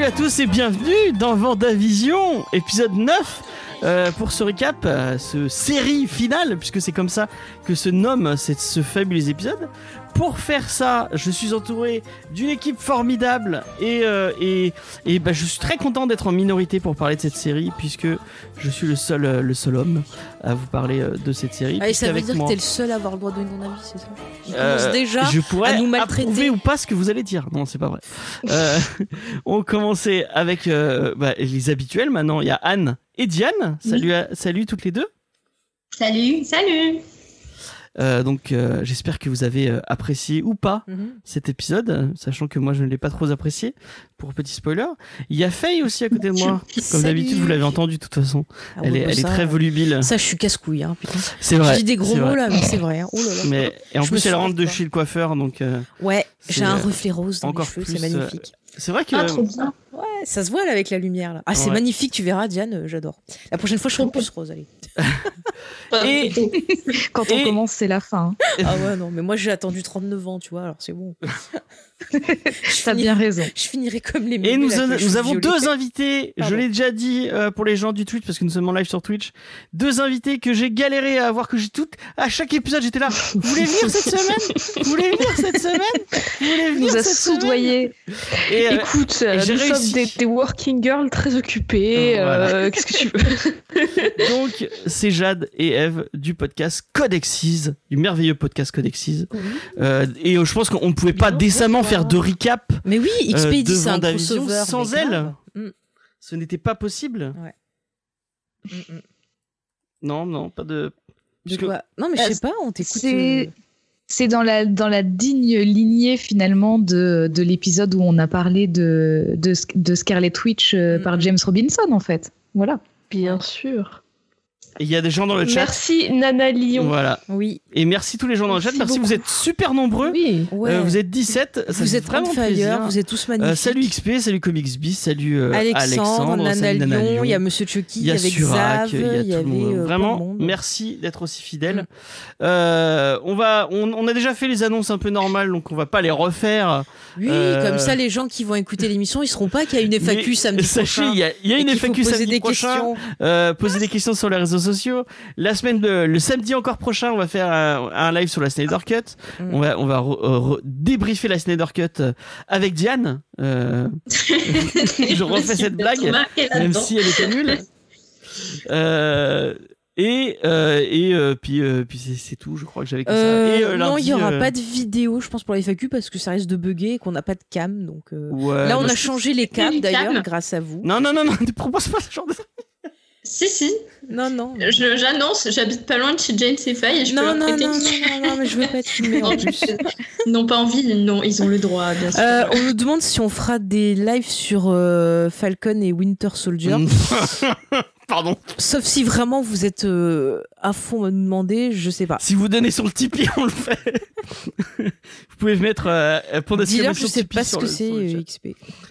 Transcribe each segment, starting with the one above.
Salut à tous et bienvenue dans Vendavision, épisode 9. Euh, pour ce recap, euh, ce série finale, puisque c'est comme ça que se nomme cette- ce fabuleux épisode. Pour faire ça, je suis entouré d'une équipe formidable et, euh, et, et bah, je suis très content d'être en minorité pour parler de cette série, puisque je suis le seul, euh, le seul homme à vous parler euh, de cette série. Ah, et ça veut dire moi, que t'es le seul à avoir le droit de donner ton avis, c'est ça? Tu euh, commences déjà je pourrais à nous maltraiter. ou pas ce que vous allez dire. Non, c'est pas vrai. Euh, on commençait avec bah, les habituels. Maintenant, il y a Anne et Diane. Salut, à- salut toutes les deux. Salut, salut. Euh, donc, euh, j'espère que vous avez euh, apprécié ou pas Mhm. cet épisode, sachant que moi je ne l'ai pas trop apprécié. Pour petit spoiler, il y a Faye aussi à côté de moi. Comme d'habitude, vous l'avez entendu de toute façon. Ah elle est, très volubile. Ça, je suis casse-couille, hein. C'est Je vrai. dis des gros mots vrai. là, mais c'est vrai. hein. Oh là là. Mais et en Je me plus, elle rentre de chez le coiffeur, donc euh, Ouais, j'ai un reflet rose dans encore mes cheveux, c'est euh, magnifique. c'est vrai que Ah, trop bien. Ouais, ça se voit là avec la lumière là. Ah, c'est Ouais. magnifique, tu verras, Diane, euh, j'adore. La prochaine fois, je serai plus rose, allez. Et- Quand on Et- commence, c'est la fin. Ah ouais, non, mais moi j'ai attendu 39 ans, tu vois, alors c'est bon. T'as bien raison. je finirai comme les Et nous, avons deux invités, je l'ai déjà dit euh, pour les gens du Twitch, parce que nous sommes en live sur Twitch, deux invités que j'ai galéré à avoir, que j'ai toutes, à chaque épisode j'étais là, vous voulez venir cette semaine? Vous voulez venir cette semaine? Vous voulez venir nous a cette semaine? soudoyés. Et, euh, Écoute, euh, j'ai nous réussi. Des, des working girls très occupées. Euh, voilà. euh, Qu'est-ce que tu veux donc c'est Jade et Eve du podcast Codexis, du merveilleux podcast Codexis. Oui. Euh, et euh, je pense qu'on ne pouvait pas décemment faire de recap, Mais oui, XP Euh, dit c'est un Davision sans elle. Mm, ce n'était pas possible. mm, mm. Non, non, pas de... De quoi? Non, mais je sais pas, on t'écoute. C'est- dans la, dans la digne lignée finalement de, de l'épisode où on a parlé de, de, de Scarlet Witch euh, Mm. par James Robinson en fait. Voilà. Bien sûr. Et il y a des gens dans le chat. Merci Nana Lyon. Voilà. Oui, Et merci tous les gens dans le chat. Merci Merci, vous êtes super nombreux. Oui. ouais. Euh, vous êtes 17. ça vous êtes vraiment plaisir. vous êtes tous Euh, magnifiques. salut XP, salut Comics salut euh, Alexandre, Alexandre, Nana salut Nana Lyon, il y a Monsieur Chucky, Il y a Surak, il y a tout avait le monde. Vraiment, monde. merci d'être aussi fidèle. Mm. Euh, on va, on, on a déjà fait les annonces un peu normales, donc on va pas les refaire. Oui, Euh, comme ça, les gens qui vont écouter l'émission, ils seront pas qu'il y a une FAQ Mais samedi Sachez, prochain. il y a, il y a une FAQ samedi des prochain. questions. Poser des questions sur les réseaux sociaux. La semaine, de, le samedi encore prochain, on va faire un, un live sur la Snyder Cut. Mm. On va, on va re- euh, re- débriefer la Snyder Cut euh, avec Diane. Euh, je refais cette blague, même si elle était nulle. Euh, et euh, et euh, puis euh, puis c'est tout. Je crois que j'avais Euh, ça. Et, non, il y lundi, aura pas de vidéo, je pense, pour la FAQ parce que ça risque de bugger et qu'on n'a pas de cam. Donc Ouais, là, on a changé les cams d'ailleurs, grâce à vous. Non non non non, ne propose pas ce genre de. Si, si. Non, non. Je- J'annonce, j'habite pas loin de chez Jane Seyfay et je peux Non, leur non, prêter. non, non, non, non, mais je veux pas être filmée en plus. Ils n'ont pas envie, non, ils ont le droit, bien sûr. Euh, on nous demande si on fera des lives sur euh, Falcon et Winter Soldier. Mm. Pardon. Sauf si vraiment vous êtes euh, à fond à nous demander, je sais pas. Si vous donnez sur le Tipeee, on le fait. vous pouvez mettre euh, pour Dis-leur, je sais pas ce que c'est XP.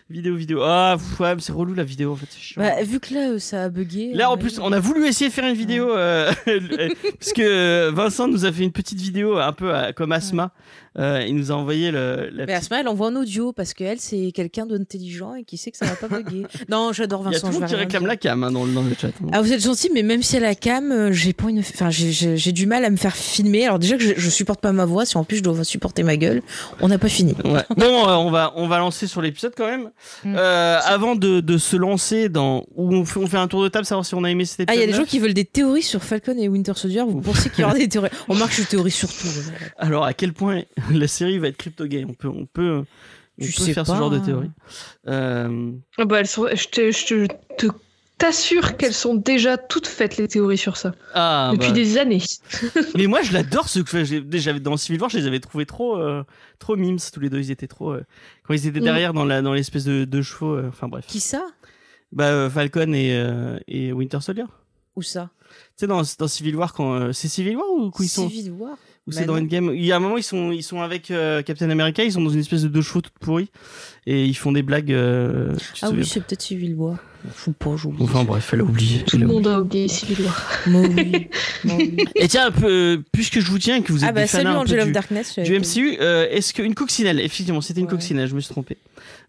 Vidéo vidéo. Ah pff, ouais, mais c'est relou la vidéo en fait. c'est chiant. Bah, vu que là, euh, ça a bugué. Là, en ouais. plus, on a voulu essayer de faire une vidéo, euh, parce que Vincent nous a fait une petite vidéo un peu euh, comme Asma. Euh, il nous a envoyé le, la Mais petite- Asma, elle envoie en audio parce qu'elle, c'est quelqu'un d'intelligent et qui sait que ça va pas bugger. non, j'adore Il y a Vincent. tout le monde qui réclame dire. la cam hein, dans, le- dans le chat. Ah, vous êtes gentil, mais même si elle a la cam, euh, j'ai pas une. Enfin, j'ai- j'ai j'ai du mal à me faire filmer. Alors, déjà que je, je supporte pas ma voix, si en plus je dois supporter ma gueule, on n'a pas fini. Ouais. Bon, euh, on va on va lancer sur l'épisode quand même. Mm. Euh, avant de, de se lancer dans où on fait, on fait un tour de table savoir si on a aimé cet Ah, épisode. il y a des gens qui veulent des théories sur Falcon et Winter Soldier. Vous pensez qu'il y aura des théories? On marque je théorie sur tout. Alors à quel point la série va être crypto gay On peut on peut on Tu peut sais faire pas, ce genre de théorie. Euh, Ah bah, elles sont- je te, je te- te- t'assure qu'elles sont déjà toutes faites les théories sur ça ah, depuis bah. des années. Mais moi, je l'adore ce que déjà dans Civil War, je les avais trouvés trop, euh, trop mimes tous les deux. Ils étaient trop euh, quand ils étaient Mm. derrière dans la dans l'espèce de, de chevaux. euh, enfin bref. Qui ça? Bah, euh, Falcon et, euh, et Winter Soldier. Où ça? Tu sais, dans, dans Civil War, quand. euh, c'est Civil War ou quand ils sont? Civil War? Ou Bah c'est dans. Endgame Il y a un moment, ils sont, ils sont avec euh, Captain America, ils sont dans une espèce de deux chevaux toutes pourries. Et ils font des blagues. euh, Ah oui, c'est peut-être Civil War. Je pas, j'oublie. Enfin bref, elle a oublié. Tout elle le a monde a oublié Civil War. Moi, oui. Moi, oui. Et tiens, un peu, puisque je vous tiens et que vous êtes Ah bah des fans salut un peu of Darkness. du MCU, euh, est-ce qu'une coccinelle, effectivement, c'était une Ouais. coccinelle, je me suis trompé.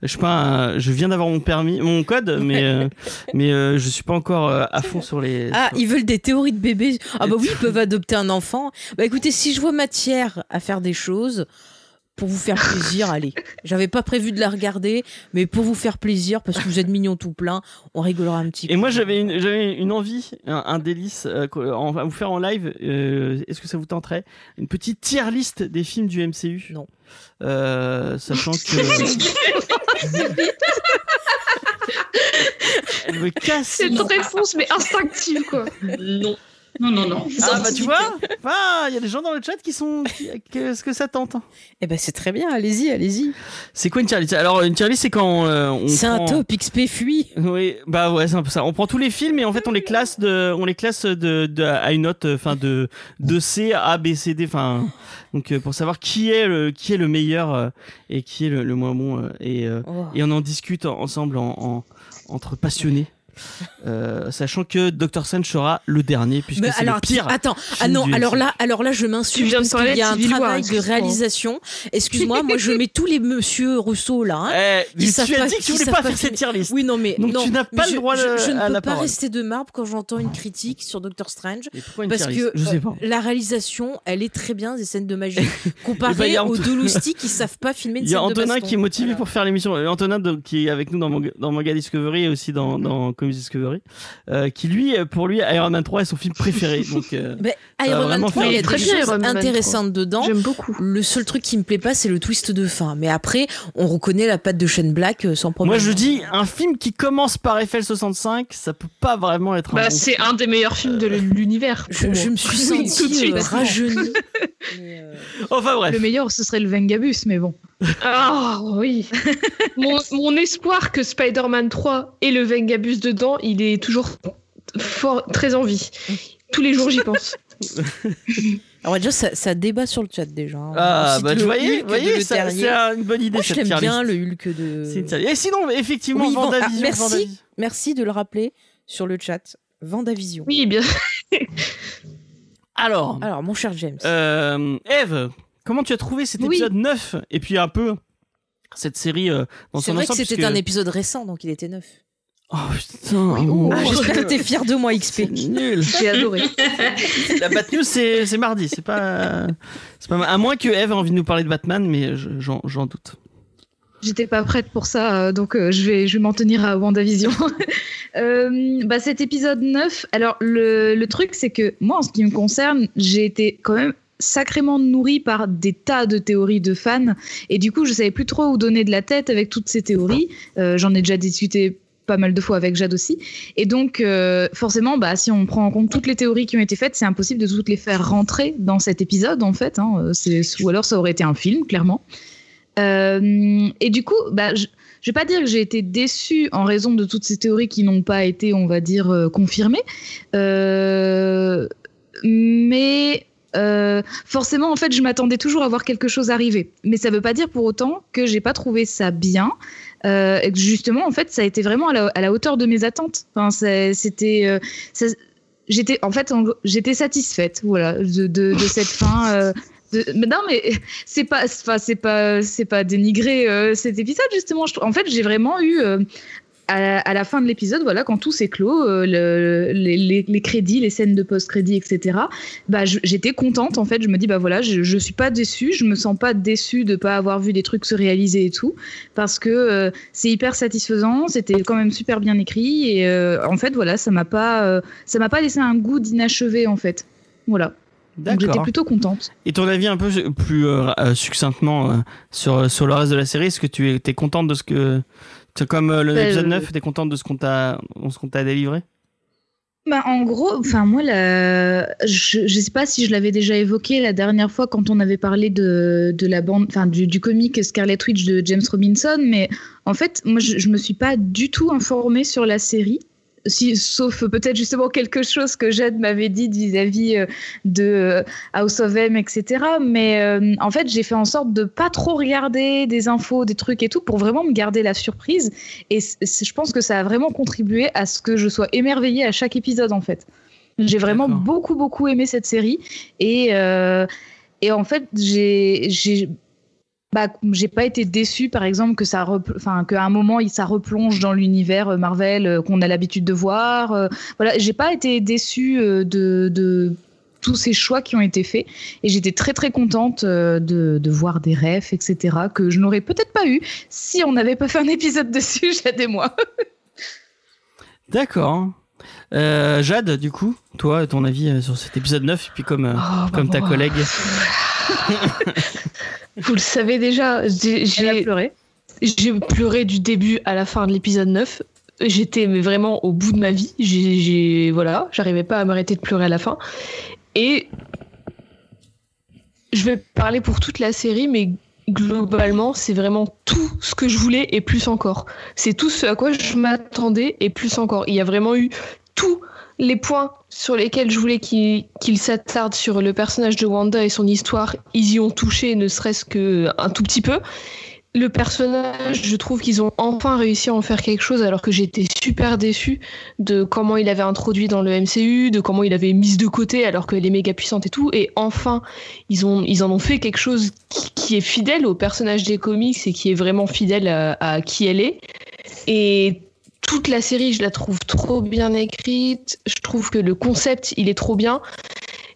Je suis pas, un- je viens d'avoir mon permis, mon code, mais euh, mais euh, je suis pas encore euh, à fond sur les. Ah, sur- ils veulent des théories de bébés. Ah bah oui, ils peuvent adopter un enfant. Bah écoutez, si je vois matière à faire des choses pour vous faire plaisir, allez. J'avais pas prévu de la regarder, mais pour vous faire plaisir, parce que vous êtes mignons tout plein, on rigolera un petit peu. Et moi j'avais une, j'avais une envie, un, un délice, euh, qu'on- en- à vous faire en live. euh, Est-ce que ça vous tenterait Une petite tier list des films du MCU. Non. Euh, sachant que. Elle me casse. C'est une réponse, mais instinctive, quoi. Non. Non, non, non. Ah bah tu vois, Ah, il y a des gens dans le chat qui sont, qu'est-ce que ça tente Eh ben c'est très bien, allez-y, allez-y. C'est quoi une tier list? Alors une tier list c'est quand euh, on C'est un prend- top XP fuit. Oui, bah ouais, c'est un peu ça. On prend tous les films et en fait on les classe de, on les classe de, de- à une note, enfin de de C à B C D, enfin donc euh, pour savoir qui est le qui est le meilleur euh, et qui est le, le moins bon euh, et euh, Oh. et on en discute en- ensemble en, en- entre passionnés. Euh, sachant que Dr Strange sera le dernier puisque c'est alors le pire. attends, ah non, alors là, alors là, je m'insulte parce qu'il y a un Civil War, travail de réalisation. Excuse-moi, moi je mets tous les Monsieur Rousseau là. hein. Eh, Ils tu as dit que tu ils voulais pas faire cette tier list. Oui, non, mais Donc non, tu n'as pas je, le droit je- de- je ne à peux la pas parole. rester de marbre quand j'entends une critique sur Doctor Strange. Mais pourquoi une Parce que Je sais euh, pas. la réalisation, elle est très bien, des scènes de magie. Eh ben, il Comparé y a aux deux loustiques qui savent pas filmer une Il y a Antonin qui est motivé pour faire l'émission. Euh, Antonin qui est avec nous dans Manga, Discovery et aussi dans Comics Discovery, euh, qui lui, euh, pour lui, Iron Man 3 est son film préféré. Donc, euh, Iron Man vraiment 3, faire il y a très des bien, choses intéressantes dedans. J'aime beaucoup. Le seul truc qui me plaît pas, c'est le twist de fin. Mais après, on reconnaît la patte de Shane Black sans problème. moi je dis, un film qui commence par FL65, ça peut pas vraiment être un Bah, bon c'est un des meilleurs films de l'univers. Je, me suis Oui, sentie tout de suite. rajeunie. Euh, Enfin bref. Le meilleur, ce serait le Vengabus, mais bon. Ah oui. mon, mon espoir que Spider-Man 3 et le Vengabus dedans, il est toujours fort, très en vie. Tous les jours, j'y pense. Alors déjà, ça, ça débat sur le chat déjà. hein. Ah, bah tu voyez, voyez c'est une bonne idée Moi, je cette l'aime tier bien le Hulk de. Et sinon, effectivement, Oui, ah, Vendavision, merci. Vendavision. Merci de le rappeler sur le chat. Vendavision. Oui, bien. Alors, Alors, mon cher James. euh, Eve, comment tu as trouvé cet Oui. épisode 9 et puis un peu cette série euh, dans c'est son vrai que ensemble c'était puisque- un épisode récent, donc il était neuf. Oh putain, oh, Ah, J'espère que t'es fier de moi, XP. c'est nul. J'ai adoré. La Bat News, c'est c'est mardi, c'est pas, c'est pas. À moins que Eve ait envie de nous parler de Batman, mais je- j'en j'en doute. J'étais pas prête pour ça, euh, donc euh, je vais, je vais m'en tenir à WandaVision. euh, bah, cet épisode 9, alors le, le truc, c'est que moi, en ce qui me concerne, j'ai été quand même sacrément nourrie par des tas de théories de fans, et du coup, je savais plus trop où donner de la tête avec toutes ces théories. Euh, J'en ai déjà discuté pas mal de fois avec Jade aussi. Et donc, euh, forcément, bah, si on prend en compte toutes les théories qui ont été faites, c'est impossible de toutes les faire rentrer dans cet épisode, en fait. Hein. Euh, Ou alors, ça aurait été un film, clairement. Et du coup, bah, je, je vais pas dire que j'ai été déçue en raison de toutes ces théories qui n'ont pas été, on va dire, confirmées. Mais euh, forcément, en fait, je m'attendais toujours à voir quelque chose arriver. Mais ça veut pas dire pour autant que j'ai pas trouvé ça bien. Euh, et que justement, en fait, ça a été vraiment à la, à la hauteur de mes attentes. Enfin, c'était, euh, j'étais, en fait, j'étais satisfaite, voilà, de, de, de cette fin. de- mais non, mais c'est pas, c'est pas, c'est pas dénigrer euh, cet épisode justement. Je en fait, j'ai vraiment eu euh, à, la- à la fin de l'épisode, voilà, quand tout s'est clos, euh, le- les, crédits, les scènes de post-crédit, etc. Bah, j'étais contente en fait. Je me dis bah voilà, je, je suis pas déçue, je me sens pas déçue de pas avoir vu des trucs se réaliser et tout, parce que euh, c'est hyper satisfaisant. C'était quand même super bien écrit et euh, en fait voilà, ça m'a pas, ça m'a pas laissé un goût d'inachevé en fait. Voilà. Donc j'étais plutôt contente. Et ton avis un peu plus euh, succinctement euh, sur sur le reste de la série, est-ce que tu es t'es contente de ce que c'est comme euh, l'épisode euh, 9, t'es contente de ce qu'on t'a délivré? Bah, en gros, enfin moi, la... je, je sais pas si je l'avais déjà évoqué la dernière fois quand on avait parlé de, de la bande, enfin du, du comic Scarlet Witch de James Robinson, mais en fait, moi, je, je me suis pas du tout informée sur la série. Si, sauf peut-être justement quelque chose que Jade m'avait dit vis-à-vis euh, de euh, House of M, etc. Mais euh, en fait, j'ai fait en sorte de pas trop regarder des infos, des trucs et tout, pour vraiment me garder la surprise. Et je pense que ça a vraiment contribué à ce que je sois émerveillée à chaque épisode, en fait. J'ai vraiment beaucoup, beaucoup aimé cette série. Et, euh, et en fait, j'ai. J'ai bah, j'ai pas été déçue, par exemple, que ça, enfin, qu'à un moment, il- ça replonge dans l'univers euh, Marvel euh, qu'on a l'habitude de voir. euh, voilà, j'ai pas été déçue de, de tous ces choix qui ont été faits, et j'étais très très contente de, de voir des refs, etc., que je n'aurais peut-être pas eu si on n'avait pas fait un épisode dessus, Jade et moi. D'accord. Euh, Jade, du coup, toi, ton avis sur cet épisode 9, et puis comme, Oh, bah, comme ta collègue. Vous le savez déjà, j'ai pleuré. j'ai pleuré du début à la fin de l'épisode 9. J'étais vraiment au bout de ma vie. J'ai, voilà, j'arrivais pas à m'arrêter de pleurer à la fin. Et je vais parler pour toute la série, mais globalement, c'est vraiment tout ce que je voulais et plus encore. C'est tout ce à quoi je m'attendais et plus encore. Il y a vraiment eu tous les points sur lesquels je voulais qu'il qu'il s'attarde sur le personnage de Wanda et son histoire. Ils y ont touché, ne serait-ce que un tout petit peu. Le personnage, je trouve qu'ils ont enfin réussi à en faire quelque chose alors que j'étais super déçue de comment il avait introduit dans le MCU, de comment il avait mis de côté alors qu'elle est méga puissante et tout. Et enfin, ils, en ont fait quelque chose qui, qui est fidèle au personnage des comics et qui est vraiment fidèle à, à qui elle est. Et toute la série, je la trouve trop bien écrite. Je trouve que le concept, il est trop bien.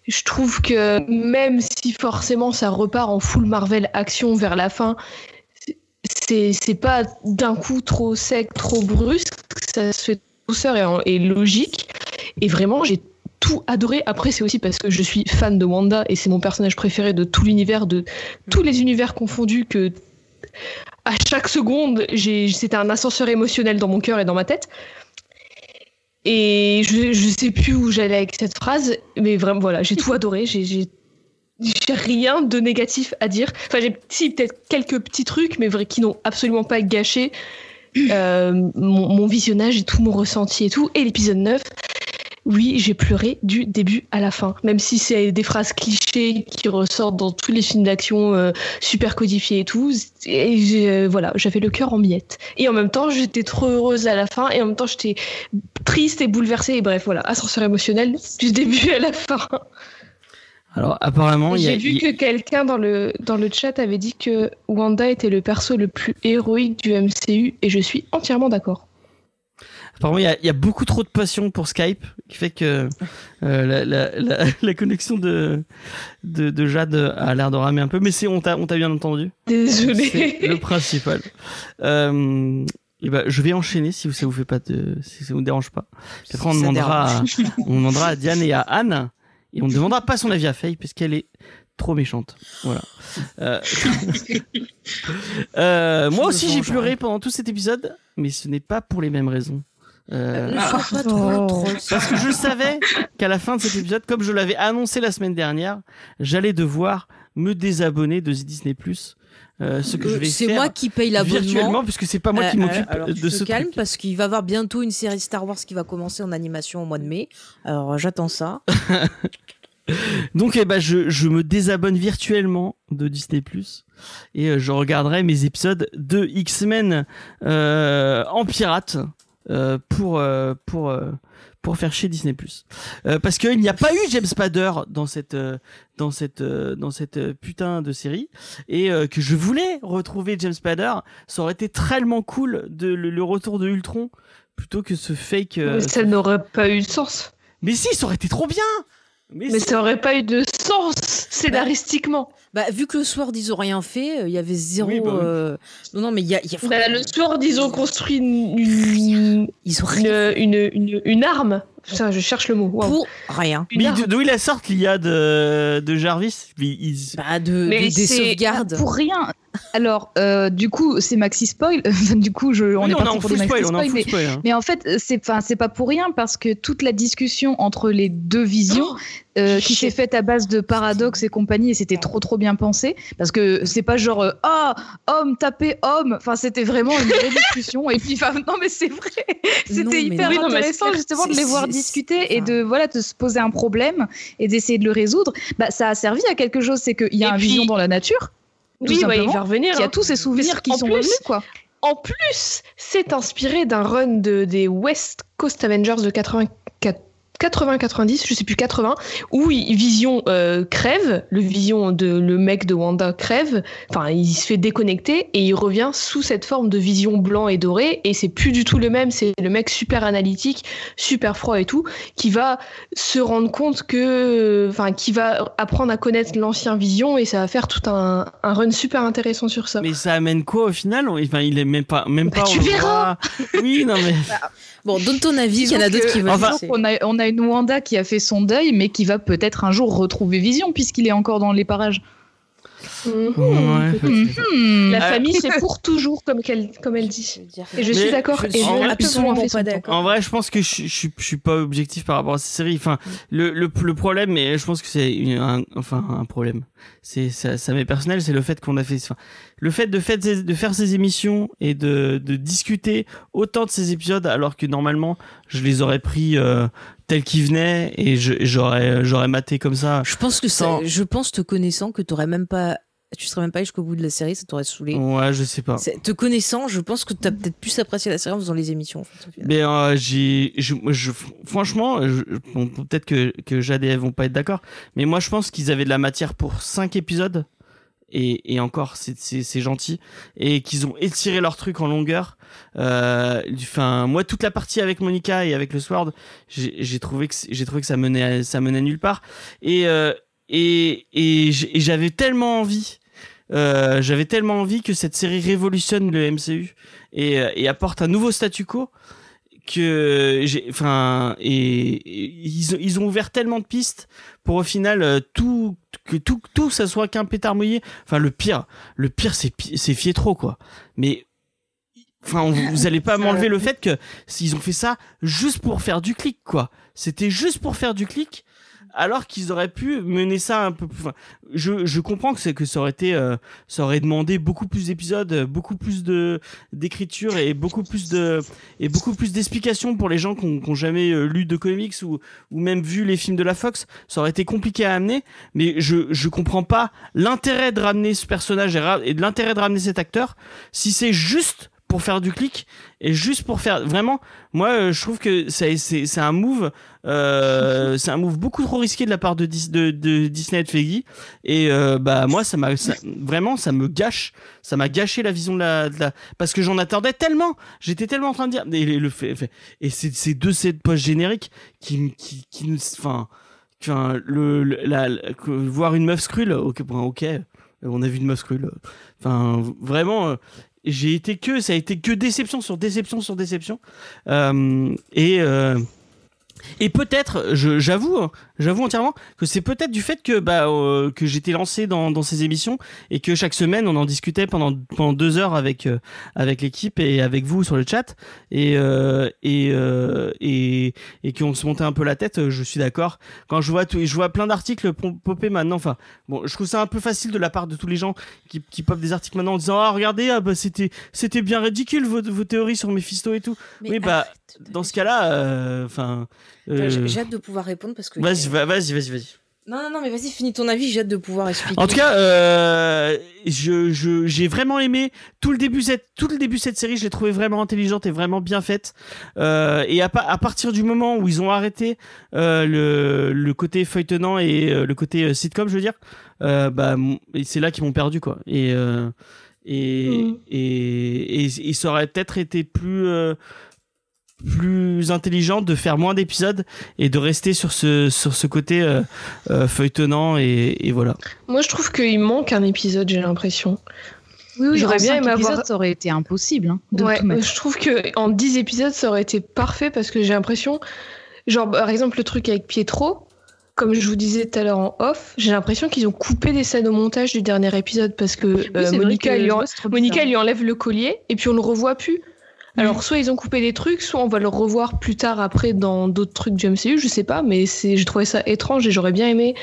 Je trouve que même si forcément ça repart en full Marvel action vers la fin, c'est pas d'un coup trop sec, trop brusque, ça se fait douceur et, et logique. Et vraiment, j'ai tout adoré. Après, c'est aussi parce que je suis fan de Wanda et c'est mon personnage préféré de tout l'univers, de tous les univers confondus, que à chaque seconde, c'était un ascenseur émotionnel dans mon cœur et dans ma tête. Et je, je sais plus où j'allais avec cette phrase, mais vraiment, voilà, j'ai tout adoré. J'ai rien de négatif à dire. Enfin, j'ai peut-être quelques petits trucs, mais qui n'ont absolument pas gâché euh, mon, mon visionnage et tout mon ressenti et tout. Et l'épisode 9, oui, j'ai pleuré du début à la fin. Même si c'est des phrases clichés qui ressortent dans tous les films d'action euh, super codifiés et tout. Et euh, voilà, j'avais le cœur en miettes. Et en même temps, j'étais trop heureuse à la fin. Et en même temps, j'étais triste et bouleversée. Et bref, voilà, ascenseur émotionnel du début à la fin. Alors, apparemment, il y a. J'ai vu que quelqu'un dans le, dans le chat avait dit que Wanda était le perso le plus héroïque du MCU et je suis entièrement d'accord. Apparemment, il y, a, il y a beaucoup trop de passion pour Skype, qui fait que euh, la, la, la, la connexion de, de, de Jade a l'air de ramer un peu, mais c'est on t'a bien entendu. C'est Désolée. le principal. Euh, et ben, je vais enchaîner si ça vous fait pas de, si ça vous dérange pas. Puis après, on demandera, à, on demandera à Diane et à Anne, et on ne demandera pas son avis à Faye parce qu'elle est trop méchante. Voilà. Euh, euh, moi aussi, j'ai pleuré pendant tout cet épisode, mais ce n'est pas pour les mêmes raisons. Euh, Ne sois pas Oh. trop, trop. parce que je savais qu'à la fin de cet épisode, comme je l'avais annoncé la semaine dernière, j'allais devoir me désabonner de Disney+. Euh, ce que je Euh, vais C'est moi qui paye l'abonnement. virtuellement, puisque c'est pas moi qui Euh, m'occupe tu de te ce calmes truc. parce qu'il va y avoir bientôt une série Star Wars qui va commencer en animation au mois de mai. Alors j'attends ça. Donc, eh ben, je, je me désabonne virtuellement de Disney+. Et euh, je regarderai mes épisodes de X-Men euh, en pirate euh, pour, euh, pour, euh, pour faire chez Disney+. Euh, parce qu'il n'y a pas eu James Spader dans cette, euh, dans cette, euh, dans cette putain de série. Et euh, que je voulais retrouver James Spader. Ça aurait été tellement cool de, le, le retour de Ultron plutôt que ce fake... euh, Mais ça n'aurait pas eu de sens. Mais si, ça aurait été trop bien mais, Mais si. ça aurait pas eu de sens scénaristiquement. Bah, vu que le soir ils ont rien fait, euh, il y avait zéro. Oui, bah oui. euh, Non, non, mais il y a. il y a- Bah, le soir, ils ont construit une, une, Ils ont rien. une, une, une- une arme Putain, je cherche le mot. Pour rien. Mais d'où il la sorte l'IA de, de Jarvis? Mais ils- Bah, de, Mais des, des c'est- sauvegardes. Pour rien. Alors, euh, du coup, c'est Maxi Spoil. Du coup, je, on Oui, est parti en pour full des Maxi spoil, Spoil, full mais, spoil. hein. mais en fait, c'est enfin, c'est pas pour rien parce que toute la discussion entre les deux visions euh, qui s'est faite à base de paradoxes et compagnie, et c'était trop trop bien pensé parce que c'est pas genre euh, ah homme taper homme. Enfin, c'était vraiment une vraie discussion. Et puis, non, mais c'est vrai. C'était hyper oui, intéressant justement de les voir discuter et de voilà de se poser un problème et d'essayer de le résoudre. Bah, ça a servi à quelque chose, c'est qu'il y a Et un puis- vision dans la nature. Oui, ouais, il va revenir. qui a hein. tous ses souvenirs qui sont plus, revenus, quoi. En plus, c'est inspiré d'un run de, des West Coast Avengers de 84 80-90, je sais plus 80, où il- Vision euh, crève, le Vision de le mec de Wanda crève, enfin il se fait déconnecter et il revient sous cette forme de Vision blanc et doré et c'est plus du tout le même, c'est le mec super analytique, super froid et tout, qui va se rendre compte que, enfin qui va apprendre à connaître l'ancien Vision et ça va faire tout un, un run super intéressant sur ça. Mais ça amène quoi au final? Enfin, il est même pas, même Bah, pas. tu verras. Oui, non mais. Bon, donne ton avis, il y en a d'autres qui veulent. Enfin-. On a, on a une Wanda qui a fait son deuil, mais qui va peut-être un jour retrouver Vision, puisqu'il est encore dans les parages. Mhm. La Euh, famille, c'est pour toujours, comme, qu'elle- comme elle dit. Et je suis d'accord. Et je en vrai absolument pas d'accord. En vrai, je pense que je, je, suis- je suis pas objectif par rapport à cette série. Enfin, le, le, le problème, mais je pense que c'est un, enfin un problème. C'est ça, ça m'est personnel, c'est le fait qu'on a fait, enfin, le fait de, fait de faire ces émissions et de, de discuter autant de ces épisodes, alors que normalement, je les aurais pris euh, tels qu'ils venaient et je- j'aurais j'aurais maté comme ça. Je pense que ça, Sans- je pense te connaissant que t'aurais même pas, tu serais même pas allé jusqu'au bout de la série, ça t'aurait saoulé. Ouais, je sais pas. Te connaissant, je pense que t'as peut-être plus apprécié la série en faisant les émissions. En fait. Mais euh, j'ai, je, je- franchement, bon, peut-être que que Jade et Eve vont pas être d'accord, mais moi je pense qu'ils avaient de la matière pour cinq épisodes et, et encore c'est gentil et qu'ils ont étiré leur truc en longueur. Euh, Enfin, moi toute la partie avec Monica et avec le Sword, j'ai trouvé que j'ai trouvé que ça menait à- ça menait nulle part et euh, et et j'avais tellement envie. Euh, j'avais tellement envie que cette série révolutionne le MCU et, euh, et apporte un nouveau statu quo que j'ai enfin et, et ils, ont- ils ont ouvert tellement de pistes pour au final euh, tout que tout tout ça soit qu'un pétard mouillé. Enfin le pire le pire c'est c'est Fietro quoi. Mais enfin vous allez pas m'enlever le fait que s'ils ont fait ça juste pour faire du clic quoi. C'était juste pour faire du clic alors qu'ils auraient pu mener ça un peu plus enfin, je, je comprends que c'est que ça aurait été euh, ça aurait demandé beaucoup plus d'épisodes euh, beaucoup plus de d'écriture et beaucoup plus de et beaucoup plus d'explications pour les gens qui ont, qui ont jamais euh, lu de comics ou ou même vu les films de la Fox. Ça aurait été compliqué à amener mais je je comprends pas l'intérêt de ramener ce personnage et, et de l'intérêt de ramener cet acteur si c'est juste pour faire du clic et juste pour faire vraiment moi euh, je trouve que c'est c'est un move euh, c'est un move beaucoup trop risqué de la part de, Dis- de, de Disney et de Feige. Et euh, bah moi ça m'a vraiment ça me gâche. Ça m'a gâché la vision de la, parce que j'en attendais tellement. J'étais tellement en train de dire et le fait, et c'est ces deux scènes post génériques qui qui qui nous enfin le, le- la, la- voir une meuf scrulle ok bon, ok on a vu une meuf scrulle enfin vraiment j'ai été que ça a été que déception sur déception sur déception. Euh, et euh, et peut-être, j'avoue, hein, j'avoue entièrement que c'est peut-être du fait que bah euh, que j'étais lancé dans, dans ces émissions et que chaque semaine on en discutait pendant pendant deux heures avec euh, avec l'équipe et avec vous sur le chat et euh, et euh, et et qu'on se montait un peu la tête. Je suis d'accord. Quand je vois tout, je vois plein d'articles popper maintenant. Enfin, bon, je trouve ça un peu facile de la part de tous les gens qui qui popent des articles maintenant en disant ah regardez ah bah c'était c'était bien ridicule vos, vos théories sur Mephisto et tout. Mais oui, bah, arrête Dans ce cas-là, euh, enfin. J'ai- euh, J'ai hâte de pouvoir répondre parce que. Vas-y, va- vas-y, vas-y, vas-y. Non, non, non, mais vas-y, finis ton avis, j'ai hâte de pouvoir expliquer. En tout cas, euh, je, je, j'ai vraiment aimé tout le début cette, tout le début de cette série. Je l'ai trouvé vraiment intelligente et vraiment bien faite. Euh, et à, à partir du moment où ils ont arrêté euh, le, le côté feuilletonnant et euh, le côté euh, sitcom, je veux dire, euh, bah, c'est là qu'ils m'ont perdu, quoi. Et euh, et, et, et, et ça aurait peut-être été plus euh, plus intelligent de faire moins d'épisodes et de rester sur ce sur ce côté euh, euh, feuilletonnant et, et voilà. Moi, je trouve qu'il manque un épisode, j'ai l'impression. Oui, oui, J'aurais en bien aimé avoir- épisodes, ça aurait été impossible hein, de Ouais, tout mettre. je trouve que en 10 épisodes, ça aurait été parfait parce que j'ai l'impression. Genre, par exemple, le truc avec Pietro, comme je vous disais tout à l'heure en off, j'ai l'impression qu'ils ont coupé des scènes au montage du dernier épisode parce que Oui, euh, Monica, que en- lui enlève le collier et puis on le revoit plus. Alors, soit ils ont coupé des trucs, soit on va le revoir plus tard après dans d'autres trucs du MCU, je sais pas, mais c'est, j'ai trouvé ça étrange et j'aurais bien aimé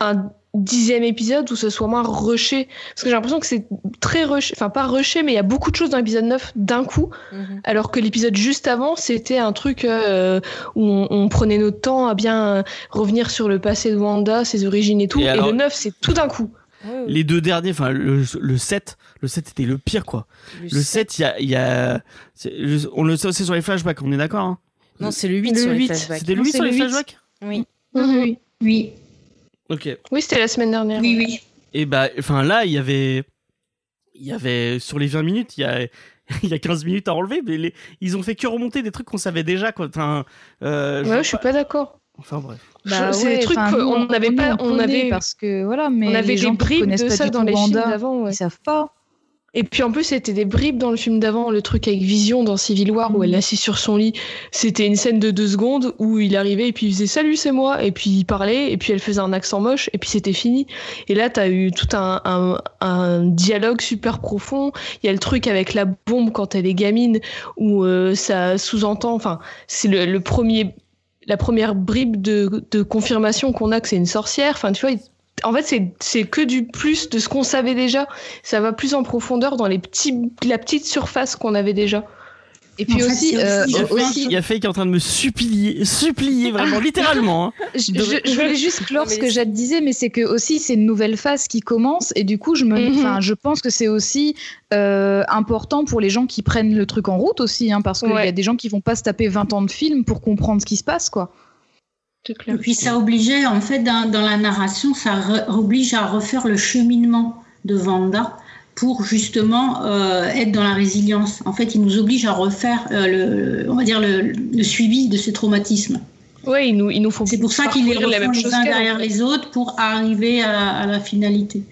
un dixième épisode où ce soit moins rushé. Parce que j'ai l'impression que c'est très rushé, enfin pas rushé, mais il y a beaucoup de choses dans l'épisode 9 d'un coup, Mhm. alors que l'épisode juste avant, c'était un truc euh, où on, on prenait notre temps à bien revenir sur le passé de Wanda, ses origines et tout. Et Et, alors- le 9, c'est tout d'un coup. Ouais. Les deux derniers, enfin le, le 7, le 7 était le pire quoi. Le 7, il y a, y a c'est- le- on le sait aussi sur les flashbacks, on est d'accord hein Non, c'est le 8 Le sur les 8. flashbacks. C'était lui c'est sur le les 8. flashbacks Oui. Oui. Oui, Ok. Oui, c'était la semaine dernière. oui, oui. Et bah, enfin là, il y avait, il y avait sur les 20 minutes, il y a, il y a 15 minutes à enlever, mais les, ils ont fait que remonter des trucs qu'on savait déjà quoi. Enfin, euh, Ouais, je suis pas d'accord. Enfin bref. Bah c'est ouais, des trucs qu'on n'avait pas, on avait, parce que voilà, mais on avait les des gens bribes connaissent de pas ça du dans tout les films d'avant. ouais. ils savent pas. Et puis en plus, c'était des bribes dans le film d'avant, le truc avec Vision dans Civil War où elle est assise sur son lit. C'était une scène de deux secondes où il arrivait et puis il faisait salut, c'est moi. Et puis il parlait et puis elle faisait un accent moche et puis c'était fini. Et là, t'as eu tout un, un, un dialogue super profond. Il y a le truc avec la bombe quand elle est gamine où euh, ça sous-entend, enfin, c'est le, le premier, la première bribe de, de confirmation qu'on a que c'est une sorcière. Enfin, tu vois, en fait, c'est que du plus de ce qu'on savait déjà ça va plus en profondeur dans les petits, la petite surface qu'on avait déjà. Et puis En aussi, c'est euh, Il y a Faye- pense- il y a Faye qui est en train de me supplier, supplier vraiment, littéralement. hein. je, je- je voulais juste clore ce que Jade disait, mais c'est que aussi c'est une nouvelle phase qui commence et du coup je me, Mhm. enfin je pense que c'est aussi euh, important pour les gens qui prennent le truc en route aussi, hein, parce qu'il Ouais. y a des gens qui vont pas se taper 20 ans de film pour comprendre ce qui se passe quoi. Et puis ça obligeait, en fait, dans, dans la narration, ça re- oblige à refaire le cheminement de Vanda pour justement euh, être dans la résilience. En fait, il nous oblige à refaire euh, le, on va dire le, le suivi de ce traumatisme. Ouais, ils nous, ils nous font C'est pour ça qu'il les refont les uns derrière les autres pour arriver à, à la finalité.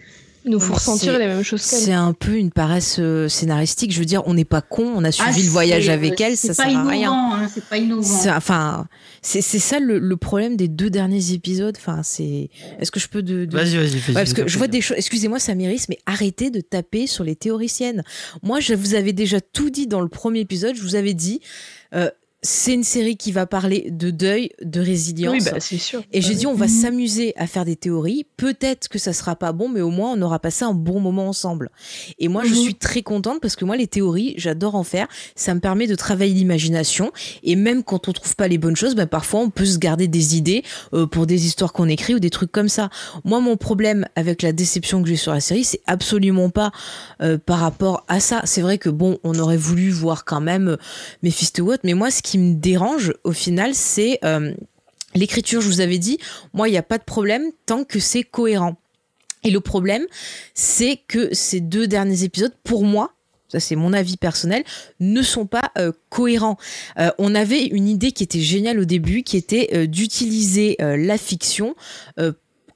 Nous font Mais ressentir c'est- les mêmes choses qu'elle. C'est un peu une paresse euh, scénaristique. Je veux dire, on n'est pas con, on a suivi Ah, le voyage avec elle, ça sert à rien. innovant, hein, c'est pas innovant. C'est- Enfin, c'est c'est ça le, le problème des deux derniers épisodes. Enfin, c'est. Est-ce que je peux de, de- Vas-y, vas-y, vas-y. Ouais, parce que je vois des choses. Excusez-moi, Samiris, mais arrêtez de taper sur les théoriciennes. Moi, je vous avais déjà tout dit dans le premier épisode. Je vous avais dit, euh, c'est une série qui va parler de deuil, de résilience. Oui, bah, c'est sûr. Et j'ai dit, on va Mhm. s'amuser à faire des théories. Peut-être que ça sera pas bon, mais au moins on aura passé un bon moment ensemble. Et moi, je Mhm. suis très contente parce que moi, les théories, j'adore en faire. Ça me permet de travailler l'imagination. Et même quand on trouve pas les bonnes choses, ben, parfois on peut se garder des idées euh, pour des histoires qu'on écrit ou des trucs comme ça. Moi, mon problème avec la déception que j'ai sur la série, c'est absolument pas euh, par rapport à ça. C'est vrai que bon, on aurait voulu voir quand même euh, Mephisto ou autre, mais moi, ce qui me dérange au final, c'est euh, l'écriture. Je vous avais dit, moi, il n'y a pas de problème tant que c'est cohérent. Et le problème, c'est que ces deux derniers épisodes, pour moi, ça c'est mon avis personnel, ne sont pas euh, cohérents. Euh, on avait une idée qui était géniale au début, qui était d'utiliser la fiction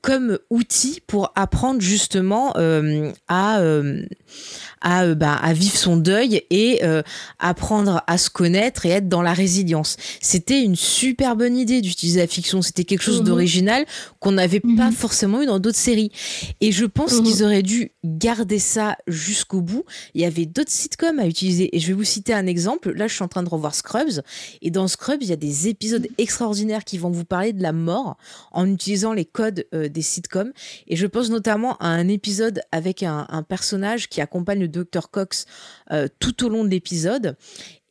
comme outil pour apprendre justement euh, à euh, à, euh, bah, à vivre son deuil et euh, apprendre à se connaître et être dans la résilience. C'était une super bonne idée d'utiliser la fiction. C'était quelque chose Mhm. d'original qu'on n'avait Mhm. pas forcément eu dans d'autres séries. Et je pense Mhm. qu'ils auraient dû garder ça jusqu'au bout. Il y avait d'autres sitcoms à utiliser. Et je vais vous citer un exemple. Là, je suis en train de revoir Scrubs. Et dans Scrubs, il y a des épisodes extraordinaires qui vont vous parler de la mort en utilisant les codes euh, des sitcoms. Et je pense notamment à un épisode avec un, un personnage qui accompagne le Dr. Cox euh, tout au long de l'épisode.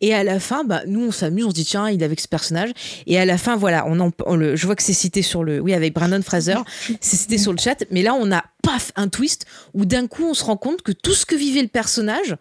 Et à la fin, bah, nous, on s'amuse, on se dit, tiens, il est avec ce personnage. Et à la fin, voilà, on en, on le, je vois que c'est cité sur le, oui, avec Brandon Fraser, c'est cité sur le chat. Mais là, on a, paf, un twist où d'un coup, on se rend compte que tout ce que vivait le personnage,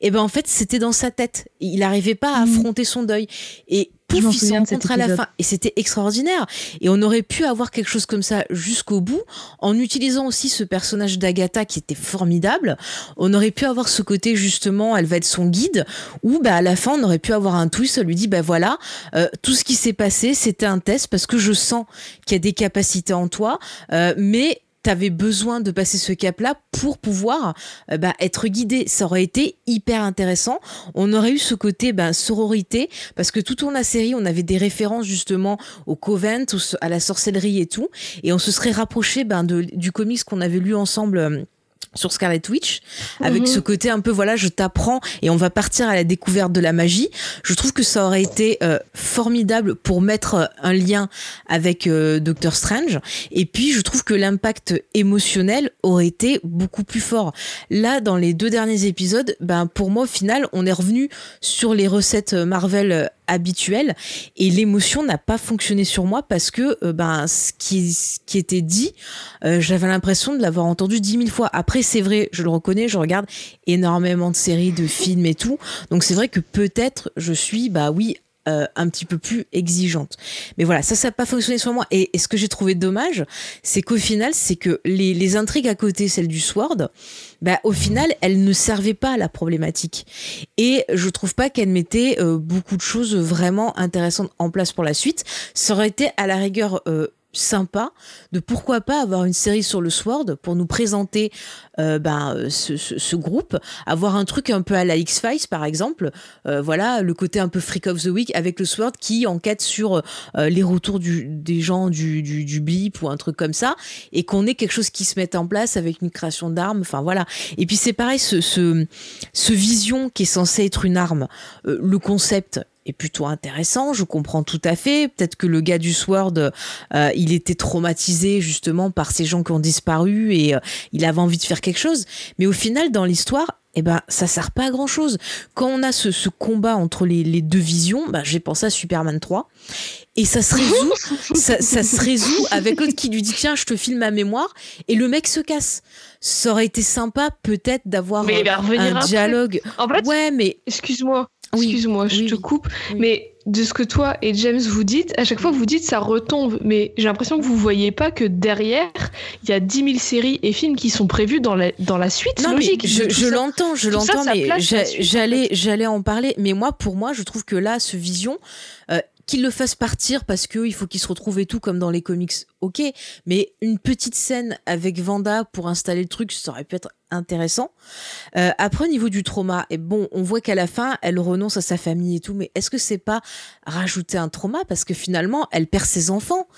et ben, en fait, c'était dans sa tête. Il n'arrivait pas à Mhm. affronter son deuil. Et pouf, se à la fin. Et c'était extraordinaire. Et on aurait pu avoir quelque chose comme ça jusqu'au bout, en utilisant aussi ce personnage d'Agatha qui était formidable. On aurait pu avoir ce côté, justement, elle va être son guide, où, bah, à la fin, on aurait pu avoir un twist, on lui dit, bah voilà, euh, tout ce qui s'est passé, c'était un test parce que je sens qu'il y a des capacités en toi, euh, mais t'avais besoin de passer ce cap-là pour pouvoir euh, bah, être guidé. Ça aurait été hyper intéressant. On aurait eu ce côté bah, sororité parce que tout au long de la série, on avait des références justement au Covent, à la sorcellerie et tout, et on se serait rapproché de, du comics qu'on avait lu ensemble. Sur Scarlet Witch, avec Mhm. ce côté un peu voilà, je t'apprends et on va partir à la découverte de la magie. Je trouve que ça aurait été euh, formidable pour mettre euh, un lien avec euh, Doctor Strange. Et puis, je trouve que l'impact émotionnel aurait été beaucoup plus fort. Là, dans les deux derniers épisodes, ben pour moi, au final, on est revenu sur les recettes Marvel habituelles et l'émotion n'a pas fonctionné sur moi parce que euh, ben ce qui, ce qui était dit, euh, j'avais l'impression de l'avoir entendu dix mille fois. Après, c'est vrai, je le reconnais, je regarde énormément de séries, de films et tout, donc c'est vrai que peut-être je suis, bah oui, euh, un petit peu plus exigeante. Mais voilà, ça, ça n'a pas fonctionné sur moi. Et, ce que j'ai trouvé dommage, c'est qu'au final, c'est que les, les intrigues à côté, celle du Sword, bah, au final, elles ne servaient pas à la problématique. Et je trouve pas qu'elle mettait euh, beaucoup de choses vraiment intéressantes en place pour la suite. Ça aurait été à la rigueur euh, sympa de pourquoi pas avoir une série sur le Sword pour nous présenter euh, ben, euh, ce, ce- ce groupe, avoir un truc un peu à la X-Files par exemple, euh, voilà le côté un peu Freak of the Week avec le Sword qui enquête sur les retours du, des gens du, du, du blip ou un truc comme ça et qu'on ait quelque chose qui se mette en place avec une création d'armes, enfin voilà. Et puis c'est pareil, ce, ce, ce vision qui est censé être une arme, le concept est plutôt intéressant, je comprends tout à fait. Peut-être que le gars du Sword, euh, il était traumatisé justement par ces gens qui ont disparu et euh, il avait envie de faire quelque chose. Mais au final, dans l'histoire, eh ben, ça sert pas à grand chose. Quand on a ce, ce combat entre les, les deux visions, ben, j'ai pensé à Superman 3. Et ça se résout, ça, ça se résout avec l'autre qui lui dit tiens, je te filme ma mémoire, et le mec se casse. Ça aurait été sympa peut-être d'avoir un après. dialogue. En fait, Ouais, mais excuse-moi, Oui, excuse-moi, je oui, te coupe, Oui. mais de ce que toi et James vous dites, à chaque fois vous dites ça retombe, mais j'ai l'impression que vous voyez pas que derrière, il y a 10 000 séries et films qui sont prévus dans la, dans la suite Non, logique. je, l'entends, je l'entends, mais en j'allais, j'allais en parler. Mais moi, pour moi, je trouve que là, ce vision, euh, qu'il le fasse partir parce que il faut qu'il se retrouve et tout comme dans les comics, ok. Mais une petite scène avec Vanda pour installer le truc, ça aurait pu être intéressant. Euh, après, au niveau du trauma, et bon, on voit qu'à la fin, elle renonce à sa famille et tout, mais est-ce que c'est pas rajouter un trauma parce que finalement, elle perd ses enfants,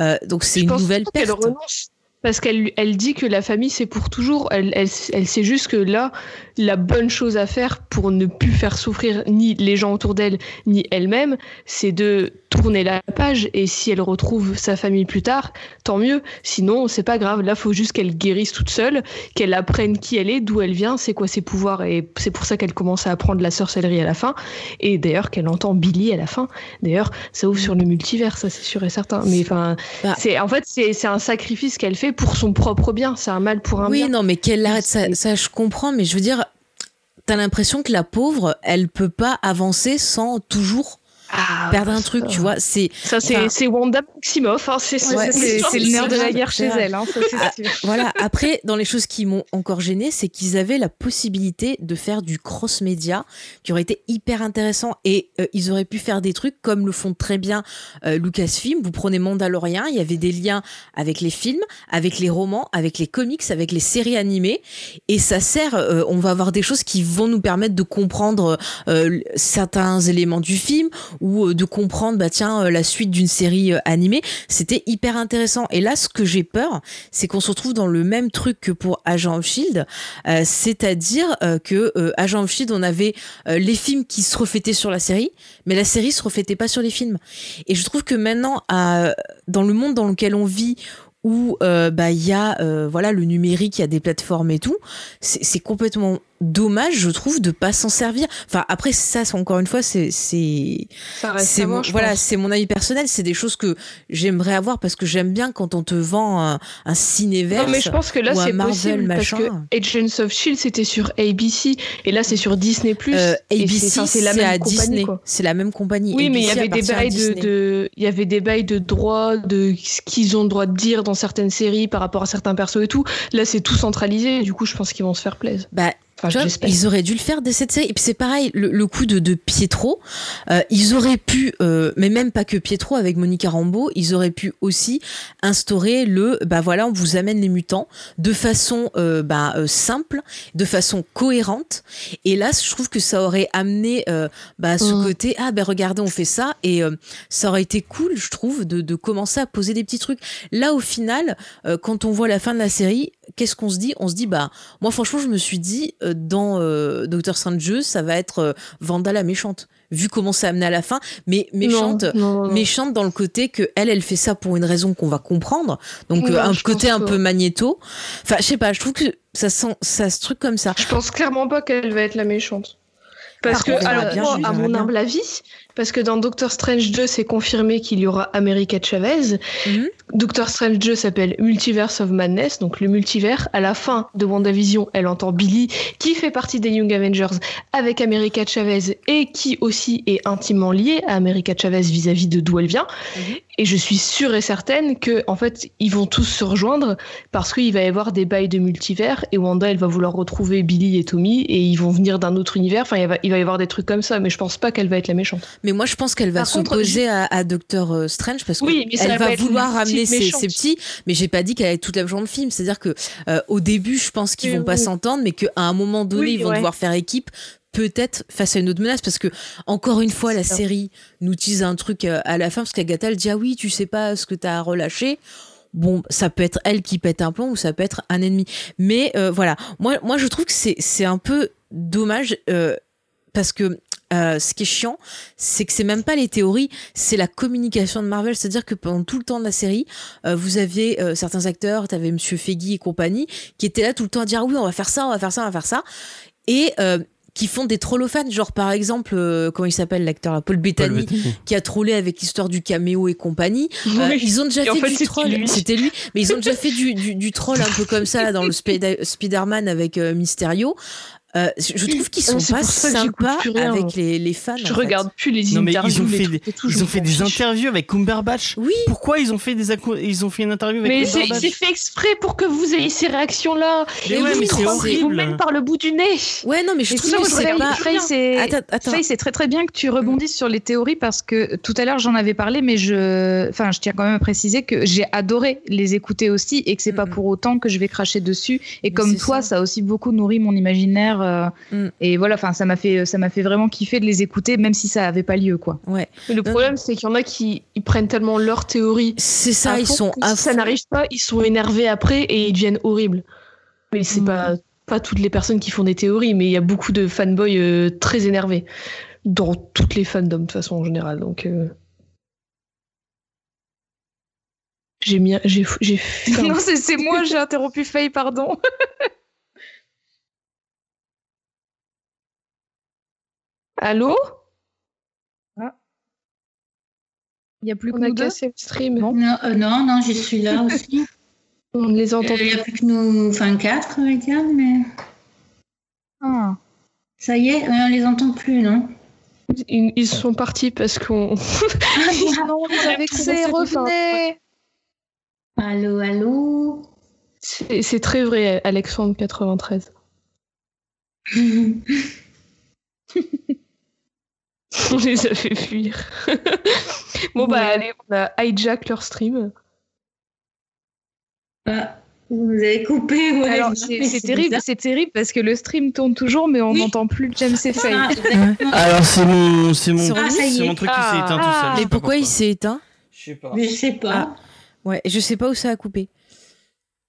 Euh, donc c'est une nouvelle perte. renonce. Parce qu'elle elle dit que la famille c'est pour toujours. Elle, elle, elle sait juste que là, la bonne chose à faire pour ne plus faire souffrir ni les gens autour d'elle, ni elle-même, c'est de tourner la page. Et si elle retrouve sa famille plus tard, tant mieux. Sinon, c'est pas grave. Là, faut juste qu'elle guérisse toute seule, qu'elle apprenne qui elle est, d'où elle vient, c'est quoi ses pouvoirs. Et c'est pour ça qu'elle commence à apprendre la sorcellerie à la fin. Et d'ailleurs, qu'elle entend Billy à la fin. D'ailleurs, ça ouvre sur le multivers, ça c'est sûr et certain. Mais enfin, Bah. c'est en fait c'est un sacrifice qu'elle fait pour son propre bien. C'est un mal pour un Oui, bien. non, mais qu'elle arrête ça, je comprends, mais je veux dire, t'as l'impression que la pauvre, elle peut pas avancer sans toujours Ah, perdre un ça- truc, tu vois. C'est Ça c'est Wanda Maximoff. hein, c'est Ouais, le nerf de la guerre chez elle, hein, ça Ah, c'est sûr. voilà. Après, dans les choses qui m'ont encore gêné, c'est qu'ils avaient la possibilité de faire du cross-média, qui aurait été hyper intéressant, et euh, ils auraient pu faire des trucs comme le font très bien euh, Lucasfilm. Vous prenez Mandalorian, il y avait des liens avec les films, avec les romans, avec les comics, avec les séries animées, et ça sert. euh, on va avoir des choses qui vont nous permettre de comprendre euh, certains éléments du film ou euh, de comprendre, bah tiens, euh, la suite d'une série euh, C'était hyper intéressant. Et là, ce que j'ai peur, c'est qu'on se retrouve dans le même truc que pour Agent of Shield, euh, c'est-à-dire euh, que euh, Agent of Shield, on avait les films qui se reflétaient sur la série, mais la série se reflétait pas sur les films. Et je trouve que maintenant, dans le monde dans lequel on vit, où bah il y a voilà le numérique, il y a des plateformes et tout, c'est complètement dommage, je trouve, de pas s'en servir. Enfin après ça, c'est- encore une fois, c'est c'est voilà, c'est mon avis personnel. C'est des choses que j'aimerais avoir parce que j'aime bien quand on te vend un, un cinéverse. Non, mais je pense que là c'est Marvel, possible machin. parce que Agents of Shield c'était sur ABC et là c'est sur Disney Euh, ABC, c'est- la même à compagnie, Disney. quoi. C'est la même compagnie. Oui, mais il y avait des bails de, de- il y avait des bails de droit de ce qu'ils ont le droit de dire dans certaines séries par rapport à certains persos et tout. Là, c'est tout centralisé. Du coup, je pense qu'ils vont se faire plaisir. Bah, Enfin, vois, ils auraient dû le faire dès cette série. Et puis c'est pareil, le, le coup de, de Pietro, euh, ils auraient pu, euh, mais même pas que Pietro avec Monica Rambeau, ils auraient pu aussi instaurer le, bah voilà, on vous amène les mutants de façon euh, bah, euh, simple, de façon cohérente. Et là, je trouve que ça aurait amené euh, bah, ce Mm. côté, ah ben regardez, on fait ça, et euh, ça aurait été cool, je trouve, de, de commencer à poser des petits trucs. Là, au final, euh, quand on voit la fin de la série, qu'est-ce qu'on se dit? On se dit, bah moi, franchement, je me suis dit, euh, dans euh, Doctor Strange, ça va être euh, Vanda la méchante. Vu comment c'est amené à la fin, mais méchante, Non, non, non, non. méchante dans le côté que elle, elle fait ça pour une raison qu'on va comprendre. Donc Ouais, euh, un côté un peu magnéto. Enfin, je sais pas, je trouve que ça sent, ça se truc comme ça. Je pense clairement pas qu'elle va être la méchante. Parce Par que, contre, alors, bien, moi, on à mon humble avis, parce que dans Doctor Strange 2, c'est confirmé qu'il y aura America Chavez. Mhm. Doctor Strange 2 s'appelle Multiverse of Madness, donc le multivers. À la fin de WandaVision, elle entend Billy, qui fait partie des Young Avengers, avec America Chavez, et qui aussi est intimement lié à America Chavez vis-à-vis de d'où elle vient. Mhm. Et je suis sûre et certaine que, en fait, ils vont tous se rejoindre parce qu'il va y avoir des bails de multivers et Wanda, elle va vouloir retrouver Billy et Tommy et ils vont venir d'un autre univers. Enfin, il va, il va y avoir des trucs comme ça, mais je pense pas qu'elle va être la méchante. Mais moi, je pense qu'elle va s'opposer à, à Doctor euh, Strange parce Oui, qu'elle va vouloir ramener ses, petits. Mais j'ai pas dit qu'elle allait être toute la journée de film. C'est-à-dire que euh, au début, je pense qu'ils Oui, vont pas s'entendre, mais qu'à un moment donné, Oui, ils vont ouais. devoir faire équipe. Peut-être face à une autre menace, parce que encore une fois, la ça. série nous tease un truc euh, à la fin, parce qu'Agatha elle dit ah oui, tu sais pas ce que t'as à relâcher. Bon, ça peut être elle qui pète un plomb ou ça peut être un ennemi. Mais euh, voilà, moi, moi je trouve que c'est c'est un peu dommage euh, parce que euh, ce qui est chiant, c'est que c'est même pas les théories, c'est la communication de Marvel. C'est-à-dire que pendant tout le temps de la série, euh, vous aviez euh, certains acteurs, t'avais Monsieur Feggy et compagnie, qui étaient là tout le temps à dire ah oui, on va faire ça, on va faire ça, on va faire ça, et euh, qui font des fans. Genre par exemple, euh, comment il s'appelle l'acteur Paul Bettany, qui a trollé avec l'histoire du caméo et compagnie. Euh, ils ont déjà Et fait, fait, du troll, c'était lui, mais ils ont déjà fait du, du, du troll un peu comme ça là, dans le Spider- Spider-Man avec euh, Mysterio. Euh, je trouve qu'ils sont C'est pas sympas rien, avec les, les fans. Je fait. regarde plus les Non, mais ils interviews. ont les fait trucs des, et tout, je ils ont fait des interviews avec Cumberbatch. Oui, Pourquoi ils ont fait des ils ont fait une interview avec Mais Cumberbatch c'est fait exprès pour que vous ayez ces réactions-là. Mais Mais ouais, oui, mais Ils vous horrible. mènent par le bout du nez. ouais, non, mais je Et trouve ça, que c'est Faye, pas. Faye, c'est très très bien que tu rebondisses sur les théories parce que tout à l'heure j'en avais parlé, mais je, enfin, je tiens quand même à préciser que j'ai adoré les écouter aussi et que c'est pas pour autant que je vais cracher dessus. Et Mais comme toi, ça. a aussi beaucoup nourri mon imaginaire. Euh, Mm. Et voilà, enfin, ça m'a fait, ça m'a fait vraiment kiffer de les écouter, même si ça avait pas lieu, quoi. Ouais, Mais le Non, problème, c'est qu'il y en a qui ils prennent tellement leur théorie. c'est ça, ils fond sont si ça n'arrive pas, ils sont énervés après et ils deviennent horribles. Mais c'est Mm. pas pas toutes les personnes qui font des théories, mais il y a beaucoup de fanboys euh, très énervés dans toutes les fandoms de toute façon en général. Donc euh, j'ai mis, j'ai non, c'est c'est moi, j'ai interrompu Faye, pardon. Allô? Il y a plus que On a nous deux? cassé le stream. Bon. Non, euh, non, non, je suis là aussi. On ne les Euh, entend Il plus. n'y a plus que nous, enfin quatre, dire, mais Ah. ça y est, on les entend plus, non? Ils, ils sont partis parce qu'on. Ah non, vous avez revenez. Allô, allô? C'est c'est très vrai, Alexandre 93. On les a fait fuir. bon bah Ouais. allez, on a hijack leur stream. Ah, Vous avez coupé, ouais. Alors c'est terrible, c'est terrible parce que le stream tourne toujours, mais on Oui. n'entend plus James et. Ah. Alors c'est mon c'est mon C'est Ah, c'est est. mon truc qui s'est Ah. éteint tout seul. Mais pas pourquoi il s'est éteint Je sais pas. Mais je sais pas. Ouais, je sais pas où ça a coupé.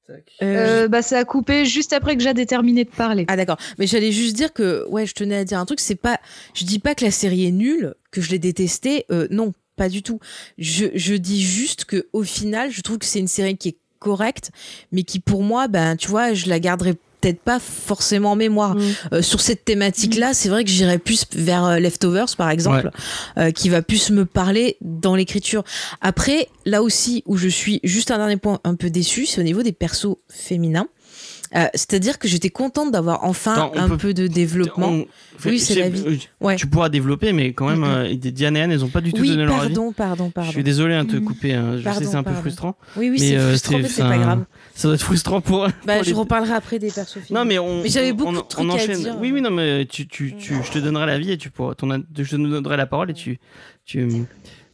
Euh, Euh, bah ça a coupé juste après que ait terminé de parler. Ah d'accord, mais j'allais juste dire que ouais, je tenais à dire un truc, c'est pas je dis pas que la série est nulle, que je l'ai détestée, euh, non, pas du tout. Je, je dis juste que au final, je trouve que c'est une série qui est correcte, mais qui pour moi, ben tu vois, je la garderai peut-être pas forcément en mémoire. Euh, sur cette thématique-là, c'est vrai que j'irais plus vers euh, Leftovers, par exemple, euh, qui va plus me parler dans l'écriture. Après, là aussi où je suis juste un dernier point un peu déçu, c'est au niveau des persos féminins. Euh, C'est-à-dire que j'étais contente d'avoir enfin Attends, un peut- peu de développement. On- Oui, c'est la vie. euh, Ouais. Tu pourras développer, mais quand même, Mhm. euh, Diane et Anne, elles ont pas du tout Oui, donné leur avis. pardon, pardon, Je pardon. suis désolé hein, de te couper. hein. Je sais, Pardon, c'est un peu pardon. frustrant. Oui, oui, c'est frustrant, c'est- mais c'est pas grave. Ça doit être frustrant pour. Bah, pour je les- reparlerai après des persos. Non, mais on. Mais j'avais beaucoup on- de trucs à enchaîne. dire. Oui, oui, non, mais tu, tu, tu, je te donnerai l'avis et tu pourras, ton, je te donnerai la parole et tu, tu.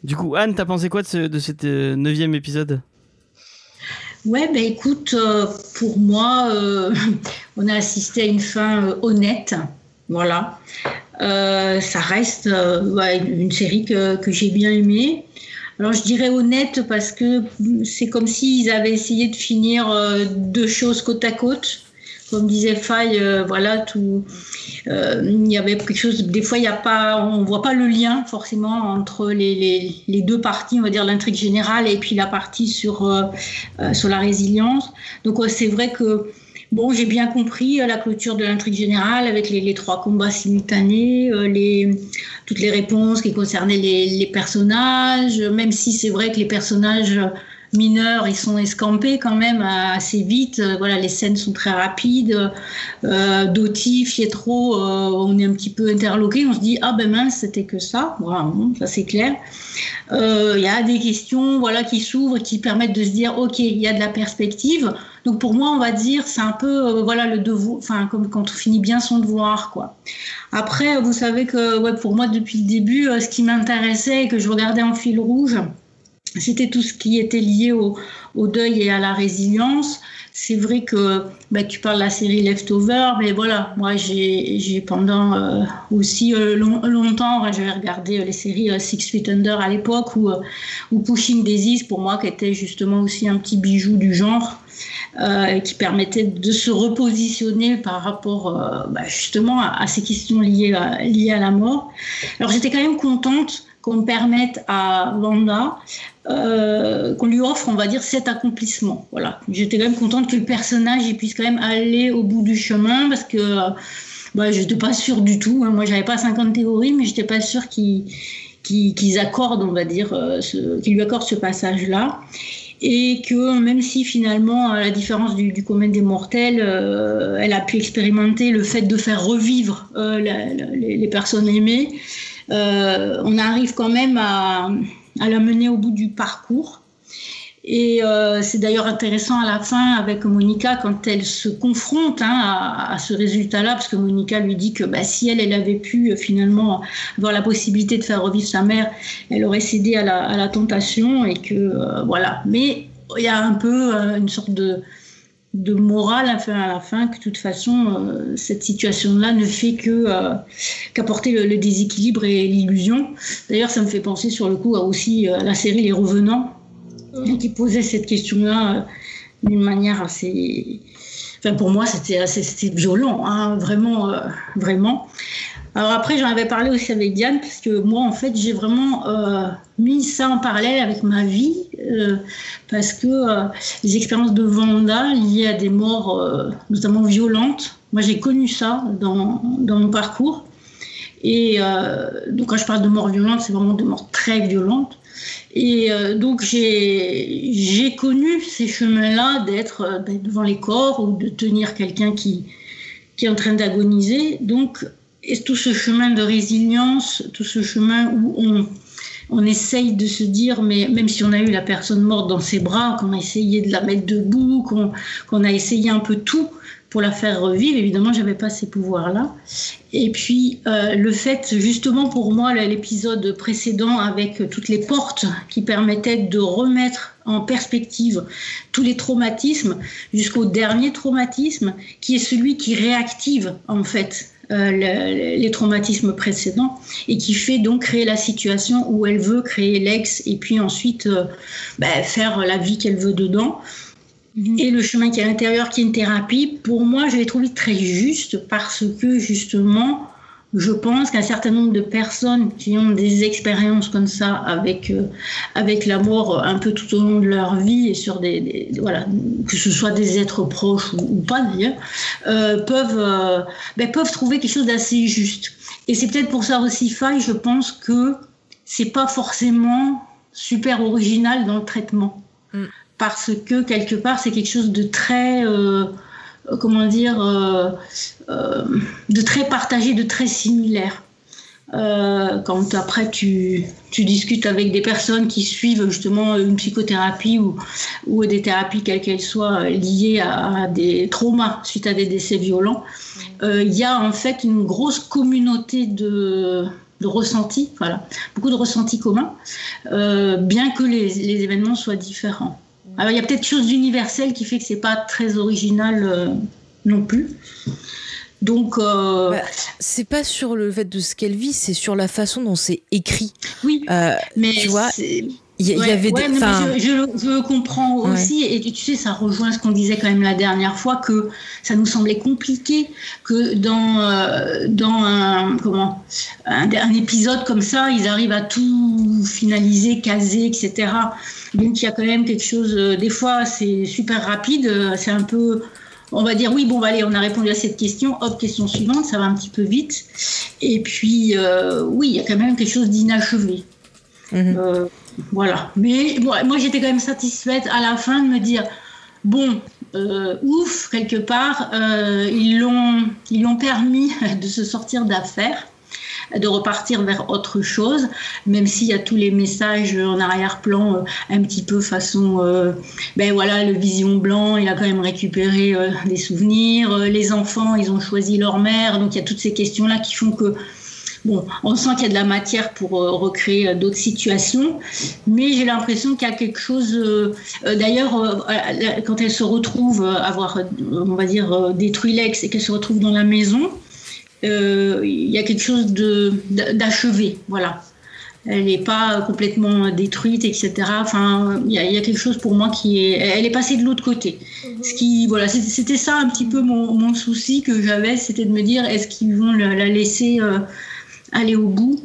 Du coup, Anne, t'as pensé quoi de, ce, de cet neuvième épisode? Ouais, ben écoute, euh, pour moi, euh, on a assisté à une fin euh, honnête. Voilà. Ça reste une série que, que j'ai bien aimée. Alors je dirais honnête parce que c'est comme s'ils avaient essayé de finir deux choses côte à côte. Comme disait Faye, euh, voilà, tout. euh, il y avait quelque chose. Des fois, il a pas, on voit pas le lien forcément entre les, les, deux parties, on va dire l'intrigue générale et puis la partie sur euh, sur la résilience. Donc c'est vrai que bon, j'ai bien compris la clôture de l'intrigue générale avec les, les trois combats simultanés, les toutes les réponses qui concernaient les personnages, même si c'est vrai que les personnages mineurs, ils sont escampés quand même assez vite. Euh, Voilà, les scènes sont très rapides. Euh, Doty, Fietro, euh, on est un petit peu interloqué. On se dit ah ben mince, c'était que ça. Voilà, ça c'est clair. Euh, Il y a des questions, voilà, qui s'ouvrent, qui permettent de se dire ok, il y a de la perspective. Donc pour moi, on va dire c'est un peu voilà le devoir, enfin comme quand on finit bien son devoir quoi. Après, vous savez que ouais, pour moi depuis le début, ce qui m'intéressait et que je regardais en fil rouge, c'était tout ce qui était lié au, deuil et à la résilience. C'est vrai que bah, tu parles de la série Leftover, mais voilà, moi j'ai pendant euh, aussi euh, long- longtemps, j'avais regardé euh, les séries Six Feet Under à l'époque ou, Pushing Daisies pour moi qui était justement aussi un petit bijou du genre. qui permettait de se repositionner par rapport bah, justement à, ces questions liées à, liées à la mort. Alors j'étais quand même contente qu'on me permette à Wanda, euh, qu'on lui offre, on va dire, cet accomplissement. Voilà. J'étais quand même contente que le personnage puisse quand même aller au bout du chemin parce que euh, bah, je n'étais pas sûre du tout. hein. Moi, j'avais pas 50 théories, mais j'étais pas sûre qu'ils accordent, on va dire, euh, qu'ils lui accordent ce passage-là. Et que même si finalement, à la différence du, du des mortels, elle a pu expérimenter le fait de faire revivre les, personnes aimées, on arrive quand même à, à la mener au bout du parcours. Et euh, c'est d'ailleurs intéressant à la fin avec Monica quand elle se confronte hein, à, ce résultat-là, parce que Monica lui dit que bah, si elle, elle avait pu euh, finalement avoir la possibilité de faire revivre sa mère, elle aurait cédé à la, à la tentation et que euh, voilà. Mais il y a un peu une sorte de, de morale à la fin, à la fin que de toute façon euh, cette situation-là ne fait que euh, qu'apporter le, le déséquilibre et l'illusion. D'ailleurs, ça me fait penser sur le coup à aussi euh, la série Les Revenants qui posait cette question-là euh, d'une manière assez. Enfin, pour moi, c'était assez c'était violent, hein, vraiment, vraiment. Alors après, j'en avais parlé aussi avec Diane, parce que moi, en fait, j'ai vraiment euh, mis ça en parallèle avec ma vie, euh, parce que euh, les expériences de Vanda liées à des morts, euh, notamment violentes, moi, j'ai connu ça dans, dans mon parcours. Et euh, donc, quand je parle de morts violentes, c'est vraiment de morts très violentes. Et euh, donc j'ai connu ces chemins-là d'être devant les corps ou de tenir quelqu'un qui qui est en train d'agoniser. Donc et tout ce chemin de résilience, tout ce chemin où on on essaye de se dire, mais même si on a eu la personne morte dans ses bras, qu'on a essayé de la mettre debout, qu'on qu'on a essayé un peu tout pour la faire revivre, évidemment, j'avais pas ces pouvoirs-là. Et puis euh, le fait, justement pour moi, l'épisode précédent avec toutes les portes qui permettaient de remettre en perspective tous les traumatismes jusqu'au dernier traumatisme, qui est celui qui réactive en fait le- les traumatismes précédents et qui fait donc créer la situation où elle veut créer l'ex et puis ensuite euh, bah, faire la vie qu'elle veut dedans. Et le chemin qui est à l'intérieur, qui est une thérapie, pour moi, je l'ai trouvé très juste parce que justement, je pense qu'un certain nombre de personnes qui ont des expériences comme ça avec, euh, avec la mort un peu tout au long de leur vie et sur des, des- voilà, que ce soit des êtres proches ou, ou pas d'ailleurs, euh, peuvent, euh, ben, peuvent trouver quelque chose d'assez juste. Et c'est peut-être pour ça aussi, Faye, je pense que c'est pas forcément super original dans le traitement. Mm. Parce que quelque part, c'est quelque chose de très, euh, euh, comment dire, euh, euh, de très partagé, de très similaire. Euh, quand après tu, tu, discutes avec des personnes qui suivent justement une psychothérapie ou, ou des thérapies quelles qu'elles soient liées à, à, des traumas suite à des décès violents, euh, il y a en fait une grosse communauté de, de ressentis, voilà, beaucoup de ressentis communs, euh, bien que les, les, événements soient différents. Alors il y a peut-être quelque chose d'universel qui fait que c'est pas très original euh, non plus. Donc, euh... bah, c'est pas sur le fait de ce qu'elle vit, c'est sur la façon dont c'est écrit. Oui, euh, mais tu vois, il y, ouais, y, avait ouais, des. Je, je, je, le comprends aussi, et tu sais, ça rejoint ce qu'on disait quand même la dernière fois que ça nous semblait compliqué que dans euh, dans un comment un, un, épisode comme ça, ils arrivent à tout finaliser, caser, etc. Donc il y a quand même quelque chose. Euh, des fois, c'est super rapide, euh, c'est un peu on va dire oui, bon, bah, allez, on a répondu à cette question, hop, question suivante, ça va un petit peu vite. Et puis, euh, oui, il y a quand même quelque chose d'inachevé. Mmh. Euh, voilà. Mais moi, j'étais quand même satisfaite à la fin de me dire, bon, euh, ouf, quelque part, euh, ils l'ont ils l'ont permis de se sortir d'affaires de repartir vers autre chose, même s'il y a tous les messages en arrière-plan euh, un petit peu façon, ben voilà, le vision blanc, il a quand même récupéré euh, des souvenirs, les enfants, ils ont choisi leur mère, donc il y a toutes ces questions-là qui font que Bon, on sent qu'il y a de la matière pour euh, recréer d'autres situations, mais j'ai l'impression qu'il y a quelque chose. Euh, D'ailleurs, euh, quand elle se retrouve avoir, on va dire, détruit l'ex et qu'elle se retrouve dans la maison, il y a quelque chose d'achevé, voilà. Elle n'est pas complètement détruite, etc. Enfin, il y, y, a quelque chose pour moi qui est. Elle est passée de l'autre côté. Ce qui, voilà, c'était ça un petit peu mon, mon souci que j'avais, c'était de me dire est-ce qu'ils vont la, la laisser aller au bout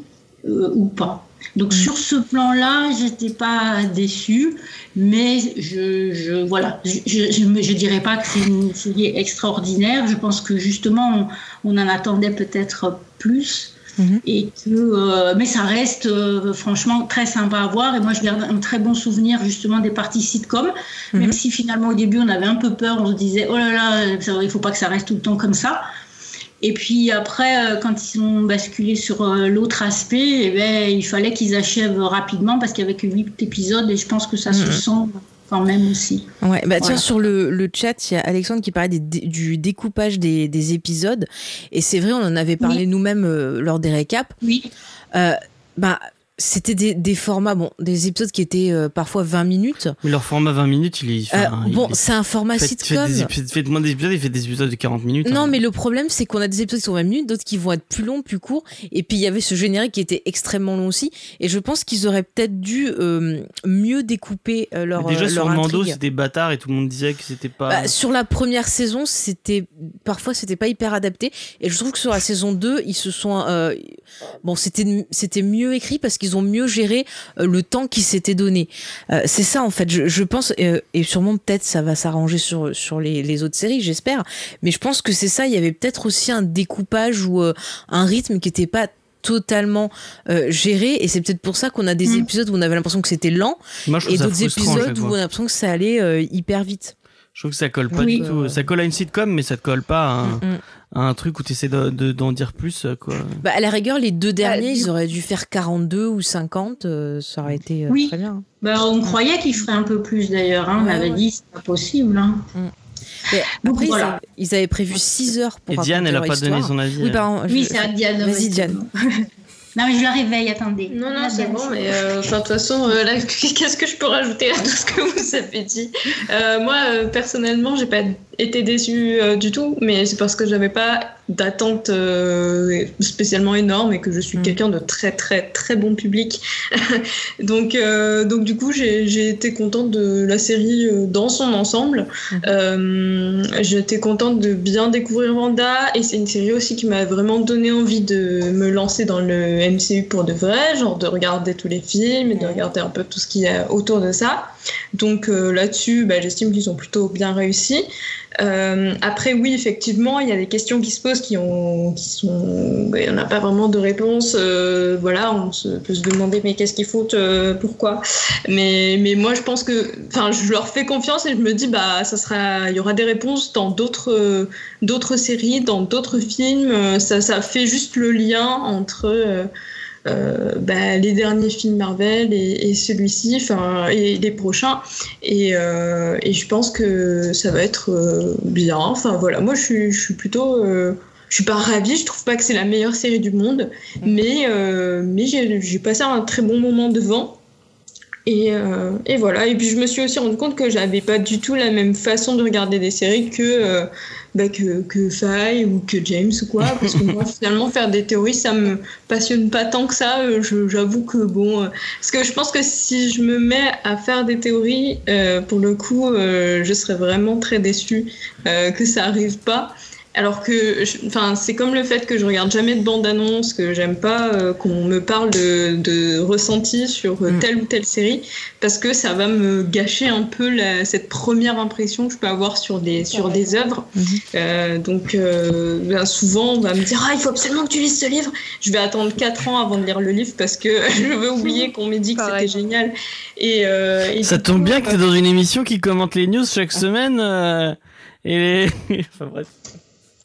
euh, ou pas. Donc mmh. sur ce plan-là, j'étais pas déçue, mais je, je voilà, je, je, je, dirais pas que c'est une série extraordinaire. Je pense que justement, on, on en attendait peut-être plus. Mmh. Et que, euh, mais ça reste euh, franchement très sympa à voir. Et moi, je garde un très bon souvenir justement des parties sitcom, mmh. même si finalement au début on avait un peu peur, on se disait oh là là, il faut pas que ça reste tout le temps comme ça. Et puis après, quand ils ont basculé sur l'autre aspect, eh ben, il fallait qu'ils achèvent rapidement parce qu'il n'y avait que 8 épisodes et je pense que ça mmh. se sent quand même aussi. Ouais, bah tiens, sur le, le chat, il y a Alexandre qui parlait des, du découpage des, des épisodes. Et c'est vrai, on en avait parlé oui. nous-mêmes euh, lors des récaps. Oui. Euh, bah, c'était des, des, formats, bon, des épisodes qui étaient euh, parfois 20 minutes. Mais leur format 20 minutes, il est. Euh, bon, c'est un format fait, sitcom. Faites, fait moins d'épisodes, il fait des épisodes de 40 minutes. Non, hein. mais le problème, c'est qu'on a des épisodes qui sont 20 minutes, d'autres qui vont être plus longs, plus courts. Et puis, il y avait ce générique qui était extrêmement long aussi. Et je pense qu'ils auraient peut-être dû euh, mieux découper euh, leur. Mais déjà, leur sur intrigue. Mando, c'était bâtard et tout le monde disait que c'était pas. Bah, sur la première saison, c'était. Parfois, c'était pas hyper adapté. Et je trouve que sur la saison 2, ils se sont. bon, c'était c'était mieux écrit parce qu'ils ont mieux géré euh, le temps qui s'était donné. Euh, c'est ça en fait, je, je pense, euh, et sûrement peut-être ça va s'arranger sur, sur les, les autres séries, j'espère, mais je pense que c'est ça, il y avait peut-être aussi un découpage ou euh, un rythme qui n'était pas totalement euh, géré et c'est peut-être pour ça qu'on a des mmh. épisodes où on avait l'impression que c'était lent Moi, et d'autres épisodes où on a l'impression que ça allait euh, hyper vite. Je trouve que ça colle pas oui. du tout. Ça colle à une sitcom, mais ça te colle pas à un, mmh. Un truc où tu essaies d'en de, de, dire plus. Quoi. Bah, à la rigueur, les deux derniers, ils auraient dû faire 42 ou 50. Euh, ça aurait été euh, oui. très bien. Bah, on croyait qu'ils feraient un peu plus d'ailleurs. Hein. On avait dit c'est pas possible. Hein. Mais après, Donc, voilà. ils, avaient prévu 6 heures pour Et Diane, elle a pas histoire. donné son avis. Oui, pardon, oui je... c'est à Diane. Vas-y, Diane. Non, mais je la réveille, attendez. Non, non, c'est bon, mais euh, de toute façon, euh, qu'est-ce que je peux rajouter à tout ce que vous avez dit? Euh, Moi, euh, personnellement, j'ai pas été déçue euh, du tout, mais c'est parce que j'avais pas d'attente euh, spécialement énorme et que je suis mmh. quelqu'un de très, très, très bon public. donc, donc, du coup, j'ai été contente de la série dans son ensemble. Mmh. J'étais contente de bien découvrir Wanda et c'est une série aussi qui m'a vraiment donné envie de me lancer dans le MCU pour de vrai, genre de regarder tous les films et de regarder un peu tout ce qu'il y a autour de ça. Donc euh, là-dessus, bah, j'estime qu'ils ont plutôt bien réussi. Euh, après, oui, effectivement, il y a des questions qui se posent qui, ont, qui sont. ben, Il n'y en a pas vraiment de réponse. euh, voilà, on peut se demander, mais qu'est-ce qu'ils foutent euh, Pourquoi? Mais, mais moi, je pense que. Enfin, je leur fais confiance et je me dis, bah, ça sera. Il y aura des réponses dans d'autres d'autres séries, dans d'autres films. Ça, ça fait juste le lien entre. Euh, bah, les derniers films Marvel et, et celui-ci, enfin et les prochains, et, euh, et je pense que ça va être euh, bien. Enfin voilà, moi je suis, je suis plutôt, je suis pas ravie. Je trouve pas que c'est la meilleure série du monde, mais euh, mais j'ai j'ai passé un très bon moment devant. Et, euh, et voilà. Et puis je me suis aussi rendu compte que j'avais pas du tout la même façon de regarder des séries que euh, bah, que, que Faye ou que James ou quoi. Parce que moi, finalement, faire des théories, ça me passionne pas tant que ça. Euh, J'avoue que bon. euh, parce que je pense que si je me mets à faire des théories, euh, pour le coup, euh, je serais vraiment très déçue euh, que ça arrive pas. Alors que, enfin, c'est comme le fait que je regarde jamais de bande-annonce, que j'aime pas euh, qu'on me parle de, de ressenti sur euh, Mm. telle ou telle série, parce que ça va me gâcher un peu la- cette première impression que je peux avoir sur des, sur des œuvres. Mhm. Euh, donc, euh, ben, souvent, on va me dire Ah, il faut absolument que tu lises ce livre. Je vais attendre 4 ans avant de lire le livre parce que je veux oublier qu'on m'ait dit que c'était génial. Et, euh, et Ça tombe coup, bien que t'es euh, dans une émission qui commente les news chaque semaine. euh, et les... enfin bref.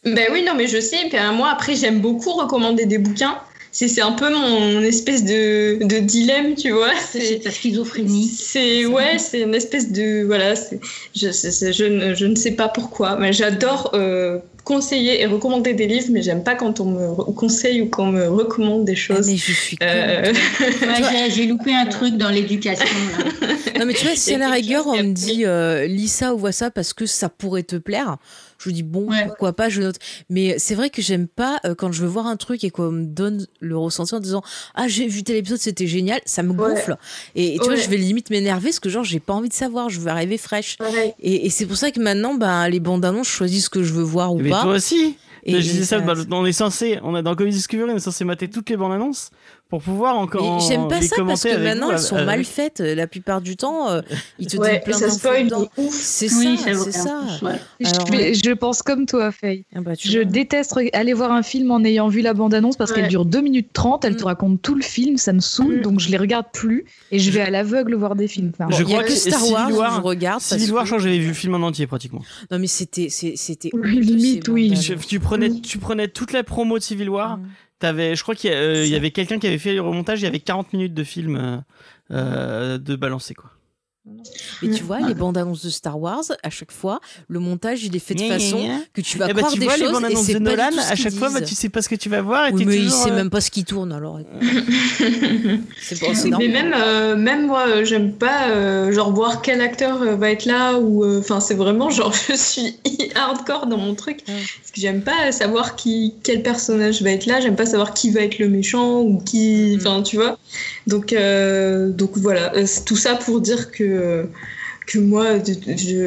Ben oui, non, mais je sais. Puis euh, moi, après, j'aime beaucoup recommander des bouquins. C'est c'est un peu mon espèce de, de dilemme, tu vois. C'est ta schizophrénie. C'est ouais, c'est une espèce de voilà. Je, c'est- je, ne, je ne sais pas pourquoi, mais j'adore euh, conseiller et recommander des livres, mais j'aime pas quand on me conseille ou qu'on me recommande des Ah, choses. mais je suis. Euh, Ouais, j'ai- loupé un truc dans l'éducation. Non mais tu vois, si à a la rigueur on me dit euh, lis ça ou vois ça parce que ça pourrait te plaire, je dis bon Ouais. pourquoi pas, je note. Mais c'est vrai que j'aime pas euh, quand je veux voir un truc et qu'on me donne le ressenti en disant ah j'ai vu tel épisode c'était génial, ça me Ouais. gonfle. Et, et tu vois je vais limite m'énerver parce que genre j'ai pas envie de savoir, je veux arriver fraîche. Et, et c'est pour ça que maintenant ben les bandes annonces je choisis ce que je veux voir ou Mais pas. toi aussi. Et- je disais ça, ça- bah, on est censé, on a dans Comedy Discovery, on est censé mater toutes les bandes annonces pour pouvoir encore. J'aime pas les ça parce que maintenant vous, elles sont avec- mal faites euh, la plupart du temps. euh, ils te Ouais, et plein ça d'infos. C'est Oui, ça, c'est ça. ouais. Alors, je, pense comme toi, Faye. ah bah, Je vois. déteste aller voir un film en ayant vu la bande-annonce parce Ouais. qu'elle dure 2 minutes 30, elle te Mm. raconte tout le film, ça me saoule, Mm. donc je les regarde plus et je vais à l'aveugle voir des films. Enfin, Je Il y a crois que Star Civil Wars où War- je regarde. Civil War, que- crois j'avais vu le film en entier pratiquement. Non mais c'était c'était limite, oui. annonces. tu prenais, tu prenais toute la promo de Civil War. T'avais, je crois qu'il y, euh, y avait quelqu'un qui avait fait le remontage. Il y avait 40 minutes de film euh, euh, de balancer quoi. Mais tu vois, les bandes annonces de Star Wars, à chaque fois, le montage il est fait de façon que tu vas Eh ben, croire tu des vois les choses bandes et annonces c'est de Nolan. À chaque fois, bah, tu sais pas ce que tu vas voir. Et Oui, mais il toujours, sait euh, même pas ce qui tourne alors. c'est pas c'est Mais même, euh, même moi, euh, j'aime pas euh, genre voir quel acteur euh, va être là ou euh, enfin c'est vraiment genre je suis hardcore dans mon truc Ouais. parce que j'aime pas savoir qui quel personnage va être là, j'aime pas savoir qui va être le méchant ou qui enfin tu vois. Donc euh, donc voilà, Euh, c'est tout ça pour dire que que moi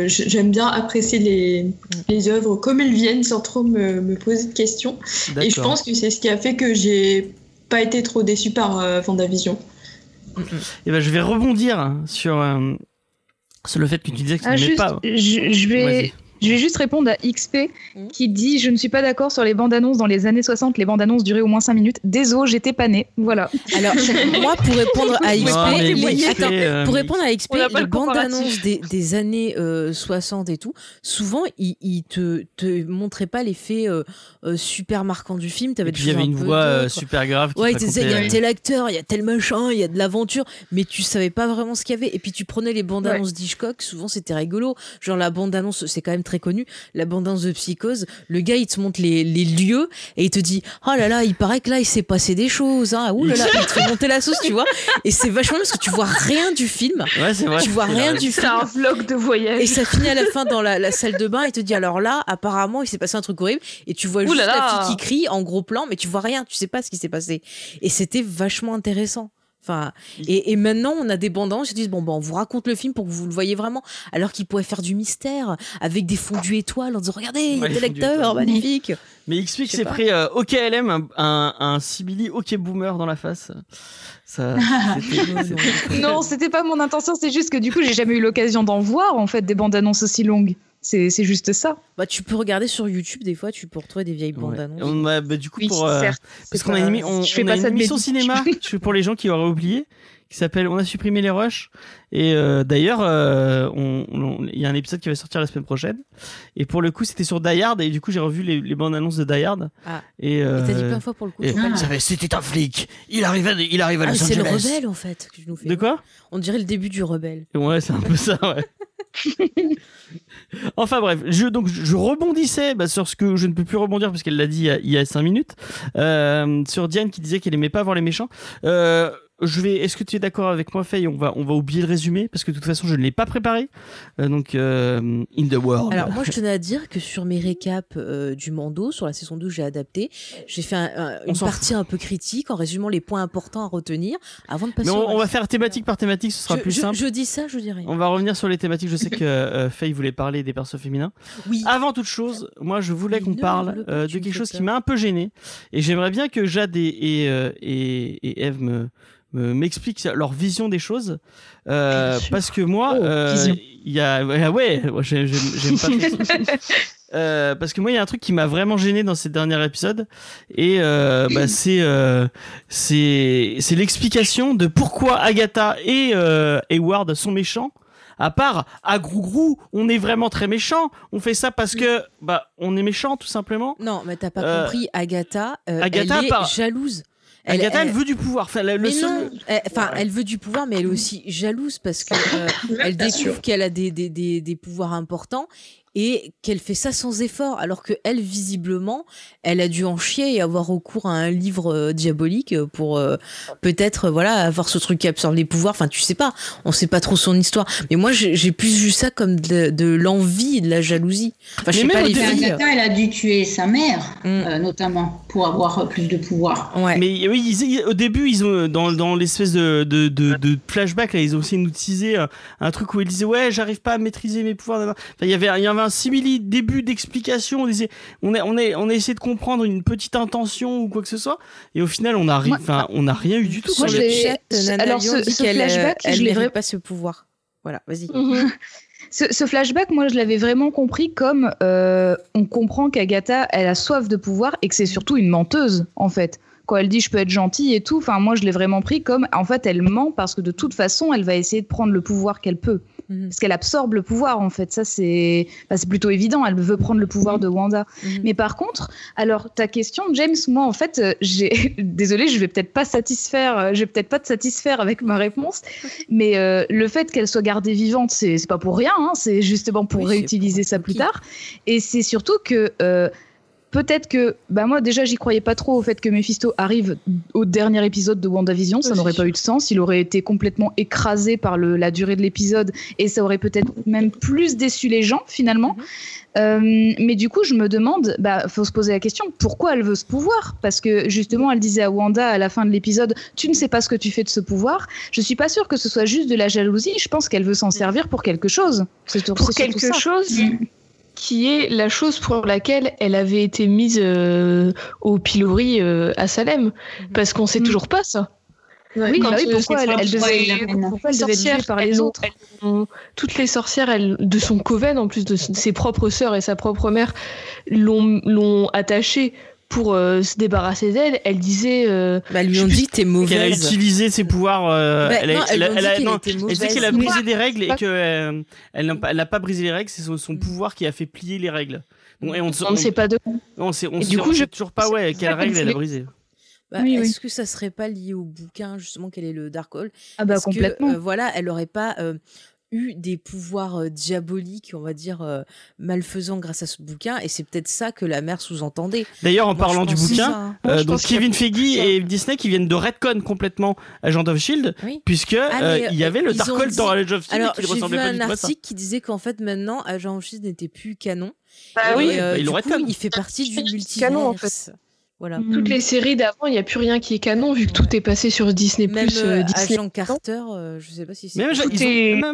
j'aime bien apprécier les, les œuvres comme elles viennent sans trop me, me poser de questions et je pense que c'est ce qui a fait que j'ai pas été trop déçue par euh, Vendavision. Et ben, je vais rebondir sur euh, sur le fait que tu disais que tu Ah, n'aimais pas. je, je vais. Je vais juste répondre à XP Mhm. qui dit Je ne suis pas d'accord sur les bandes annonces. Dans les années 60, les bandes annonces duraient au moins 5 minutes. Désolé, j'étais pas née. Voilà. Alors moi pour répondre à XP, Non, mais les- XP, attends, euh, pour répondre à XP, les le bandes annonces des, des années euh, 60 et tout, souvent ils, ils te te montraient pas l'effet euh, euh, super marquant du film. Et puis il y avait un une voix euh, super grave. Qui Ouais, il y a tel acteur, il y a tel machin, il y a de l'aventure, mais tu savais pas vraiment ce qu'il y avait. Et puis tu prenais les bandes annonces d'Hitchcock, souvent c'était rigolo. Genre la bande annonce, c'est quand même très connu, la bande annonce de Psychose, le gars il te montre les, les lieux et il te dit, oh là là, il paraît que là il s'est passé des choses, hein, ouh là là, il te fait monter la sauce, tu vois. Et c'est vachement parce que tu vois rien du film, Ouais, c'est vrai. tu vois rien du C'est film. un vlog de voyage. Et ça finit à la fin dans la, la salle de bain et te dit alors là apparemment il s'est passé un truc horrible et tu vois Ouh juste là la là. fille qui crie en gros plan mais tu vois rien tu sais pas ce qui s'est passé et c'était vachement intéressant enfin et, et maintenant on a des bandes annonces qui disent bon bah on vous raconte le film pour que vous le voyez vraiment alors qu'ils pourraient faire du mystère avec des fondus étoiles en disant regardez il y a acteur étoiles. magnifique Mais sais s'est pris euh, OKLM, un, un, un Sibili OK Boomer dans la face. Ça, non, c'était pas mon intention. C'est juste que du coup, j'ai jamais eu l'occasion d'en voir en fait des bandes annonces aussi longues. C'est c'est juste ça. Bah, tu peux regarder sur YouTube, des fois, tu peux retrouver des vieilles bandes Ouais. annonces. On a, bah, du coup, Oui, pour, euh, certes. parce qu'on a une, on, je fais on pas a une ça de émission cinéma pour les gens qui auraient oublié qui s'appelle On a supprimé les rushs. Et euh, d'ailleurs, euh, on- on- il y a un épisode qui va sortir la semaine prochaine. Et pour le coup, c'était sur Die Hard. Et du coup, j'ai revu les, les bandes annonces de Die Hard. Ah. Et, Et euh, t'as dit plein de fois pour le coup. c'était un flic. Il arrive à, il arrive à Ah, c'est le rebelle en fait que tu nous fais. De quoi? On dirait le début du rebelle. Ouais, c'est un peu ça, ouais. enfin bref, je, donc je rebondissais bah, sur ce que je ne peux plus rebondir parce qu'elle l'a dit il y a- il y a 5 minutes, euh, sur Diane qui disait qu'elle aimait pas voir les méchants. Euh, je vais. Est-ce que tu es d'accord avec moi, Faye? On va, on va oublier le résumé parce que de toute façon, je ne l'ai pas préparé. Euh, donc, euh, in the world. Alors moi je tenais à dire que sur mes récaps euh, du Mando, sur la saison 12 j'ai adapté, j'ai fait un- un- une partie un peu critique en résumant les points importants à retenir avant de passer Mais on, on va faire thématique par thématique, ce sera je, plus je- simple. je dis ça, je dis rien. On va revenir sur les thématiques. Je sais que Faye voulait parler des persos féminins. Oui. Avant toute chose, moi je voulais qu'on parle de quelque chose qui m'a un peu gêné et j'aimerais bien que Jade et et, et, et Eve me- m'expliquent leur vision des choses euh, parce que moi Oh, euh, il y a ouais, j'aime pas. Euh, parce que moi il y a un truc qui m'a vraiment gêné dans ces derniers épisodes et euh, bah, c'est euh, c'est c'est l'explication de pourquoi Agatha et euh, Hayward sont méchants à part à Grougrou, on est vraiment très méchant. On fait ça parce que bah on est méchant tout simplement. Non, mais t'as pas Euh, compris, Agatha, euh, Agatha, elle est par- jalouse. Agatha, elle, veut du pouvoir. Enfin, le le mais seul- non, elle- enfin, elle veut du pouvoir, mais elle est aussi jalouse parce que euh, elle découvre qu'elle a des, des, des, des pouvoirs importants et qu'elle fait ça sans effort, alors que elle, visiblement, elle a dû en chier et avoir recours à un livre euh, diabolique euh, pour euh, peut-être, voilà, avoir ce truc qui absorbe les pouvoirs. Enfin, tu sais pas, on sait pas trop son histoire. Mais moi, j'ai plus vu ça comme de, de l'envie et de la jalousie. Enfin, je sais même pas les filles. Elle a dû tuer sa mère, Mm. euh, notamment, pour avoir plus de pouvoir. Ouais. Mais oui, ils- au début, ils ont dans, dans l'espèce de, de, de, de flashback là, ils ont aussi nous teasé euh, un truc où ils disaient ouais, j'arrive pas à maîtriser mes pouvoirs. Enfin, il y avait il y avait un simili début d'explication. On disait on a on a on a essayé de comprendre une petite intention ou quoi que ce soit, et au final, on a ri- Moi- enfin on a rien eu du tout. Sur le chat, Nana alors, Lyon ce- dit ce qu'elle, euh, flashback, elle je l'ai pas ce pouvoir. Voilà, vas-y. Mhm. Ce, ce flashback, moi, je l'avais vraiment compris comme euh, on comprend qu'Agatha, elle a soif de pouvoir et que c'est surtout une menteuse, en fait. Quand elle dit je peux être gentille et tout, enfin, moi, je l'ai vraiment pris comme, en fait, elle ment parce que de toute façon, elle va essayer de prendre le pouvoir qu'elle peut. Mhm. Parce qu'elle absorbe le pouvoir, en fait. Ça, c'est c'est plutôt évident. Elle veut prendre le pouvoir de Wanda. Mhm. Mais par contre, alors ta question, James, moi en fait, euh, j'ai, désolé, je vais peut-être pas satisfaire, euh, je vais peut-être pas te satisfaire avec ma réponse, mais euh, le fait qu'elle soit gardée vivante, c'est, pas pour rien, hein, c'est justement pour Oui, réutiliser pour ça plus tard. Et c'est surtout que euh, peut-être que, bah moi déjà, j'y croyais pas trop au fait que Mephisto arrive au dernier épisode de WandaVision, ça n'aurait pas eu de sens, il aurait été complètement écrasé par le, la durée de l'épisode et ça aurait peut-être même plus déçu les gens finalement. Euh, mais du coup, je me demande, bah, faut se poser la question, pourquoi elle veut ce pouvoir? Parce que justement, elle disait à Wanda à la fin de l'épisode, tu ne sais pas ce que tu fais de ce pouvoir. Je suis pas sûre que ce soit juste de la jalousie. Je pense qu'elle veut s'en servir pour quelque chose. Pour quelque chose Mm. Qui est la chose pour laquelle elle avait été mise euh, au pilori euh, à Salem. Parce qu'on sait Mm. toujours pas ça. Oui, Quand, bah oui, pourquoi elle, devait, pourquoi elle devait être tuée par les autres ont- toutes les sorcières elles, de son coven, en plus de ses propres sœurs et sa propre mère, l'ont l'ont attachée pour euh, se débarrasser d'elle. Elle disait. euh, Bah, lui ont dit t'es Qu'elle a mauvaise. utilisé ses pouvoirs. euh, Bah, elle a, non, elle a- elle a- qu'elle non, elle mauvaise. qu'elle a brisé des règles et que euh, elle n'a pas, elle brisé les règles. C'est son, son pouvoir qui a fait plier les règles. Bon, et on, on ne sait pas de On sait, on Et sait- du coup, sait je- toujours pas ouais, quelle règle elle a voulait- brisé. Bah, Oui, oui. Est-ce que ça serait pas lié au bouquin justement quel est le Darkhold Ah bah que, complètement. euh, voilà, elle aurait pas euh, eu des pouvoirs euh, diaboliques, on va dire euh, malfaisants grâce à ce bouquin, et c'est peut-être ça que la mère sous-entendait. D'ailleurs, en Moi, parlant du bouquin, ça, hein. Moi, euh, donc Kevin Feige et Disney qui viennent de retcon complètement Agent of Shield, Oui. puisque Ah, euh, mais, il y avait euh, le ils ont Darkhold dit- dans Agent of Shield Alors, qui j'ai vu ressemblait pas du un tout à ça. article qui disait qu'en fait maintenant Agent of Shield n'était plus canon. Bah et, oui, euh, bah, l'ont coup, il fait partie du multivers. canon, en fait. Voilà. Mm. Toutes les séries d'avant, il n'y a plus rien qui est canon vu que tout est passé sur Disney+, Même euh, euh, Disney. Agent Carter, euh, je sais pas si c'est. Même,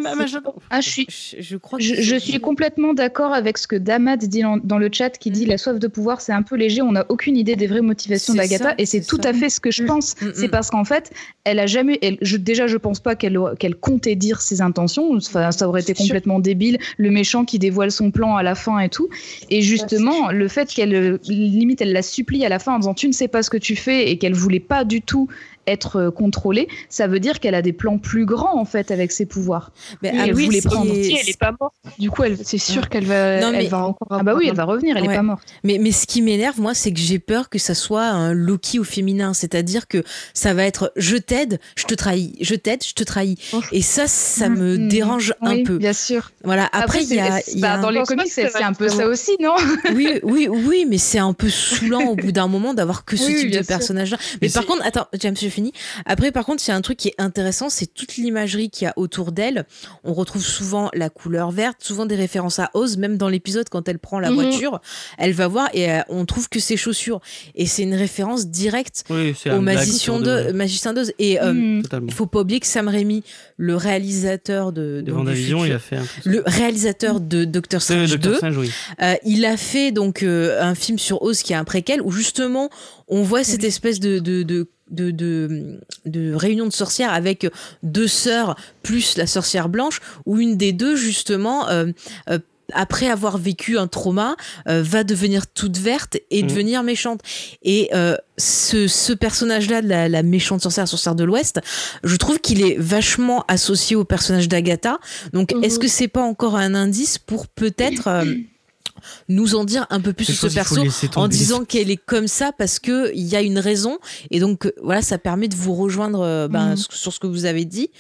ont- Ah, je suis, Je, crois. Que suis complètement d'accord avec ce que Damad dit dans, dans le chat, qui dit la soif de pouvoir, c'est un peu léger, on n'a aucune idée des vraies motivations d'Agatha, et c'est tout ça. à fait ce que je Mm. pense. Mm, C'est mm. parce qu'en fait, elle a jamais, elle, je, déjà, je pense pas qu'elle qu'elle comptait dire ses intentions. Enfin, ça aurait été sûr. complètement débile, le méchant qui dévoile son plan à la fin et tout. Et justement, le fait qu'elle, euh, limite, elle la supplie à la fin en disant tu ne sais pas ce que tu fais et qu'elle voulait pas du tout être euh, contrôlée, ça veut dire qu'elle a des plans plus grands en fait avec ses pouvoirs. Mais Oui, ah elle oui, voulait ce qui prendre. est- Si elle est pas morte, du coup, elle, c'est sûr qu'elle va, Non, mais- elle va encore. Ah bah oui, elle va revenir, elle Ouais. est pas morte. Mais, mais ce qui m'énerve, moi, c'est que j'ai peur que ça soit un Loki au féminin. C'est-à-dire que ça va être je t'aide, je te trahis, je t'aide, je te trahis. Et ça, ça me Mhm. dérange un Oui, peu. bien sûr. Voilà. Après, il y a. y bah, un- dans les comics, c'est un peu ça aussi, non? Oui, oui, oui, mais c'est un peu saoulant au bout d'un moment d'avoir que ce Oui, type de personnage-là. Mais, Mais par contre, attends, James, je finis. Après, par contre, il y a un truc qui est intéressant, c'est toute l'imagerie qu'il y a autour d'elle. On retrouve souvent la couleur verte, souvent des références à Oz, même dans l'épisode quand elle prend la Mhm. voiture, elle va voir et euh, on trouve que ses chaussures. Et c'est une référence directe Oui, au magicien de, d'Oz. Et euh, Hmm. Totalement. il faut pas oublier que Sam Raimi, le réalisateur de, De Vendavision, futur- il a fait un peu ça. le réalisateur de Doctor Strange 2, Doctor Strange, oui. euh, il a fait donc euh, un film sur Oz qui est un préquel où justement on voit cette espèce de de, de de, de, de réunion de sorcières avec deux sœurs plus la sorcière blanche où une des deux justement euh, euh, après avoir vécu un trauma, euh, va devenir toute verte et Mhm. devenir méchante. Et euh, ce, ce personnage-là, de la, la méchante sorcière, sorcière de l'Ouest, je trouve qu'il est vachement associé au personnage d'Agatha. Donc, Mhm. est-ce que c'est pas encore un indice pour peut-être euh, nous en dire un peu plus sur ce perso en disant qu'elle est comme ça parce que il y a une raison et donc euh, voilà ça permet de vous rejoindre euh, ben, Mhm. sur- ce que vous avez dit.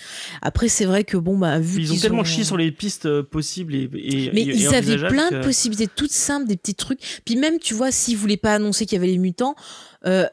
Après c'est vrai que bon bah vu Ils ont qu'ils tellement ont- chié sur les pistes euh, possibles et, et mais et- ils avaient plein de possibilités toutes simples des petits trucs. Puis même tu vois s'ils voulaient pas annoncer qu'il y avait les mutants euh,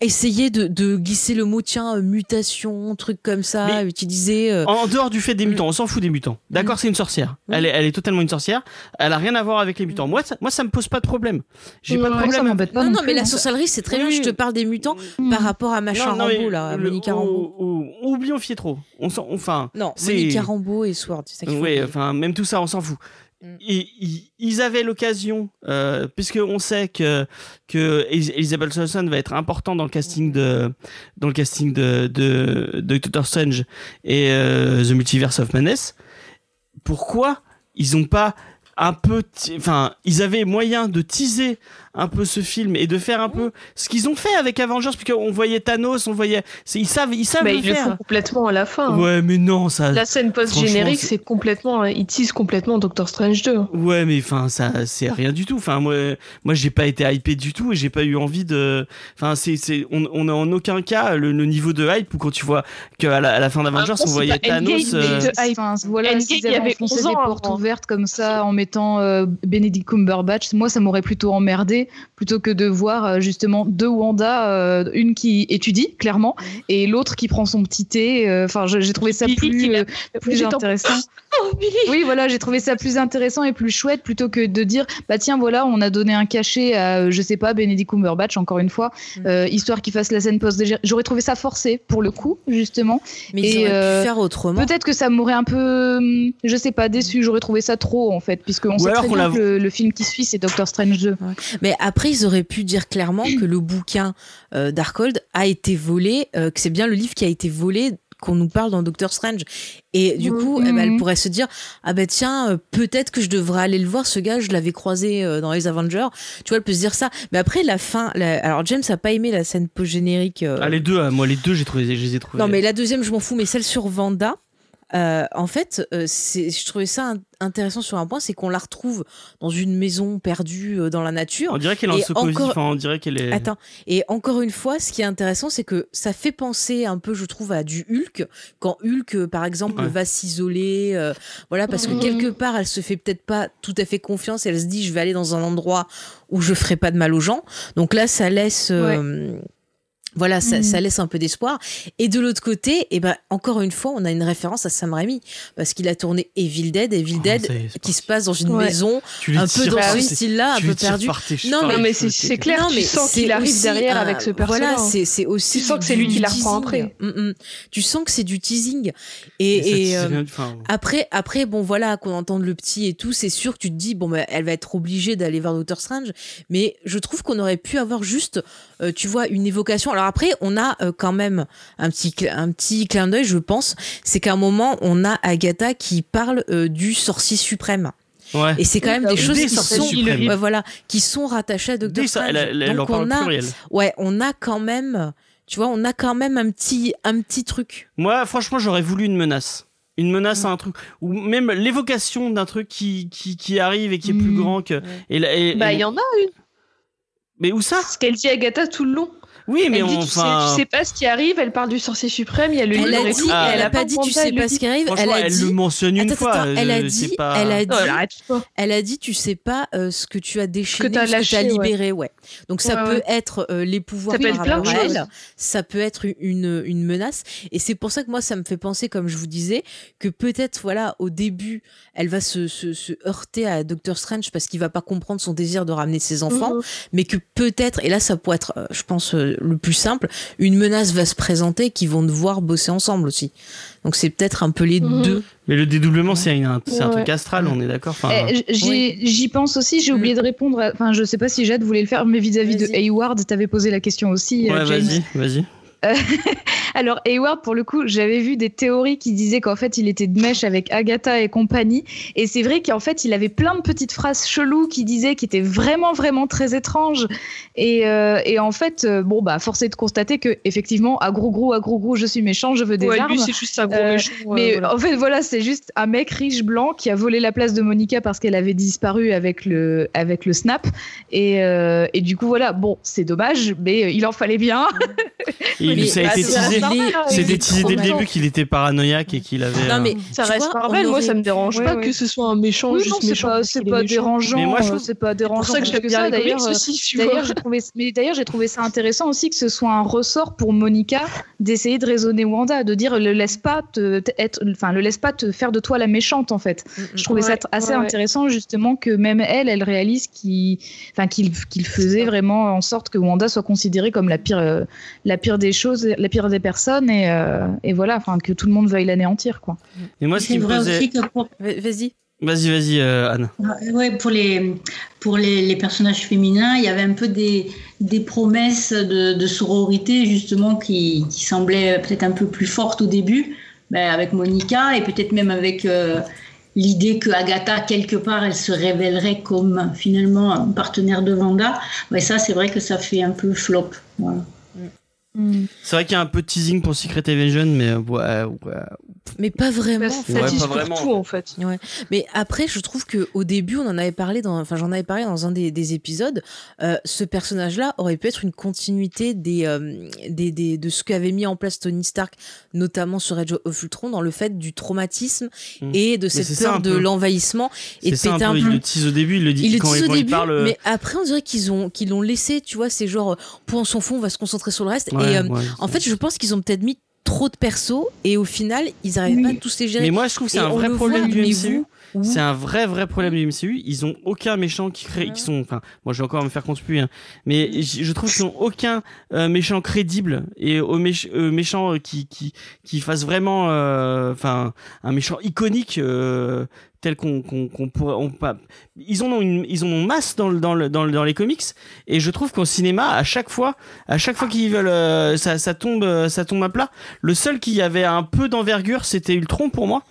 essayer de, de glisser le mot tiens euh, mutation truc comme ça Mais- utiliser euh, En dehors du fait des Mm. mutants, on s'en fout des mutants. D'accord, c'est une sorcière. Elle, est, elle est totalement une sorcière. Elle a rien à voir avec les mutants. Moi, ça, moi, ça me pose pas de problème. J'ai pas de ça problème. m'embête pas non non, non mais la sorcellerie c'est très bien Oui. je te parle des mutants Hmm. par rapport à machin Non, Rambo là le- Monica Rambeau ou- ou- Oublions Fietro. On s'en, enfin, non c'est- Monica Rambeau et Sword c'est ça qu'il faut ouais, oublier. enfin, même tout ça, on s'en fout. Mm. Ils, avaient l'occasion, euh, puisque on sait que que Elizabeth Olsen va être important dans le casting de dans le casting de Doctor Strange et euh, The Multiverse of Madness. Pourquoi ils ont pas un peu, enfin, ils avaient moyen de teaser un peu ce film et de faire un peu ce qu'ils ont fait avec Avengers, puisqu'on voyait Thanos, on voyait, ils savent, ils savent Bah, le ils le font faire. complètement à la fin. hein. Ouais, mais non, ça. La scène post-générique, c'est complètement. Ils teasent complètement Doctor Strange 2. Ouais, mais enfin, ça, c'est rien du tout. Enfin, moi, moi, j'ai pas été hypé du tout et j'ai pas eu envie de. Enfin, c'est, c'est, on, on a en aucun cas le, le niveau de hype où quand tu vois qu'à la, à la fin d'Avengers, on voyait Thanos. euh, de hype. Enfin, voilà, il y avaient avait enfoncé 11 ans des portes ouvertes comme ça en mettant euh, Benedict Cumberbatch, moi ça m'aurait plutôt emmerdé plutôt que de voir euh, justement deux Wanda, euh, une qui étudie clairement et l'autre qui prend son petit thé. euh, Enfin, j'ai trouvé ça plus, intéressant. Oh, Billy Oui, voilà, j'ai trouvé ça plus intéressant et plus chouette plutôt que de dire bah tiens voilà, on a donné un cachet à euh, je sais pas Benedict Cumberbatch encore une fois, Mm. euh, histoire qu'il fasse la scène post. J'aurais trouvé ça forcé pour le coup justement. mais ils auraient euh, pu faire autrement Peut-être que ça m'aurait un peu, je sais pas, déçu. J'aurais trouvé ça trop en fait, puisque on Ou sait très bien que le, le film qui suit c'est Doctor Strange 2. Mais après, ils auraient pu dire clairement que le bouquin euh, Darkhold a été volé, euh, que c'est bien le livre qui a été volé qu'on nous parle dans Doctor Strange. Et du coup, eh ben, elle Mhm. pourrait se dire ah ben tiens, euh, peut-être que je devrais aller le voir. Ce gars, je l'avais croisé euh, dans les Avengers. Tu vois, elle peut se dire ça. Mais après, la fin. la- Alors James a pas aimé la scène post générique. Ah, les deux, euh, moi, les deux, j'ai trouvé, je les ai trouvés. Non, mais la deuxième, je m'en fous, mais celle sur Vanda. Euh, en fait, euh, c'est, je trouvais ça in- intéressant sur un point, c'est qu'on la retrouve dans une maison perdue euh, dans la nature. On dirait qu'elle est en encore- enfin, on dirait qu'elle est. Attends, et encore une fois, ce qui est intéressant, c'est que ça fait penser un peu, je trouve, à du Hulk, quand Hulk, euh, par exemple, Ouais. va s'isoler, euh, voilà, parce que Mhm. quelque part, elle se fait peut-être pas tout à fait confiance, elle se dit, je vais aller dans un endroit où je ferai pas de mal aux gens. Donc là, ça laisse. euh, Voilà, ça, Mhm. ça laisse un peu d'espoir. Et de l'autre côté, eh ben, encore une fois, on a une référence à Sam Raimi. Parce qu'il a tourné Evil Dead, Evil Oh, Dead, est, qui se passe dans une Ouais. maison, un peu dans ce style-là, un peu perdu. Non, mais Non, mais c'est clair, Non, tu mais sens c'est qu'il arrive derrière un- avec ce personnage. Voilà, c'est c'est aussi. Tu sens que c'est lui qui la reprend teasing. après. Mm, mm. Tu sens que c'est du teasing. Mais Et, euh, après, après, bon, voilà, qu'on entende le petit et tout, c'est sûr que tu te dis, bon, bah, elle va être obligée d'aller voir Doctor Strange. Mais je trouve qu'on aurait pu avoir juste, euh, tu vois, une évocation. Alors après, on a euh, quand même un petit, un petit clin d'œil, je pense. C'est qu'à un moment, on a Agatha qui parle euh, du sorcier suprême. Ouais. Et c'est quand même des Des choses qui sont, ouais, voilà, qui sont rattachées à Doctor Strange. elle, elle, elle en Donc parle on a, pluriel. ouais, on a quand même, tu vois, on a quand même un petit, un petit truc. Moi, franchement, j'aurais voulu une menace. Une menace à un truc. Ou même l'évocation d'un truc qui, qui, qui arrive et qui est plus Mm. grand que. Et, la- et- Bah, et- il y en a une. Mais où ça? Ce qu'elle dit à Agatha tout le long. Oui, mais elle dit, on- tu, sais, enfin. tu sais pas ce qui arrive, elle parle du sorcier suprême, il y a le Elle a dit, Ah, elle a pas pas dit, tu sais pas ce qui arrive. Elle a elle dit, le mentionne une Attends, fois. attends, elle a euh, dit- pas... elle a dit-. Elle a dit, tu sais pas euh, ce que tu as déchaîné, ce que tu lâché, as ouais. libéré, ouais. Donc ça Ouais, peut ouais. être euh, les pouvoirs Ça peut par rapport à elle, ça peut être une, une menace. Et c'est pour ça que moi, ça me fait penser, comme je vous disais, que peut-être, voilà, au début, elle va se, se, se heurter à Doctor Strange parce qu'il va pas comprendre son désir de ramener ses enfants, Mhm. mais que peut-être, et là, ça pourrait être, je pense, le plus simple, une menace va se présenter qui vont devoir bosser ensemble aussi. Donc c'est peut-être un peu les Mhm. deux. Mais le dédoublement, c'est un, truc astral, on est d'accord enfin, Eh, J'y pense aussi, j'ai oublié de répondre. Enfin, je sais pas si Jade voulait le faire, mais vis-à-vis de Vas-y. Hayward, t'avais posé la question aussi, euh, Ouais, James. vas-y, vas-y. Alors, Hayward, pour le coup, j'avais vu des théories qui disaient qu'en fait, il était de mèche avec Agatha et compagnie. Et c'est vrai qu'en fait, il avait plein de petites phrases cheloues qui disaient qui étaient vraiment, vraiment très étranges. Et, euh, et en fait, euh, bon, bah, force est de constater que, effectivement, à gros gros, à gros gros, je suis méchant, je veux des Ouais, armes. lui, c'est juste un gros Euh, méchant. ouais, Mais voilà. en fait, voilà, c'est juste un mec riche blanc qui a volé la place de Monica parce qu'elle avait disparu avec le, avec le snap. Et, euh, et du coup, voilà, bon, c'est dommage, mais euh, il en fallait bien. Il- ça a bah, été c'est teasé. C'était teasé dès le début qu'il était paranoïaque et qu'il avait. Non, euh, mais Ça reste vois, Marvel, on moi ça me dérange Ouais, pas ouais. que ce soit un méchant, Oui, juste non, c'est méchant. c'est pas dérangeant. Mais moi, je euh, trouve- c'est pas C'est dérangeant. pour ça que j'aime bien D'ailleurs, euh, D'ailleurs, j'ai trouvé, mais d'ailleurs, j'ai trouvé ça intéressant aussi que ce soit un ressort pour Monica d'essayer de raisonner Wanda, de dire le laisse pas te, être, enfin le laisse pas te faire de toi la méchante en fait. Je trouvais ça Ouais, assez ouais, ouais. intéressant justement que même elle, elle réalise qu'il, enfin qu'il qu'il faisait vraiment en sorte que Wanda soit considérée comme la pire, euh, la pire des choses, la pire des personnes et, euh, et voilà, enfin que tout le monde veuille l'anéantir quoi. Et moi, ce qui C'est me vrai posait. aussi que pour, Va- Vas-y. Vas-y, vas-y, euh, Anne. ouais, pour, les, pour les, les personnages féminins, il y avait un peu des, des promesses de, de sororité justement qui, qui semblaient peut-être un peu plus fortes au début, ben, avec Monica et peut-être même avec euh, l'idée que Agatha, quelque part, elle se révélerait comme finalement un partenaire de Vanda. Mais ça, c'est vrai que ça fait un peu flop. Voilà. C'est vrai qu'il y a un peu de teasing pour Secret Invasion, mais euh, ouais, ouais. Mais pas vraiment. Bah, en fait. ça Ouais, tease pas vraiment. tout en fait. Mais après, je trouve que au début, on en avait parlé dans, enfin, j'en avais parlé dans un des, des épisodes. euh, ce personnage-là aurait pu être une continuité des, euh, des, des- de ce qu'avait mis en place Tony Stark, notamment sur Age of Ultron, dans le fait du traumatisme Mm. et de cette peur de l'envahissement et ça un péter peu. Il le tease au début, il le dit Il le quand, il, au quand il début, parle. mais après on dirait qu'ils ont qu'ils l'ont laissé, tu vois, c'est genre pour on s'en fout, on va se concentrer sur le reste. ouais, et euh, ouais, en fait, je pense qu'ils ont peut-être mis trop de persos et au final, ils n'arrivent Oui. pas à tous les gérer. Mais moi, je trouve que c'est un vrai problème voit, du MCU. C'est un vrai vrai problème du MCU. Ils ont aucun méchant qui crée, qui sont. Enfin, moi, je vais encore me faire conspuer, hein, mais je trouve qu'ils ont aucun euh, méchant crédible et au méch- euh, méchant qui qui qui fasse vraiment, euh, enfin, un méchant iconique. Euh, tel qu'on pourrait on pas ils en ont une ils en ont masse dans le dans le dans, le- dans les comics et je trouve qu'au cinéma à chaque fois à chaque fois qu'ils veulent euh, ça ça tombe euh, ça tombe à plat le seul qui avait un peu d'envergure c'était Ultron pour moi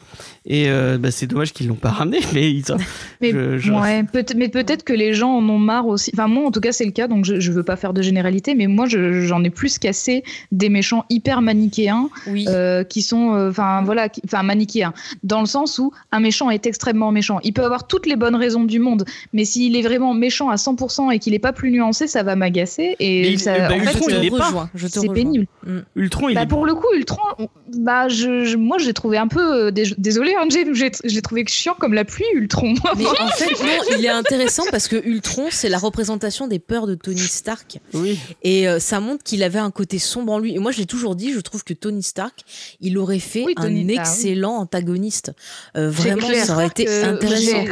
et euh, bah, c'est dommage qu'ils l'ont pas ramené mais ils ont- Mais, Je- je- ouais, peut mais peut-être que les gens en ont marre aussi. Enfin, moi, en tout cas, c'est le cas, donc je, je veux pas faire de généralité, mais moi, je- j'en ai plus cassé des méchants hyper manichéens oui. euh, qui sont, euh, enfin, voilà, enfin, manichéens, dans le sens où un méchant est extrêmement méchant. Il peut avoir toutes les bonnes raisons du monde, mais s'il est vraiment méchant à 100% et qu'il est pas plus nuancé, ça va m'agacer. Et il- ça, bah, en fait, Ultron, je il te est pas. rejoins, je te c'est pénible. Mm. Ultron il Bah, est pour le coup, Ultron, bah, je, je- moi, j'ai trouvé un peu, euh, dés- désolé, hein, j'ai j'ai trouvé que chiant, comme la pluie, Ultron. Mais en fait, non, il est intéressant parce que Ultron, c'est la représentation des peurs de Tony Stark. Oui. Et euh, ça montre qu'il avait un côté sombre en lui. Et moi, je l'ai toujours dit, je trouve que Tony Stark, il aurait fait Oui, Tony un Stark, excellent antagoniste. Euh, vraiment, ça aurait été intéressant.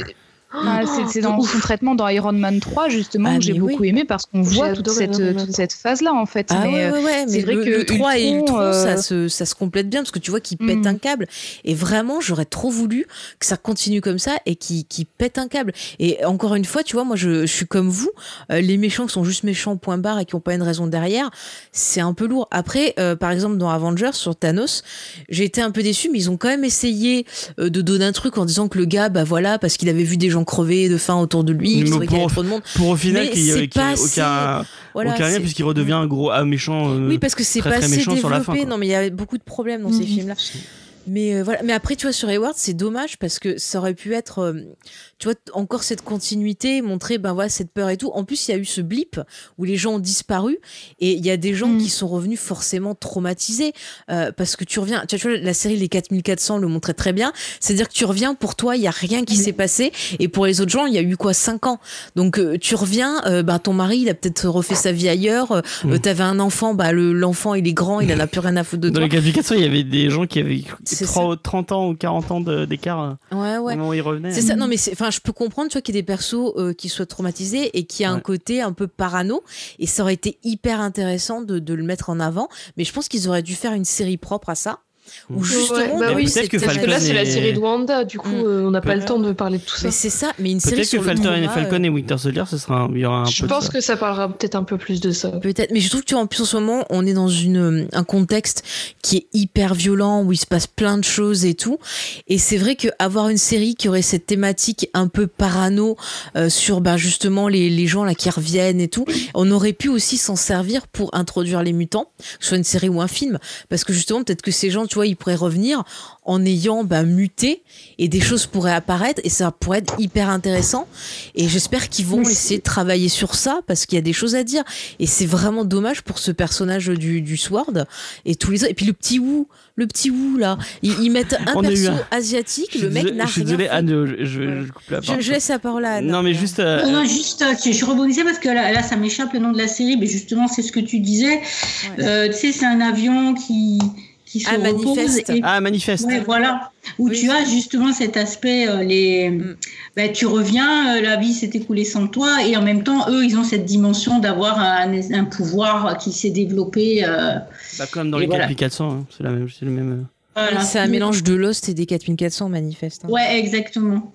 J'ai- Ah, c'est- dans son traitement dans Iron Man 3 justement Ah, que j'ai oui. beaucoup aimé parce qu'on voit toute cette, Iron Man toute 3. cette phase là en fait. Ah mais, ouais, euh, ouais, mais vrai le, que le 3 et Ultron, Ultron, ça, euh, se, ça se complète bien parce que tu vois qu'il pète Mm. un câble. Et vraiment, j'aurais trop voulu que ça continue comme ça et qu'il qu'il pète un câble. Et encore une fois, tu vois, moi, je, je suis comme vous. euh, les méchants qui sont juste méchants, point barre, et qui n'ont pas une raison derrière, c'est un peu lourd. Après, euh, par exemple, dans Avengers, sur Thanos, j'ai été un peu déçu, mais ils ont quand même essayé euh, de donner un truc en disant que le gars, bah voilà, parce qu'il avait vu des gens crever de faim autour de lui, trouvait qu'il y pour- avait trop de monde. Pour au final qu'il y c'est ait qu'il y ait pas assez- aucun, Voilà, aucun lien c'est- puisqu'il redevient un gros un méchant. euh, Oui, parce que c'est pas assez méchant sur la développé. fin, non, mais il y a beaucoup de problèmes dans ces Mhm. films-là. Mais euh, voilà. Mais après, tu vois, sur Hayward, c'est dommage parce que ça aurait pu être, euh, tu vois, encore cette continuité, montrer, ben voilà, cette peur et tout. En plus, il y a eu ce blip où les gens ont disparu et il y a des gens Mhm. qui sont revenus forcément traumatisés euh, parce que tu reviens. Tu vois, la série Les 4400 le montrait très bien. C'est-à-dire que tu reviens, pour toi, il y a rien qui s'est passé et pour les autres gens, il y a eu quoi, 5 ans. Donc euh, tu reviens, euh, ben ton mari, il a peut-être refait sa vie ailleurs. Euh, Mhm. T'avais un enfant, bah le l'enfant, il est grand, il en a plus rien à foutre de Dans toi. les qualifications, il y avait des gens qui avaient C'est 30, 30 ans ou 40 ans d'écart euh, Ouais, ouais. au moment où ils revenaient. C'est ça, non mais c'est- enfin je peux comprendre tu vois qu'il y ait des persos euh, qui soient traumatisés et qui a un côté un peu parano. Et ça aurait été hyper intéressant de, de le mettre en avant. Mais je pense qu'ils auraient dû faire une série propre à ça Ouais, justement bah oui, eu peut-être que Parce que Falcon là, c'est la série de Wanda, du coup, Mm. euh, on n'a pas le temps de parler de tout ça. mais c'est ça mais une série Peut-être que sur le Falcon, trauma, Falcon euh, et Winter Soldier, ce sera un- il y aura un Je peu de pense ça. que ça parlera peut-être un peu plus de ça. Peut-être, mais je trouve que tu vois, en plus en ce moment, on est dans une un contexte qui est hyper violent où il se passe plein de choses et tout. Et c'est vrai que avoir une série qui aurait cette thématique un peu parano euh, sur bah justement les, les gens là qui reviennent et tout, on aurait pu aussi s'en servir pour introduire les mutants, que ce soit une série ou un film, parce que justement peut-être que ces gens, tu vois, ils pourraient revenir en ayant bah, muté et des choses pourraient apparaître et ça pourrait être hyper intéressant. Et j'espère qu'ils vont essayer de travailler sur ça parce qu'il y a des choses à dire. Et c'est vraiment dommage pour ce personnage du, du Sword et tous les autres. Et puis le petit Wu, le petit Wu là, ils, ils mettent un On perso un- asiatique, Je le mec n'a Je suis rien désolé, fait. Anne, je, je, je coupe la Je, parole. je laisse la parole à Anne. Non, mais juste. euh, Non, non, juste, euh, je, je rebondissais parce que là, là, ça m'échappe le nom de la série, mais justement, c'est ce que tu disais. Euh, tu sais, c'est un avion qui, qui se Ah, manifeste. Et, Ah, manifeste. ouais, voilà. Où Oui. tu as justement cet aspect, euh, les, Mm. ben, tu reviens, euh, la vie s'est écoulée sans toi, et en même temps, eux, ils ont cette dimension d'avoir un, un pouvoir qui s'est développé. euh, Bah, comme dans les voilà. 4400, hein, c'est la même, c'est le même. euh. voilà. C'est un mélange de Lost et des 4400 manifeste. hein. Ouais, exactement.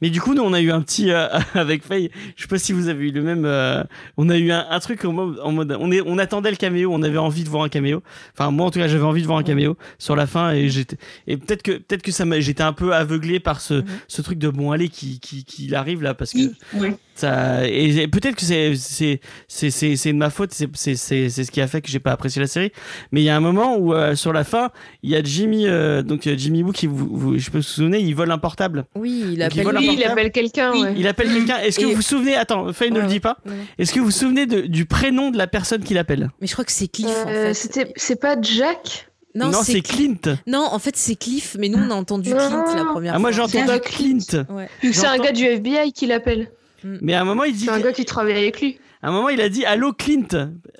Mais du coup, nous, on a eu un petit euh, avec Faye. Je sais pas si vous avez eu le même. euh, on a eu un, un truc en mode, en mode, on est, on attendait le caméo. On avait envie de voir un caméo. Enfin, moi, en tout cas, j'avais envie de voir un caméo sur la fin et j'étais. Et peut-être que, peut-être que ça m'a, j'étais un peu aveuglé par ce, Mhm. ce truc de bon allez qui, qui, qui arrive là parce que Oui. Ça et peut-être que c'est c'est c'est c'est c'est de ma faute c'est c'est c'est c'est ce qui a fait que j'ai pas apprécié la série mais il y a un moment où euh, sur la fin il y a Jimmy euh, donc Jimmy Woo qui vous, vous je si vous souvenez il vole un portable Oui, il Donc, il appelle. Oui, il appelle quelqu'un, Oui. ouais. il appelle quelqu'un est-ce que Et- vous vous souvenez attends Faye ne le dit pas Ouais. est-ce que vous vous souvenez de, du prénom de la personne qui l'appelle? Mais je crois que c'est Cliff en Euh, fait. c'était- C'est pas Jack? Non, c'est Cl- Clint Non, en fait c'est Cliff, mais nous on a entendu Clint la première ah moi j'ai fois. entendu pas Clint Ouais. C'est un J'entends. gars du FBI qui l'appelle. Mais à un moment il dit C'est un gars qui travaille avec lui. à un moment il a dit allô Clint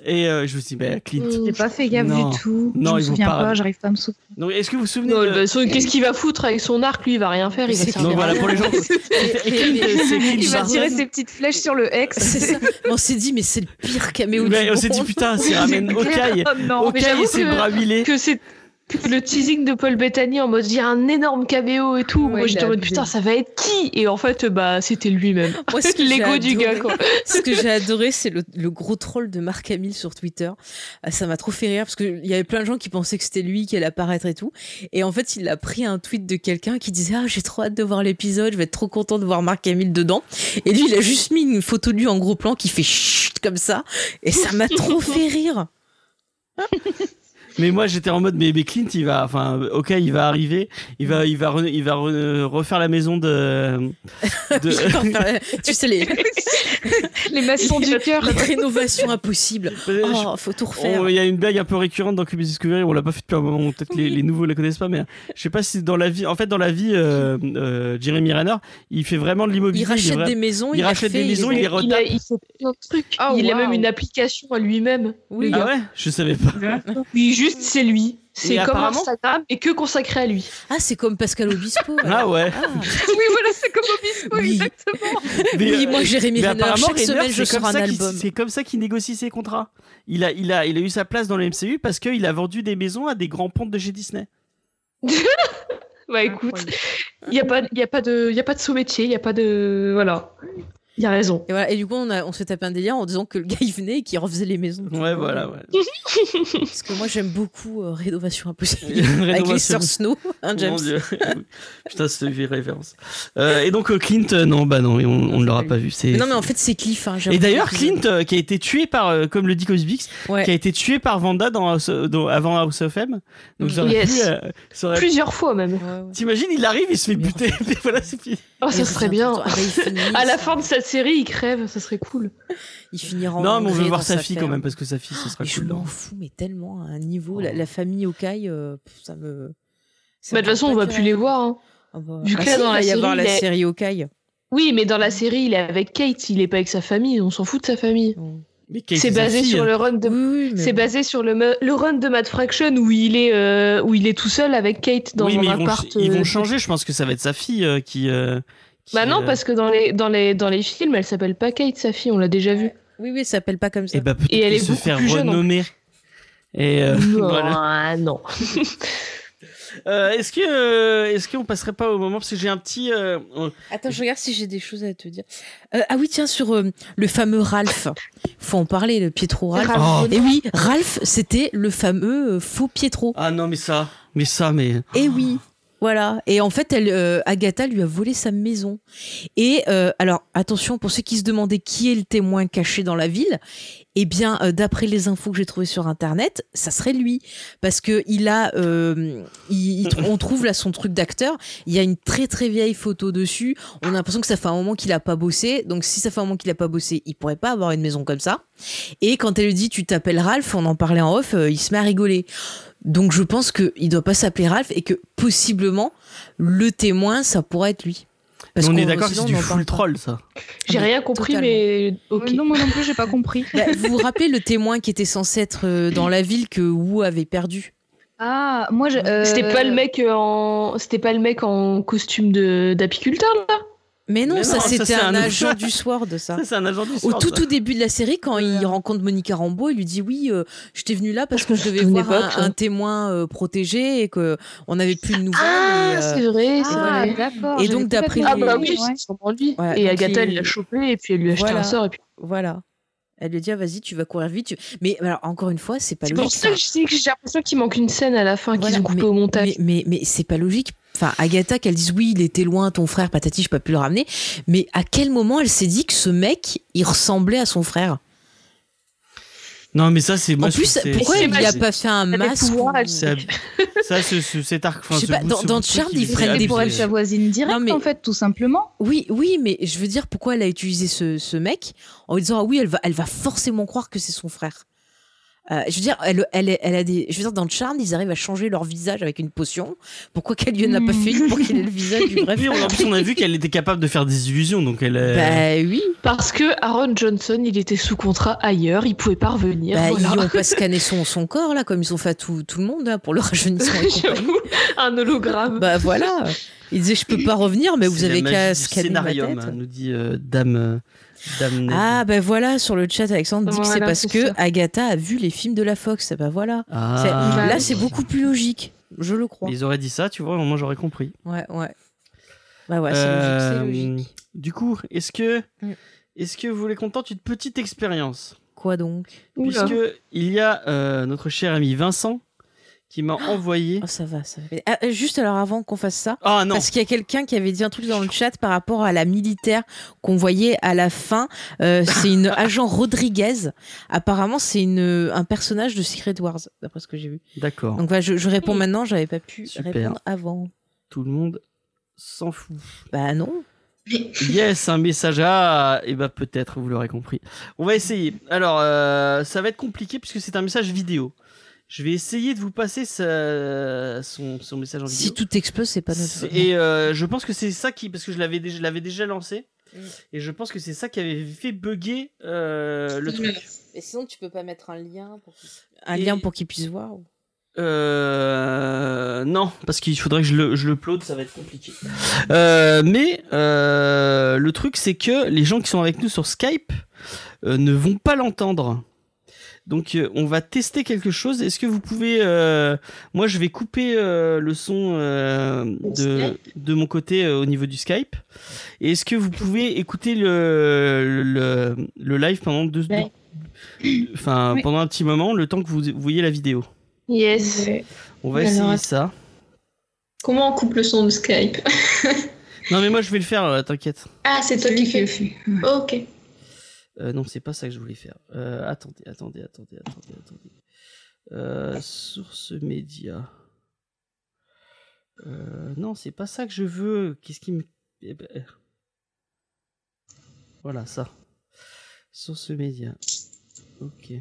et euh, je me suis dit bah Clint Mm. J'ai pas fait gaffe Non. du tout. Non, je me ils vont souviens pas- pas, j'arrive pas à me souvenir. donc est-ce que vous vous souvenez de... bah, Qu'est-ce qu'il va foutre avec son arc? Lui, il va rien faire. Il va donc voilà pour les gens Et- et- Clint, Il va tirer ses petites flèches sur le ex. Ça. On s'est dit, mais c'est le pire caméo Ouais, du on s'est dit putain, c'est ramène Hawkeye. Non, mais Hawkeye et ses que- bras huilés. que c'est le teasing de Paul Bettany en mode il y a un énorme caméo et tout. Ouais, Moi j'étais en mode putain ça va être qui? Et en fait bah c'était lui-même. L'ego du gars quoi. Ce que j'ai adoré, c'est le, le gros troll de Marc Hamill sur Twitter. Ah, Ça m'a trop fait rire parce qu'il y avait plein de gens qui pensaient que c'était lui qui allait apparaître et tout. Et en fait, il a pris un tweet de quelqu'un qui disait Ah, j'ai trop hâte de voir l'épisode, je vais être trop content de voir Marc Hamill dedans. Et lui, il a juste mis une photo de lui en gros plan qui fait chut comme ça. Et ça m'a trop fait rire. Mais moi, j'étais en mode, mais, mais Clint, il va, enfin, ok, il va arriver, il va, il va, re- il va re- refaire la maison de. de- tu sais, les, Les maçons du cœur. la rénovation impossible. Oh, faut tout refaire. Il y a une blague un peu récurrente dans Club Discovery, on l'a pas fait depuis un moment, peut-être que les, les nouveaux la connaissent pas, mais je sais pas si dans la vie, en fait, dans la vie, euh, euh, Jeremy Renner, il fait vraiment de l'immobilier. il rachète vra- des maisons, il il, rachète des maisons, il est- les il, a, il fait plein de trucs. Oh, il a wow. même une application à lui-même. Oui, Ah ouais, je savais pas. Oui, juste c'est lui. C'est comme apparemment- Instagram et que consacré à lui. Ah, c'est comme Pascal Obispo. Ah ouais. Ah. Oui, voilà, c'est comme Obispo, Oui. exactement. Mais, Oui, euh, moi, Jérémy Renner, chaque Renner, semaine, je c'est comme sors un ça qu'il- album. C'est comme ça qu'il négocie ses contrats. Il a, il a, il a eu sa place dans le MCU parce qu'il a vendu des maisons à des grands pontes de chez Disney. Bah écoute, il y a pas, il y a pas de, il y a pas de sous-métier, il y a pas de, voilà. Il a raison. Et, voilà, et du coup, on, a, on se fait taper un délire en disant que le gars il venait et qu'il refaisait les maisons. Ouais, voilà, ouais. Parce que moi j'aime beaucoup euh, Rénovation Impossible. Avec les sœurs Snow, hein, James. Mon Dieu. Putain, c'est une référence. Euh, et donc, euh, Clint, euh, non, bah non, on, on ne l'aura pas vu. c'est- non, mais en fait, c'est Cliff. Hein, Et d'ailleurs, Clint, euh, qui a été tué par, euh, comme le dit Cosbix, Ouais. qui a été tué par Vanda dans, House- dans- avant House of M. Donc, Yes. pu, euh, Plusieurs fois même. Ouais, ouais. T'imagines, il arrive, il se fait buter, et voilà, c'est fini. Oh, ça serait bien. Ah finit, À la fin de cette série, il crève, ça serait cool. il finira Non, mais on veut voir dans sa fille quand même, parce que sa fille, ce sera Mais je cool. m'en non fous, mais tellement à un niveau. La, Oh. la famille Okai, euh, ça me. ça Bah, me de toute façon, on va plus les voir. hein. Ah bah, bah là, si, dans il la va y avoir série, la est- série Okai. Oui, mais dans la série, il est avec Kate, il est pas avec sa famille, on s'en fout de sa famille. Kate, C'est basé sur le run de. Oui, C'est bon. basé sur le, run de Mad Fraction où il est euh, où il est tout seul avec Kate dans oui, mais un ils vont, appart. ils vont euh, changer. Je pense que ça va être sa fille euh, qui. euh, qui, Bah non, euh, parce que dans les dans les dans les films, elle s'appelle pas Kate, sa fille, on l'a déjà vu. Oui, oui, ça s'appelle pas comme ça. Et bah peut-être Et elle est se beaucoup faire plus jeune, en renommer. Et euh, non, voilà. ah, non. Euh, est-ce que euh, est-ce qu'on passerait pas au moment parce que j'ai un petit. euh, on- Attends, je regarde si j'ai des choses à te dire. Euh, ah oui, tiens, sur euh, le fameux Ralph. Faut en parler, le Pietro Ralph. Oh. Et oui, Ralph, c'était le fameux euh, faux Pietro. Ah non mais ça, mais ça mais. Et oui. Voilà. Et en fait, elle, euh, Agatha lui a volé sa maison. Et euh, alors, attention, pour ceux qui se demandaient qui est le témoin caché dans la ville, eh bien, euh, d'après les infos que j'ai trouvées sur Internet, ça serait lui. Parce que il a, euh, on trouve là son truc d'acteur. Il y a une très très vieille photo dessus. On a l'impression que ça fait un moment qu'il a pas bossé. Donc, si ça fait un moment qu'il a pas bossé, il pourrait pas avoir une maison comme ça. Et quand elle lui dit, tu t'appelles Ralph, on en parlait en off, euh, il se met à rigoler. Donc je pense qu'il doit pas s'appeler Ralph et que possiblement le témoin ça pourrait être lui. Mais on est qu'on- d'accord que sinon, c'est du on full troll ça. J'ai rien compris, totalement. mais. Euh, Non, moi non plus, j'ai pas compris. Bah, vous vous rappelez le témoin qui était censé être euh, dans la ville que Wu avait perdu? Ah, moi, je. euh, C'était pas le mec en c'était pas le mec en costume de d'apiculteur là? Mais non, Mais ça non, ça, c'était c'est un un agent du Sword ça. Ça c'est un agent du Au soir, tout ça. tout début de la série, quand il rencontre Monica Rambeau, il lui dit oui, euh, je t'ai venu là parce que je devais voir un, témoin euh, protégé et que on n'avait plus de nouvelles. Ah, et, euh, c'est vrai, c'est Ah, vrai. d'accord. Et donc, d'après Ah bah oui, ouais. c'est sûrement lui. Voilà, et Agatha, il- elle l'a chopé et puis elle lui a acheté Voilà. un sort et puis. voilà. Elle lui dit ah, vas-y, tu vas courir vite. tu- Mais alors encore une fois, c'est pas C'est logique. pour ça que j'ai l'impression qu'il manque une scène à la fin Voilà, qu'ils ont coupé mais- au montage. Mais, mais, mais c'est pas logique. Enfin, Agatha, qu'elle dise oui, il était loin, ton frère, patati, je peux plus le ramener. Mais à quel moment elle s'est dit que ce mec, il ressemblait à son frère? Non mais ça c'est moi En plus, pourquoi c'est- elle lui a c'est- pas fait un masque pouvoirs, ou- ça ce, ce- cet arc enfin Je sais ce pas, bout- dans- ce dans Charmed, il ils prennent des pour elle, sa voisine directe, mais- en fait, tout simplement. Oui, oui, mais je veux dire, pourquoi elle a utilisé ce, ce mec en lui disant ah oui, elle va, elle va forcément croire que c'est son frère? Euh, je veux dire, elle, elle, elle a des. Je veux dire, dans le Charmed, ils arrivent à changer leur visage avec une potion. Pourquoi qu'elle lui en a pas Hmm. fait une pour qu'il ait le visage du vrai Oui, en plus on a vu qu'elle était capable de faire des illusions donc elle est- Bah oui. Parce que Aaron Johnson, il était sous contrat ailleurs, il pouvait pas revenir. Bah, voilà. Ils ont pas scanné son, son corps là, comme ils ont fait à tout, tout le monde là, pour le rajeunissement un hologramme. Bah voilà. Il disait je peux pas revenir, mais vous avez qu'à scanner ma tête. hein, nous dit euh, Dame euh. Ah ben voilà, sur le chat Alexandre dit que c'est parce que ça. Agatha a vu les films de la Fox. Ben voilà. Ah. C'est- Bah Là c'est beaucoup plus logique, je le crois. Ils auraient dit ça, tu vois, moi j'aurais compris. Ouais ouais. Bah ouais, c'est Euh, logique, c'est logique. Du coup, est-ce que Mm. est-ce que vous voulez qu'on tente une petite expérience? Quoi donc? Oula. Puisque il y a euh, notre cher ami Vincent qui m'a envoyé. Oh, ça va, ça va. Ah, juste alors avant qu'on fasse ça, Ah non, parce qu'il y a quelqu'un qui avait dit un truc dans le chat par rapport à la militaire qu'on voyait à la fin. Euh, c'est une agent Rodriguez. Apparemment, c'est une un personnage de Secret Wars, d'après ce que j'ai vu. d'accord. Donc voilà, je, je réponds maintenant. J'avais pas pu Super. répondre avant. Tout le monde s'en fout. Bah non. Yes, un message. Ah, et bah peut-être, vous l'aurez compris. On va essayer. Alors, euh, ça va être compliqué puisque c'est un message vidéo. Je vais essayer de vous passer sa- son, son message en vidéo. Si tout explose, c'est pas notre. Et euh, je pense que c'est ça qui, parce que je l'avais déjà, je l'avais déjà lancé, Mm. et je pense que c'est ça qui avait fait bugger euh, le truc. Et sinon, tu peux pas mettre un lien pour un Et- lien pour qu'ils puissent voir. ou- Euh, non, parce qu'il faudrait que je le, je le upload, ça va être compliqué. Euh, mais euh, le truc, c'est que les gens qui sont avec nous sur Skype euh, ne vont pas l'entendre. Donc, euh, on va tester quelque chose. Est-ce que vous pouvez, euh, moi, je vais couper euh, le son euh, de, de mon côté euh, au niveau du Skype. Et est-ce que vous pouvez écouter le, le, le live pendant deux, Ouais. enfin, Oui. pendant un petit moment, le temps que vous, voyez la vidéo? Yes. On va essayer ça. Comment on coupe le son de Skype? Non, mais moi je vais le faire, t'inquiète. Ah, c'est toi qui le fais. fait. Ok. Euh, non, c'est pas ça que je voulais faire. Euh, attendez, attendez, attendez, attendez, attendez. Euh, source média. Euh, non, c'est pas ça que je veux. Qu'est-ce qui me. eh ben, euh. Voilà, ça. Source média. Ok.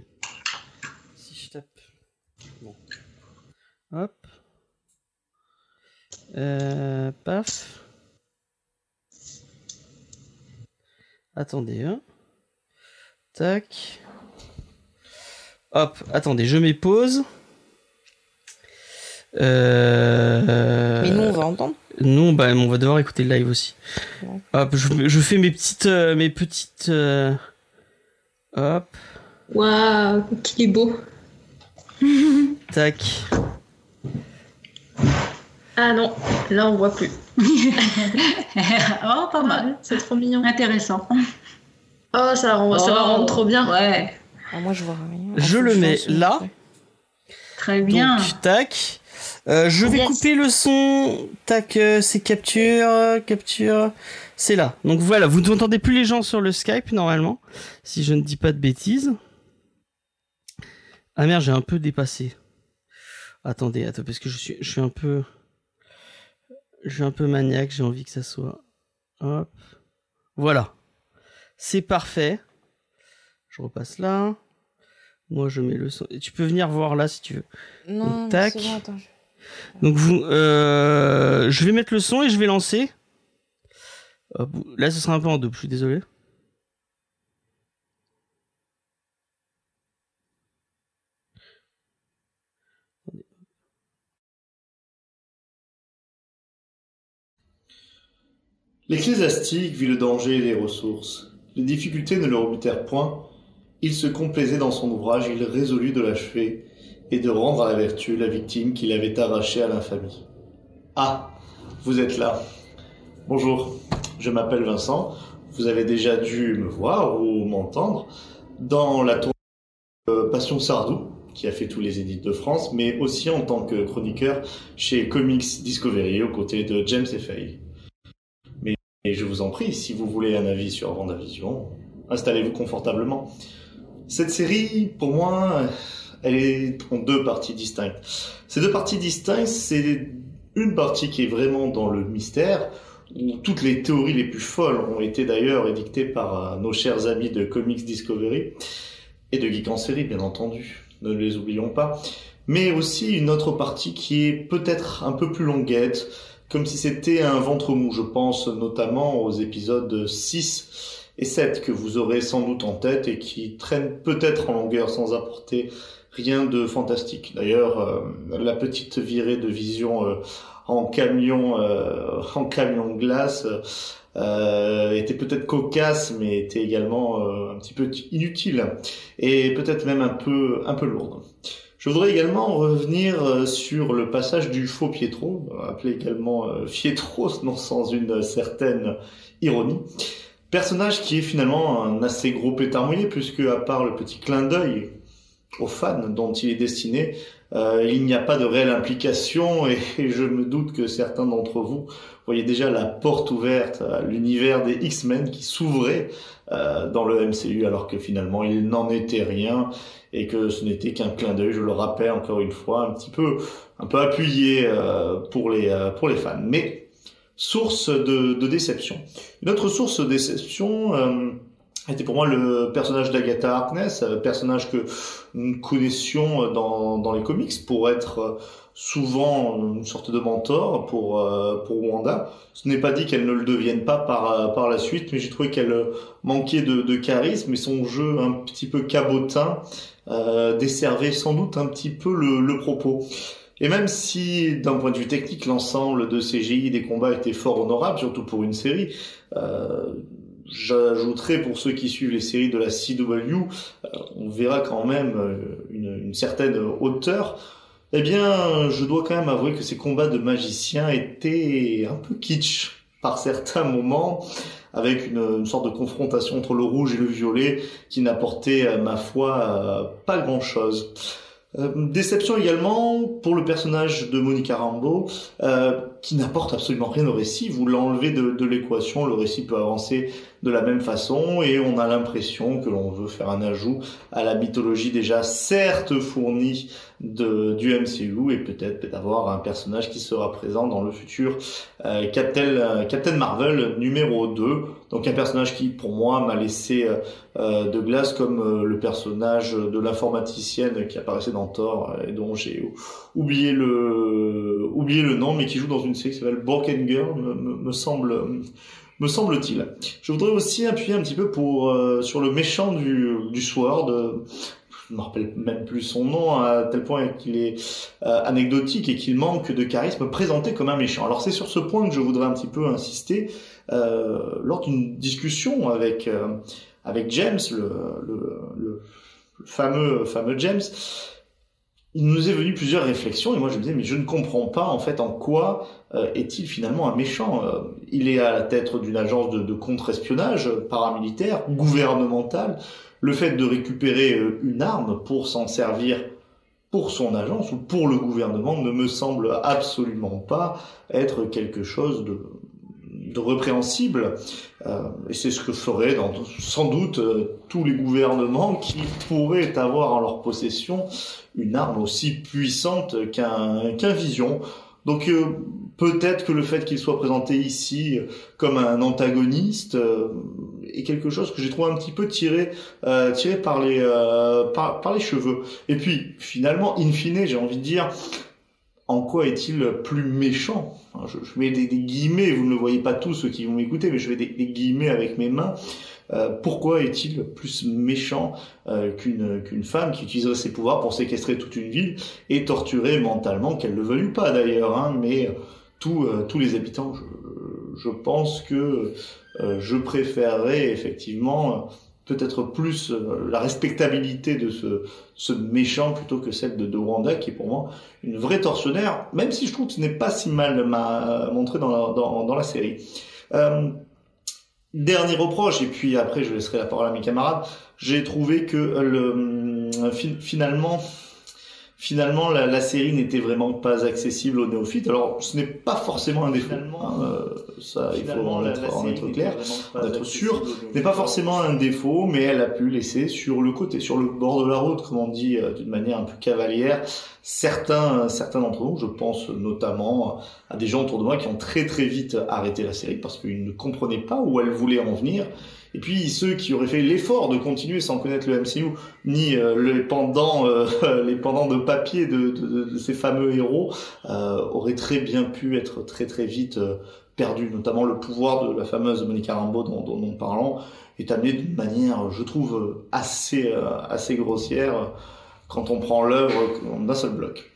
Si je tape. Bon. Hop. Euh, paf. Attendez, hein. Tac. Hop, attendez, je mets pause. Euh... Mais nous, on va entendre. Non, bah, on va devoir écouter le live aussi. Ouais. Hop, je, je fais mes petites, euh, mes petites. euh, Hop, Waouh, qu'il est beau. tac. Ah non, là on voit plus. oh, pas mal. C'est trop mignon. Intéressant. Oh, ça, rend- ça va Oh, rendre trop bien. Ouais, Ah, moi, je vois rien. Je le mets là. très bien. Donc, tac. Euh, je vais Yes. couper le son. Tac, euh, c'est capture, capture. C'est là. Donc voilà, vous n'entendez plus les gens sur le Skype normalement, si je ne dis pas de bêtises. Ah merde, j'ai un peu dépassé. Attendez, attends, parce que je suis, je suis un peu, je suis un peu maniaque. J'ai envie que ça soit. Hop. Voilà. C'est parfait. Je repasse là. Moi, je mets le son. Et Tu peux venir voir là si tu veux. Non, Tac. c'est bon, attends. je- Donc vous, euh, je vais mettre le son et je vais lancer. Hop, là, ce sera un peu en double. Je suis désolé. L'ecclésiastique vit le danger et les ressources. Les difficultés ne le rebutèrent point. Il se complaisait dans son ouvrage, il résolut de l'achever et de rendre à la vertu la victime qu'il avait arrachée à l'infamie. Ah, vous êtes là. Bonjour, je m'appelle Vincent. Vous avez déjà dû me voir ou m'entendre dans la tour euh, Passion Sardou, qui a fait tous les édits de France, mais aussi en tant que chroniqueur chez Comics Discovery aux côtés de James Fay. Et je vous en prie, si vous voulez un avis sur Vendavision, installez-vous confortablement. Cette série, pour moi, elle est en deux parties distinctes. Ces deux parties distinctes, c'est une partie qui est vraiment dans le mystère, où toutes les théories les plus folles ont été d'ailleurs édictées par euh, nos chers amis de Comics Discovery et de Geek en série, bien entendu. Ne les oublions pas. Mais aussi une autre partie qui est peut-être un peu plus longuette, comme si c'était un ventre mou. Je pense notamment aux épisodes 6 et 7 que vous aurez sans doute en tête et qui traînent peut-être en longueur sans apporter rien de fantastique. D'ailleurs, euh, la petite virée de vision euh, en camion, euh, en camion glace était peut-être cocasse, mais était également un petit peu inutile et peut-être même un peu, un peu lourde. Je voudrais également revenir euh, sur le passage du faux Pietro, appelé également euh, Fietro, non sans une certaine ironie. Personnage qui est finalement un assez gros pétard mouillé, puisque à part le petit clin d'œil aux fans dont il est destiné, Euh, il n'y a pas de réelle implication et, et je me doute que certains d'entre vous voyaient déjà la porte ouverte à l'univers des X-Men qui s'ouvrait euh, dans le MCU alors que finalement il n'en était rien et que ce n'était qu'un clin d'œil, je le rappelle encore une fois, un petit peu, un peu appuyé euh, pour les euh, pour les fans. Mais source de, de déception. Une autre source de déception euh, était pour moi le personnage d'Agatha Harkness, euh, personnage que nous connaissions dans, dans les comics pour être souvent une sorte de mentor pour euh, pour Wanda. Ce n'est pas dit qu'elle ne le devienne pas par euh, par la suite, mais j'ai trouvé qu'elle manquait de, de charisme et son jeu un petit peu cabotin euh, desservait sans doute un petit peu le, le propos. Et même si, d'un point de vue technique, l'ensemble de CGI des combats était fort honorable, surtout pour une série, euh, j'ajouterai pour ceux qui suivent les séries de la CW, euh, on verra quand même euh, une, une certaine hauteur. Eh bien, je dois quand même avouer que ces combats de magiciens étaient un peu kitsch par certains moments, avec une, sorte de confrontation entre le rouge et le violet qui n'apportait, ma foi, euh, pas grand-chose. Euh, déception également pour le personnage de Monica Rambeau, euh, qui n'apporte absolument rien au récit. Vous l'enlevez de, l'équation, le récit peut avancer de la même façon et on a l'impression que l'on veut faire un ajout à la mythologie déjà certes fournie du MCU et peut-être d'avoir un personnage qui sera présent dans le futur euh, Captain, euh, Captain Marvel numéro 2. Donc un personnage qui pour moi m'a laissé euh, de glace comme le personnage de l'informaticienne qui apparaissait dans Thor et dont j'ai oublié le oublié le nom mais qui joue dans une série qui s'appelle Broken Girl me, me, semble me semble-t-il. Je voudrais aussi appuyer un petit peu pour euh, sur le méchant du, du Sword. Je ne me rappelle même plus son nom à tel point qu'il est euh, anecdotique et qu'il manque de charisme présenté comme un méchant. Alors c'est sur ce point que je voudrais un petit peu insister euh, lors d'une discussion avec avec James, le, le, le fameux fameux James il nous est venu plusieurs réflexions et moi je me disais mais je ne comprends pas en fait en quoi euh, est-il finalement un méchant euh, Il est à la tête d'une agence de, contre-espionnage paramilitaire, gouvernementale. Le fait de récupérer euh, une arme pour s'en servir pour son agence ou pour le gouvernement ne me semble absolument pas être quelque chose de, de répréhensible. Euh, et c'est ce que feraient sans doute euh, tous les gouvernements qui pourraient avoir en leur possession une arme aussi puissante qu'un qu'un Vision. Donc euh, peut-être que le fait qu'il soit présenté ici comme un antagoniste euh, est quelque chose que j'ai trouvé un petit peu tiré tiré par les par, par les cheveux. Et puis finalement, in fine, j'ai envie de dire en quoi est-il plus méchant je, je, mets des, des, guillemets, vous ne le voyez pas tous ceux qui vont m'écouter, mais je fais des, des, guillemets avec mes mains. Euh, pourquoi est-il plus méchant euh, qu'une qu'une femme qui utiliserait ses pouvoirs pour séquestrer toute une ville et torturer mentalement, qu'elle ne le veuille pas d'ailleurs, hein, mais tous euh, tous les habitants je, pense que je préférerais effectivement peut-être plus euh, la respectabilité de ce, méchant plutôt que celle de, de, Wanda, qui est pour moi une vraie tortionnaire, même si je trouve que ce n'est pas si mal montré dans la, dans, la série. Euh, dernier reproche, et puis après je laisserai la parole à mes camarades, j'ai trouvé que le, finalement finalement la, la série n'était vraiment pas accessible aux néophytes. Alors ce n'est pas forcément un défaut, hein, euh, ça il faut en être, en être clair, d'être sûr, n'est pas forcément un défaut, mais elle a pu laisser sur le côté, sur le bord de la route, comme on dit euh, d'une manière un peu cavalière, certains certains d'entre nous, je pense notamment à des gens autour de moi qui ont très très vite arrêté la série parce qu'ils ne comprenaient pas où elle voulait en venir et puis ceux qui auraient fait l'effort de continuer sans connaître le MCU, ni euh, les pendants, euh, les pendants de papier de, de, de ces fameux héros, euh, auraient très bien pu être très très vite euh, perdus. Notamment le pouvoir de la fameuse Monica Rambeau dont, dont nous parlons est amené d'une manière, je trouve, assez euh, assez grossière quand on prend l'œuvre d'un seul bloc.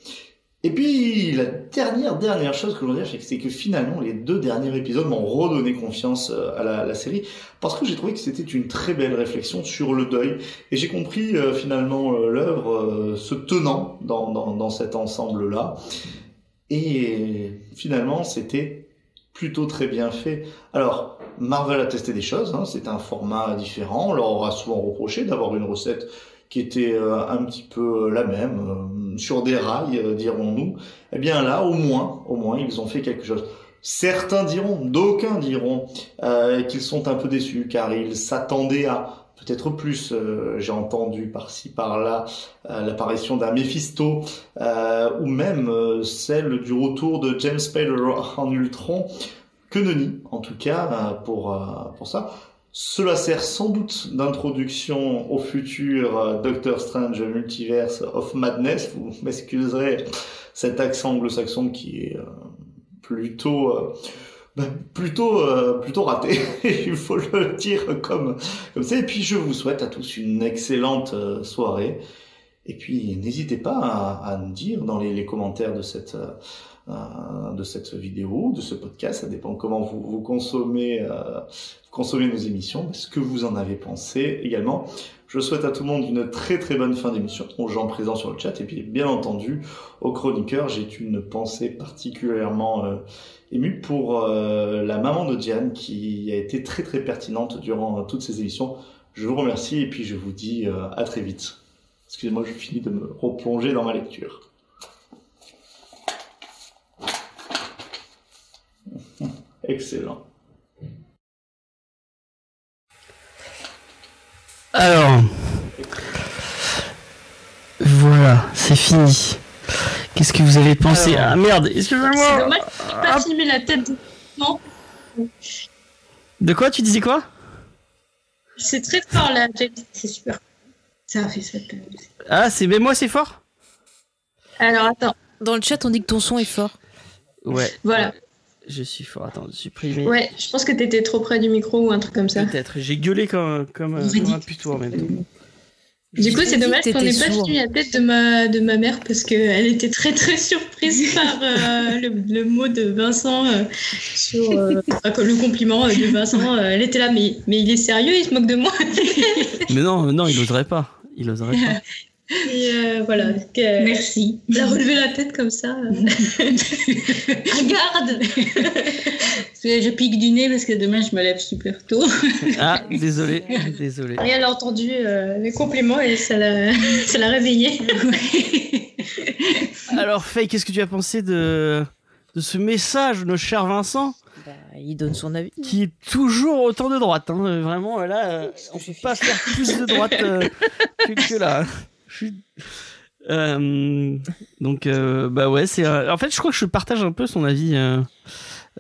Et puis la dernière dernière chose que je veux dire, c'est que finalement les deux derniers épisodes m'ont redonné confiance euh, à la, série parce que j'ai trouvé que c'était une très belle réflexion sur le deuil. Et j'ai compris euh, finalement euh, l'œuvre se tenant dans, dans, cet ensemble là et finalement c'était plutôt très bien fait. Alors Marvel a testé des choses, hein, c'est un format différent, on leur aura souvent reproché d'avoir une recette qui était euh, un petit peu la même, euh, sur des rails, euh, dirons-nous. Eh bien là, au moins, au moins, ils ont fait quelque chose. Certains diront, d'aucuns diront, euh, qu'ils sont un peu déçus car ils s'attendaient à peut-être plus. Euh, J'ai entendu par-ci par-là euh, l'apparition d'un Mephisto euh, ou même euh, celle du retour de James Spader en Ultron. Que nenni, en tout cas, euh, pour, euh, pour ça. Cela sert sans doute d'introduction au futur euh, Doctor Strange Multiverse of Madness. Vous m'excuserez cet accent anglo-saxon qui est euh, plutôt euh, ben, plutôt plutôt raté. Il faut le dire comme ça. Et puis je vous souhaite à tous une excellente soirée. Et puis n'hésitez pas à, nous dire dans les, commentaires de cette euh, de cette vidéo, de ce podcast, ça dépend comment vous, vous consommez euh, consommez nos émissions, ce que vous en avez pensé également. Je souhaite à tout le monde une très très bonne fin d'émission, aux gens présents sur le chat, et puis bien entendu aux chroniqueurs, j'ai une pensée particulièrement euh, émue pour euh, la maman de Diane qui a été très très pertinente durant euh, toutes ces émissions. Je vous remercie et puis je vous dis à très vite. Excusez-moi, je finis de me replonger dans ma lecture. Excellent. Alors, voilà, c'est fini. Qu'est-ce que vous avez pensé? Alors. Ah merde, C'est excusez-moi. dommage que tu pas filmé la tête de. Non, De quoi tu disais quoi? C'est très fort là. C'est super. Ça a fait cette. Ah, c'est mais moi c'est fort? Alors attends, Dans le chat, on dit que ton son est fort. Ouais. Voilà. Je suis fort. Attends, supprimer. ouais, je pense que t'étais trop près du micro ou un truc comme ça. Peut-être. J'ai gueulé comme comme, un putois en même temps. Du coup, c'est dommage qu'on n'ait pas filmé la tête de ma, de ma mère parce qu'elle était très très surprise par euh, le, le mot de Vincent euh, sur euh, le compliment de Vincent. euh, elle était là, mais, mais il est sérieux, il se moque de moi. Mais non, non, il oserait pas. Il oserait pas. Et euh, voilà, que- Merci. elle a relevé la tête comme ça. euh. Regarde que Je pique du nez parce que demain je me lève super tôt. Ah, désolé, désolé. Et elle a entendu euh, les compliments et ça l'a ça l'a réveillée. Alors, Faye, qu'est-ce que tu as pensé de de ce message de notre cher Vincent, Bah, il donne son avis. qui est toujours autant de droite. hein. Euh, Vraiment, euh, là, euh, on peut pas faire plus de droite euh, que, que là. Suis- Euh, donc, euh, bah ouais, c'est. euh, en fait, je crois que je partage un peu son avis.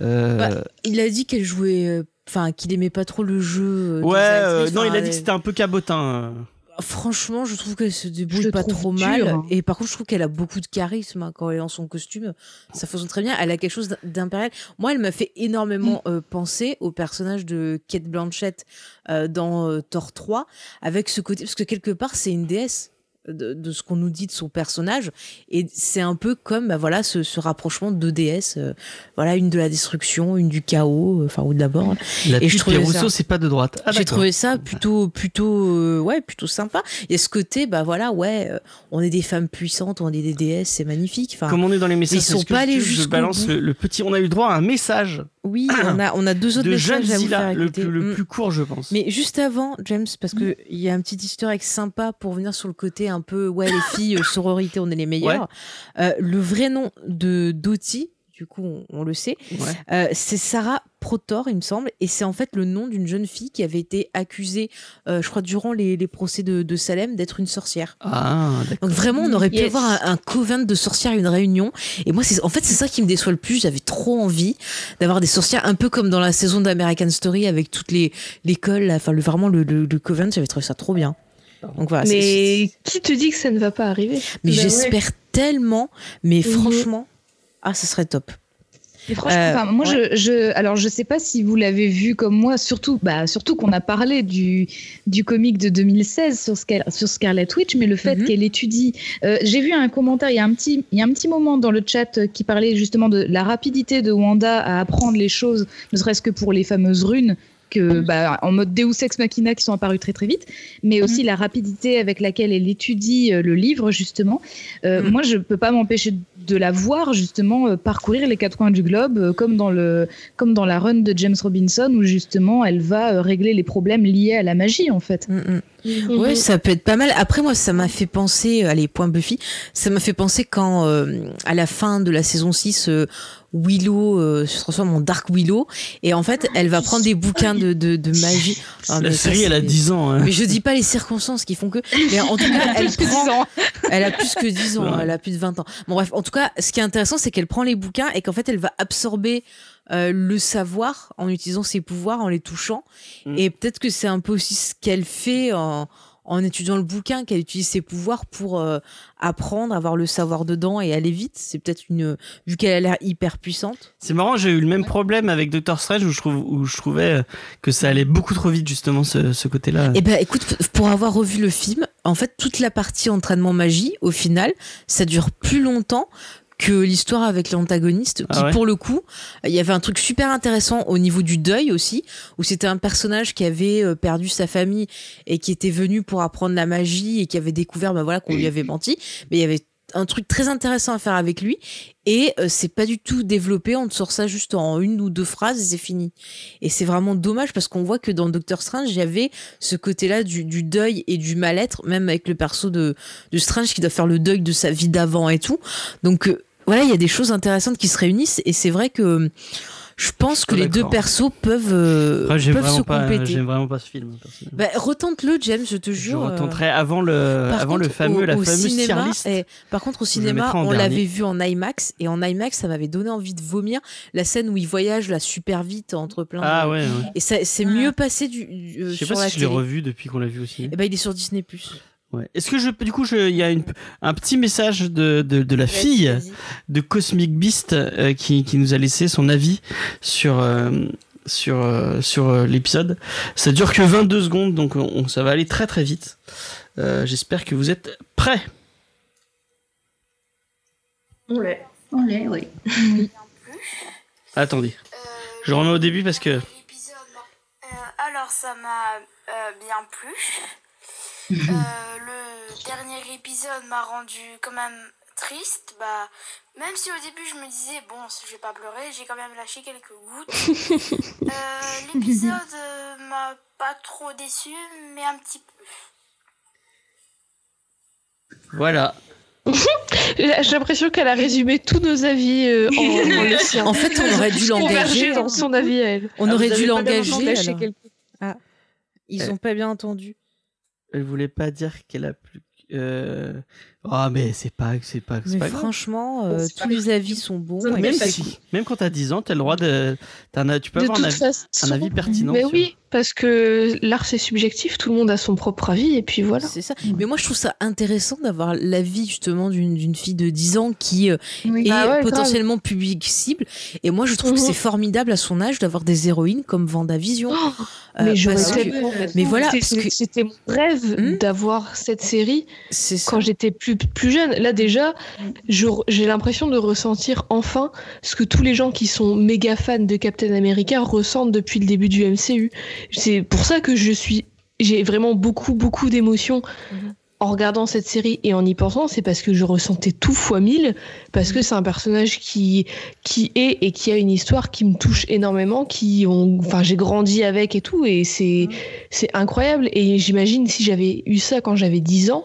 Bah, Il a dit qu'elle jouait. euh, Enfin, qu'il aimait pas trop le jeu. euh, ouais, euh, actrices. non, il a dit que c'était un peu cabotin. Franchement, je trouve qu'elle se débrouille le pas trop dur, mal. hein. Et par contre, je trouve qu'elle a beaucoup de charisme hein, quand elle est en son costume. Ça fonctionne très bien. Elle a quelque chose d'im- d'impérial. Moi, elle m'a fait énormément euh, penser au personnage de Kate Blanchett euh, dans euh, Thor 3, avec ce côté. Parce que quelque part, c'est une déesse. De, de ce qu'on nous dit de son personnage et c'est un peu comme bah voilà ce, ce rapprochement de déesses euh, voilà une de la destruction une du chaos euh, enfin ou de la mort La Et je trouvais Pierre ça- Rousseau, c'est pas de droite. Ah, j'ai trouvé ça plutôt plutôt euh, ouais plutôt sympa il y a ce côté bah voilà ouais euh, on est des femmes puissantes on est des déesses c'est magnifique enfin Comme on est dans les messages, Ils sont pas allés jusqu'au balance le, le petit. On a eu le droit à un message oui on a on a deux autres de Jeanne messages à vous faire le, écouter plus, le Mm. plus court, je pense. mais juste avant James parce que il y a un petit egg sympa pour venir sur le côté un peu ouais les filles euh, sororité on est les meilleures Euh, le vrai nom de Dottie du coup on, on le sait Ouais. Euh, c'est Sarah Protor, il me semble, et c'est en fait le nom d'une jeune fille qui avait été accusée, euh, je crois, durant les, les procès de, de Salem, d'être une sorcière. Ah, d'accord. Donc vraiment, on aurait pu Yes. avoir un, un coven de sorcières, une réunion. Et moi, c'est en fait c'est ça qui me déçoit le plus. J'avais trop envie d'avoir des sorcières, un peu comme dans la saison d'American Story avec toutes les l'école, enfin le, vraiment le, le, le coven. J'avais trouvé ça trop bien. Donc voilà. c'est- Mais qui te dit que ça ne va pas arriver mais ouais. j'espère tellement. Mais Mhm. franchement, ah, ce serait top. Et franchement, Euh, enfin, moi, je, je, alors je sais pas si vous l'avez vu comme moi, surtout, bah, surtout qu'on a parlé du, du comic de 2016 sur, Scar- sur Scarlet Witch, mais le fait Mhm. qu'elle étudie. euh, J'ai vu un commentaire, il y, a un petit, il y a un petit moment dans le chat qui parlait justement de la rapidité de Wanda à apprendre les choses, ne serait-ce que pour les fameuses runes. Que, bah, en mode Deus Ex Machina qui sont apparus très très vite, mais aussi la rapidité avec laquelle elle étudie euh, le livre justement. Euh, Mhm. Moi, je peux pas m'empêcher de la voir justement euh, parcourir les quatre coins du globe, comme dans le, comme dans la run de James Robinson où justement elle va régler les problèmes liés à la magie en fait. Mm, mm. Ouais, ça peut être pas mal. Après, moi, ça m'a fait penser, euh, allez, point Buffy, ça m'a fait penser quand, euh, à la fin de la saison 6, euh, Willow euh, se transforme en Dark Willow. Et en fait, elle va prendre des bouquins de, de, de magie. Ah, La ça, série, elle a c'est- 10 ans. hein. Mais je dis pas les circonstances qui font que. Mais en tout cas, elle Plus que prend. 10 ans. Elle a plus que 10 ans, Ouais. elle a plus de 20 ans. Bon bref, en tout cas, ce qui est intéressant, c'est qu'elle prend les bouquins et qu'en fait, elle va absorber euh, le savoir en utilisant ses pouvoirs, en les touchant. Mm. Et peut-être que c'est un peu aussi ce qu'elle fait en, en étudiant le bouquin, qu'elle utilise ses pouvoirs pour euh, apprendre, avoir le savoir dedans et aller vite. C'est peut-être une... Vu qu'elle a l'air hyper puissante. C'est marrant, j'ai eu le même problème avec Doctor Strange où je, trouve, où je trouvais euh, que ça allait beaucoup trop vite, justement, ce, ce côté-là. Eh ben, écoute, pour avoir revu le film, en fait, toute la partie entraînement magie, au final, ça dure plus longtemps que l'histoire avec l'antagoniste, qui Ah ouais. pour le coup, il y avait un truc super intéressant au niveau du deuil aussi, où c'était un personnage qui avait euh, perdu sa famille et qui était venu pour apprendre la magie et qui avait découvert, bah voilà, qu'on lui avait menti, mais il y avait un truc très intéressant à faire avec lui et euh, c'est pas du tout développé on te sort ça juste en une ou deux phrases et c'est fini. Et c'est vraiment dommage parce qu'on voit que dans Doctor Strange il y avait ce côté-là du, du deuil et du mal-être, même avec le perso de, de Strange qui doit faire le deuil de sa vie d'avant et tout. Donc euh, voilà, il y a des choses intéressantes qui se réunissent et c'est vrai que euh, je pense que suis les deux persos peuvent, euh, Après, peuvent se pas, compléter. j'aime vraiment pas ce film. Bah, retente-le, James, je te je jure. euh, retenterai avant le, par avant le fameux, au- la au fameuse tier cinéma, list. eh, par contre, au cinéma, on l'avait vu en IMAX et en IMAX, ça m'avait donné envie de vomir. La scène où il voyage là super vite entre plein. Ah de- ouais, ouais. Et ça, c'est mieux passé du, du- euh, Je sais sur pas la si je l'ai revu depuis qu'on l'a vu aussi. Eh ben, il est sur Disney+. Ouais. Est-ce que je, du coup, je- il y a une, un petit message de, de, de la fille de Cosmic Beast euh, qui, qui nous a laissé son avis sur, euh, sur, euh, sur euh, l'épisode. Ça dure que 22 secondes, donc on, ça va aller très très vite. Euh, J'espère que vous êtes prêts. On l'est. On l'est, oui. Attendez, je remets au début parce que Euh, alors, ça m'a euh, bien plu. Euh, le dernier épisode m'a rendu quand même triste. Bah, même si au début je me disais, bon, je vais pas pleurer, j'ai quand même lâché quelques gouttes. Euh, L'épisode euh, m'a pas trop déçu, mais un petit peu. voilà. J'ai l'impression qu'elle a résumé tous nos avis euh, en, en. En fait, on aurait dû l'engager. Converger dans son avis à elle. On Ah, aurait dû l'engager. quelques- Ils Eh. ont pas bien entendu. Elle voulait pas dire qu'elle a plus. Euh... Ah mais c'est pas, c'est pas, c'est Mais pas grave. franchement, euh, tous pas les avis sont bons. Même pas si, même quand t'as 10 ans, t'as le droit de, t'as un- tu peux De avoir un toute avis, façon, un avis pertinent. mais sur- oui, parce que l'art c'est subjectif, tout le monde a son propre avis et puis voilà. C'est ça. Mais moi, je trouve ça intéressant d'avoir l'avis justement d'une d'une fille de 10 ans qui euh, Oui. est Ah ouais, grave. potentiellement public cible. Et moi, je trouve que Mhm. c'est formidable à son âge d'avoir des héroïnes comme Vendavision. Oh, Euh, mais que- voilà, C'était- que- mon rêve Hmm d'avoir cette série quand j'étais plus, plus jeune. Là déjà, je- j'ai l'impression de ressentir enfin ce que tous les gens qui sont méga fans de Captain America ressentent depuis le début du MCU. C'est pour ça que je suis, j'ai vraiment beaucoup beaucoup d'émotions Mhm. en regardant cette série et en y pensant. C'est parce que je ressentais tout fois mille parce que c'est un personnage qui qui est et qui a une histoire qui me touche énormément, qui ont, enfin j'ai grandi avec et tout et c'est c'est incroyable et j'imagine si j'avais eu ça quand j'avais 10 ans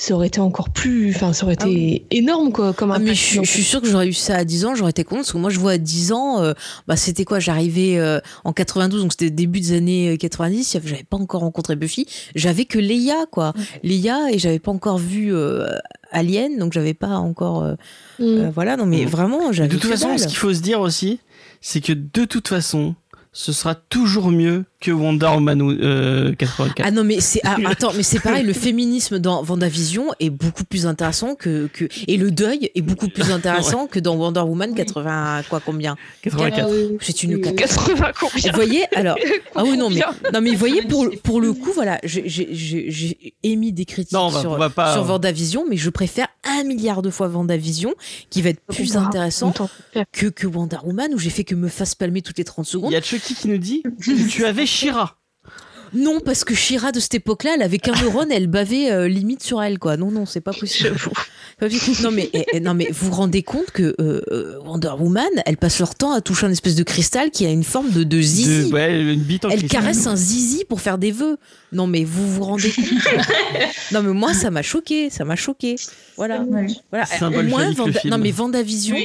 ça aurait été encore plus enfin ça aurait Ah été énorme quoi comme Ah, mais je, suis- je suis sûre que j'aurais eu ça à 10 ans, j'aurais été contente parce que moi je vois à 10 ans, euh, bah c'était quoi J'arrivais euh, en 92, donc c'était début des années euh, 90, j'avais j'avais pas encore rencontré Buffy, j'avais que Leia quoi, Leia et j'avais pas encore vu euh, Alien, donc j'avais pas encore euh, Mm. euh, voilà, non mais Mm. vraiment j'avais De toute façon, dalle. ce qu'il faut se dire aussi, c'est que de toute façon, ce sera toujours mieux que Wonder Woman euh, 84. Ah non mais c'est ah, attends mais c'est pareil le féminisme dans Vendavision est beaucoup plus intéressant que que et le deuil est beaucoup plus intéressant que dans Wonder Woman 80 quoi combien 84. c'est une Oui, oui. 80 combien Vous voyez alors ah oui non mais non mais vous voyez pour pour le coup voilà j'ai j'ai- j'ai j'ai émis des critiques Non, sur on va pas- sur Vendavision mais je préfère un milliard de fois Vendavision qui va être plus intéressant que que Wonder Woman où j'ai fait que me fasse palmer toutes les 30 Il secondes y a Chucky qui nous dit tu avais Shira. Non, parce que Shira de cette époque-là, elle avait qu'un neurone, elle bavait euh, limite sur elle, quoi. Non, non, c'est pas possible. Non mais, eh, eh, non mais vous vous rendez compte que euh, euh, Wonder Woman, elle passe leur temps à toucher un espèce de cristal qui a une forme de, de zizi. De- ouais, une bite en Elle cristal. caresse un zizi pour faire des vœux. Non mais vous vous rendez compte Non mais moi ça m'a choqué, ça m'a choqué. Voilà. voilà. Symbole Au moins, Vanda- non mais Vendavision,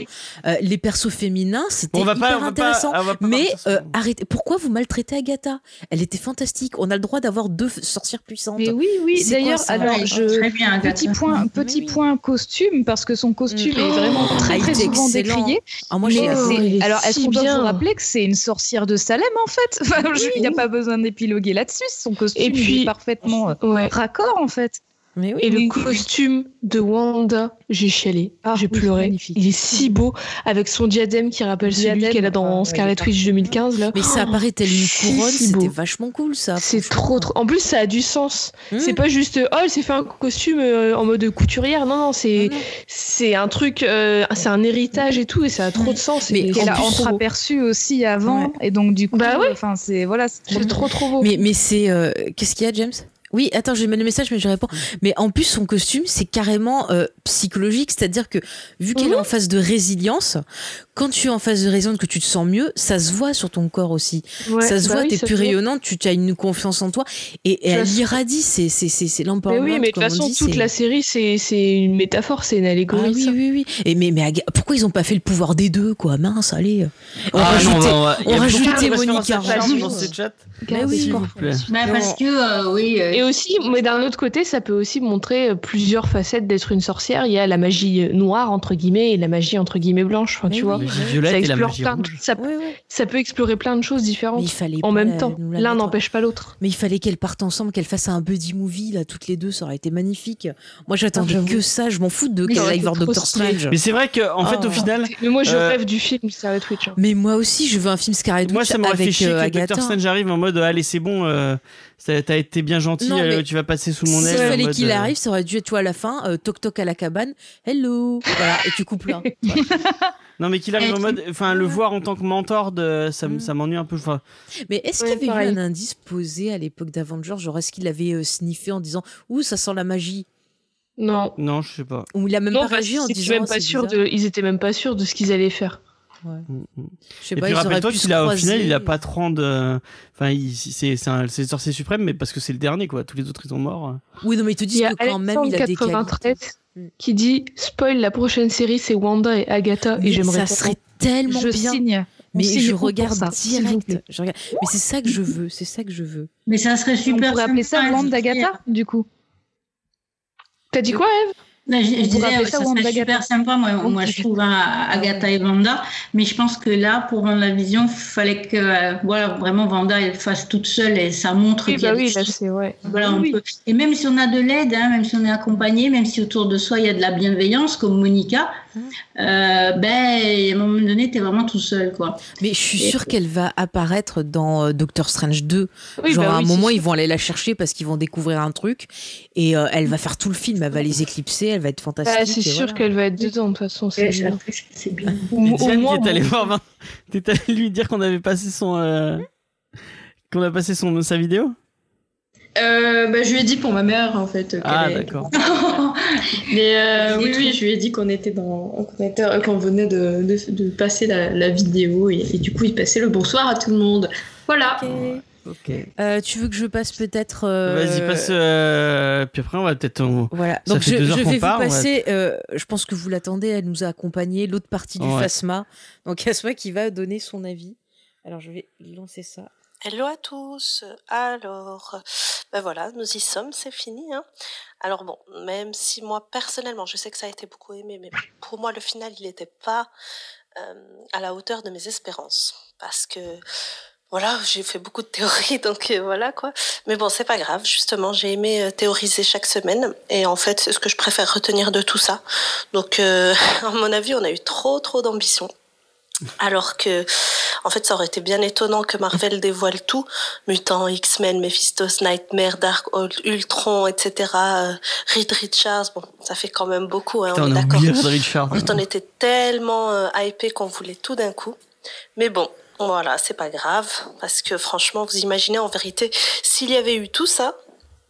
euh, les persos féminins, c'était hyper pas- on va pas- intéressant. on va pas mais euh, arrêtez. Pourquoi vous maltraitez Agatha? Elle était fantastique. On a le droit d'avoir deux sorcières puissantes. Mais oui, oui. D'ailleurs, alors je très bien, Agatha. petit point, petit point costume parce que son costume est vraiment très très souvent excellent. décrié. Ah, moi Mais Oh, est alors, est-ce si qu'on doit bien. vous rappeler que c'est une sorcière de Salem en fait? Il n'y a pas besoin d'épiloguer là-dessus. Son costume Et puis- parfaitement euh, Ouais. raccord en fait. Mais oui. Et Oui. le costume de Wanda, j'ai chialé, Ah, j'ai oui, pleuré. magnifique. Il est si beau, avec son diadème qui rappelle celui qu'elle a ah, dans ouais, Scarlet Witch 2015. Là. Mais ça apparaît tel une Si, couronne, si c'était vachement cool ça. C'est trop, trop. En plus, ça a du sens. Mmh. C'est pas juste, oh, elle s'est fait un costume euh, en mode couturière. Non, non, c'est, c'est un truc, euh, c'est un héritage et tout, et ça a trop de sens. Mais Qu'elle a entreaperçu aussi avant Ouais. et donc du coup, Bah ouais. enfin c'est voilà. c'est trop, trop beau. Mais, mais c'est. euh, Qu'est-ce qu'il y a, James? Oui, attends, j'ai mis le message, mais je réponds. Mais en plus, son costume, c'est carrément euh, psychologique. C'est-à-dire que, vu qu'elle est en phase de résilience, quand tu es en phase de résilience, que tu te sens mieux, ça se voit sur ton corps aussi. Ouais, ça se bah voit, oui, t'es plus rayonnante, tu as une confiance en toi. Et, elle irradie, c'est c'est- Mais oui, mais de toute façon, dit, toute la série, c'est, c'est une métaphore, c'est une Ah allégorie. oui, ça. oui, oui. Et mais, mais pourquoi ils ont pas fait le pouvoir des deux, quoi? Mince, allez. On Ah, rajoutait- non, on rajoutait Monica dans ce chat. Mais oui. Bah, parce que, euh, oui. Aussi, mais d'un autre côté, ça peut aussi montrer euh, plusieurs facettes d'être une sorcière. Il y a la magie euh, noire, entre guillemets, et la magie, entre guillemets, blanche. Enfin, Mais tu oui, vois. oui. Ça violette et la explore magie plein de- ça, Oui, oui. ça peut explorer plein de choses Mais différentes il fallait en même la- temps. L'un n'empêche pas l'autre. Mais il fallait qu'elles partent ensemble, qu'elles fassent un buddy movie, là, toutes les deux, ça aurait été magnifique. Moi, j'attendais que ça, je m'en fous de Mais qu'elle ça aille aurait voir été trop Doctor. Strange. Mais c'est vrai qu'en fait, Oh. au final, Mais moi, je Euh, rêve du film Scarlet Witch. hein. Mais moi aussi, je veux un film Scarlet moi Witch ça m'aurait fait chier que. Doctor Strange arrive en mode allez c'est bon, euh, t'as été bien gentil, Non, euh, tu vas passer sous mon aile. en fallait mode, qu'il euh, arrive, ça aurait dû être, tu vois, à la fin, euh, toc toc à la cabane, hello, voilà, et tu coupes là. Non mais qu'il arrive en mode, enfin le voir en tant que mentor, de, ça, Mm. ça m'ennuie un peu. Mais est-ce Ouais, qu'il y avait pareil. eu un indice posé à l'époque d'Avengers Genre, est-ce qu'il avait euh, sniffé en disant, ouh, ça sent la magie? Non. non, je sais pas. Ou il a même Non, pas réagi en disant, même pas de, ils étaient même pas sûrs de ce qu'ils allaient faire. Mm, mm. Je sais Et pas, puis rappelle-toi qu'il a au croiser. final, il a pas 30 de... Enfin, il- c'est c'est un- c'est le sorcier suprême, mais parce que c'est le dernier quoi. Tous les autres ils sont morts. Oui, non, mais ils te Il disent y a que quand même, il a des qualités. 93 Mm. qui dit spoil la prochaine série c'est Wanda et Agatha Mais et j'aimerais ça serait tellement Je bien. signe. On Mais signe je ça, regarde vous direct. Je regarde. Mais c'est ça que je veux. C'est ça que je veux. Mais ça serait On super. pourrait appeler ça Wanda je d'Agatha du coup. T'as dit quoi Eve? Non, je, je disais, ça ça serait super sympa, moi, moi je trouve, hein, Agatha et Vanda. Mais je pense que là, pour vendre la vision, il fallait que euh, voilà, vraiment Vanda elle fasse toute seule et ça montre Oui qu'il y a bah oui là c'est ouais. Voilà, on peut- Et même si on a de l'aide, hein, même si on est accompagné, même si autour de soi il y a de la bienveillance, comme Monica, euh, ben, à un moment donné, tu es vraiment tout seul. Quoi. Mais je suis Et- sûre qu'elle va apparaître dans euh, Doctor Strange 2. Oui, Genre bah à un moment, c'est ils vont aller la chercher parce qu'ils vont découvrir un truc. Et euh, elle va faire tout le film. Elle va les éclipser. Elle va être fantastique. Bah, c'est et sûr voilà. qu'elle va être dedans de toute façon. c'est bien. c'est bien. Ou- Diane moins, qui est voir, Vin- t'es allé lui dire qu'on avait passé son, euh, qu'on a passé son sa vidéo. Euh, bah, je lui ai dit pour ma mère, en fait. Ah est- d'accord. Mais euh, oui, oui, je lui ai dit qu'on était dans, qu'on était- euh, venait de, de, de passer la, la vidéo et, et du coup, il passait le bonsoir à tout le monde. Voilà. Ok. Euh, tu veux que je passe peut-être. euh, Vas-y passe. euh, Puis après on va peut-être. on- Voilà. Ça Donc fait je, deux heures je qu'on vais vous va- passer. euh, je pense que vous l'attendez. Elle nous a accompagné l'autre partie du Ouais. Phasma. Donc Asma qui va donner son avis. Alors je vais lancer ça. Hello à tous. Alors, ben voilà, nous y sommes, c'est fini. Hein. Alors bon, même si moi personnellement, je sais que ça a été beaucoup aimé, mais pour moi le final, il n'était pas euh, à la hauteur de mes espérances, parce que voilà, j'ai fait beaucoup de théories, donc euh, voilà quoi. Mais bon, c'est pas grave. Justement, j'ai aimé euh, théoriser chaque semaine, et en fait, c'est ce que je préfère retenir de tout ça. Donc, à mon avis, on a eu trop, trop d'ambition. Alors que, en fait, ça aurait été bien étonnant que Marvel dévoile tout. Mutants, X-Men, Mephistos, Nightmare, Dark Ult- Ultron, etc. euh, Reed Richards, bon, ça fait quand même beaucoup, hein, Putain, on on est d'accord. oublié Red Richard. En fait, on était tellement euh, hypé qu'on voulait tout d'un coup. Mais bon, Voilà, c'est pas grave, parce que franchement, vous imaginez en vérité, s'il y avait eu tout ça,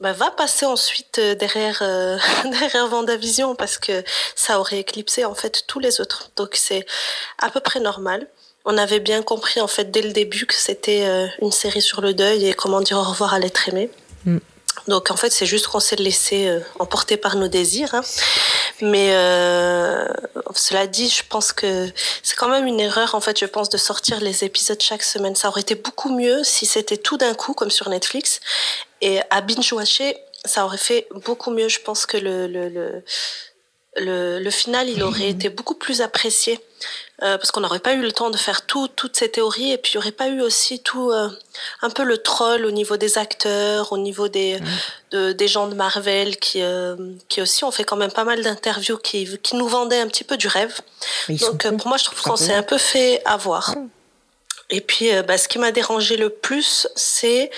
bah, va passer ensuite euh, derrière euh, derrière Vendavision parce que ça aurait éclipsé en fait tous les autres. Donc c'est à peu près normal. On avait bien compris en fait dès le début que c'était euh, une série sur le deuil et comment dire au revoir à l'être aimé. Donc en fait c'est juste qu'on s'est laissé euh, emporter par nos désirs. hein. Mais euh, cela dit, je pense que c'est quand même une erreur en fait. Je pense de sortir les épisodes chaque semaine. Ça aurait été beaucoup mieux si c'était tout d'un coup comme sur Netflix. Et à binge watcher, ça aurait fait beaucoup mieux. Je pense que le le le le, le final, il aurait été beaucoup plus apprécié euh, parce qu'on n'aurait pas eu le temps de faire tout, toutes ces théories et puis il n'y aurait pas eu aussi tout euh, un peu le troll au niveau des acteurs, au niveau des de, des gens de Marvel qui euh, qui aussi ont fait quand même pas mal d'interviews qui qui nous vendaient un petit peu du rêve. Donc euh, pour moi, je trouve qu'on s'est un peu fait avoir. Et puis, euh, bah, ce qui m'a dérangé le plus, c'est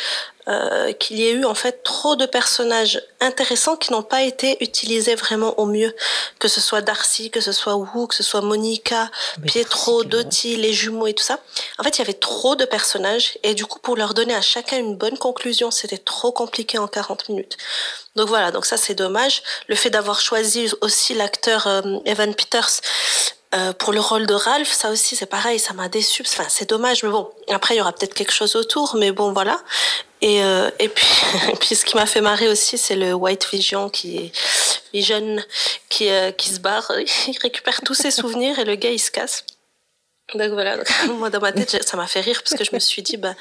euh, qu'il y ait eu en fait trop de personnages intéressants qui n'ont pas été utilisés vraiment au mieux. Que ce soit Darcy, que ce soit Wu, que ce soit Monica, Mais Pietro, Doty, les jumeaux et tout ça. En fait, il y avait trop de personnages et du coup, pour leur donner à chacun une bonne conclusion, c'était trop compliqué en 40 minutes. Donc voilà, donc ça c'est dommage. Le fait d'avoir choisi aussi l'acteur euh, Evan Peters euh, pour le rôle de Ralph, ça aussi c'est pareil, ça m'a déçu. Enfin, c'est dommage, mais bon. Après, il y aura peut-être quelque chose autour, mais bon, voilà. Et euh, et puis et puis ce qui m'a fait marrer aussi, c'est le White Vision qui est Vision qui euh, qui se barre, il récupère tous ses souvenirs et le gars il se casse. Donc voilà, Donc, moi dans ma tête ça m'a fait rire parce que je me suis dit bah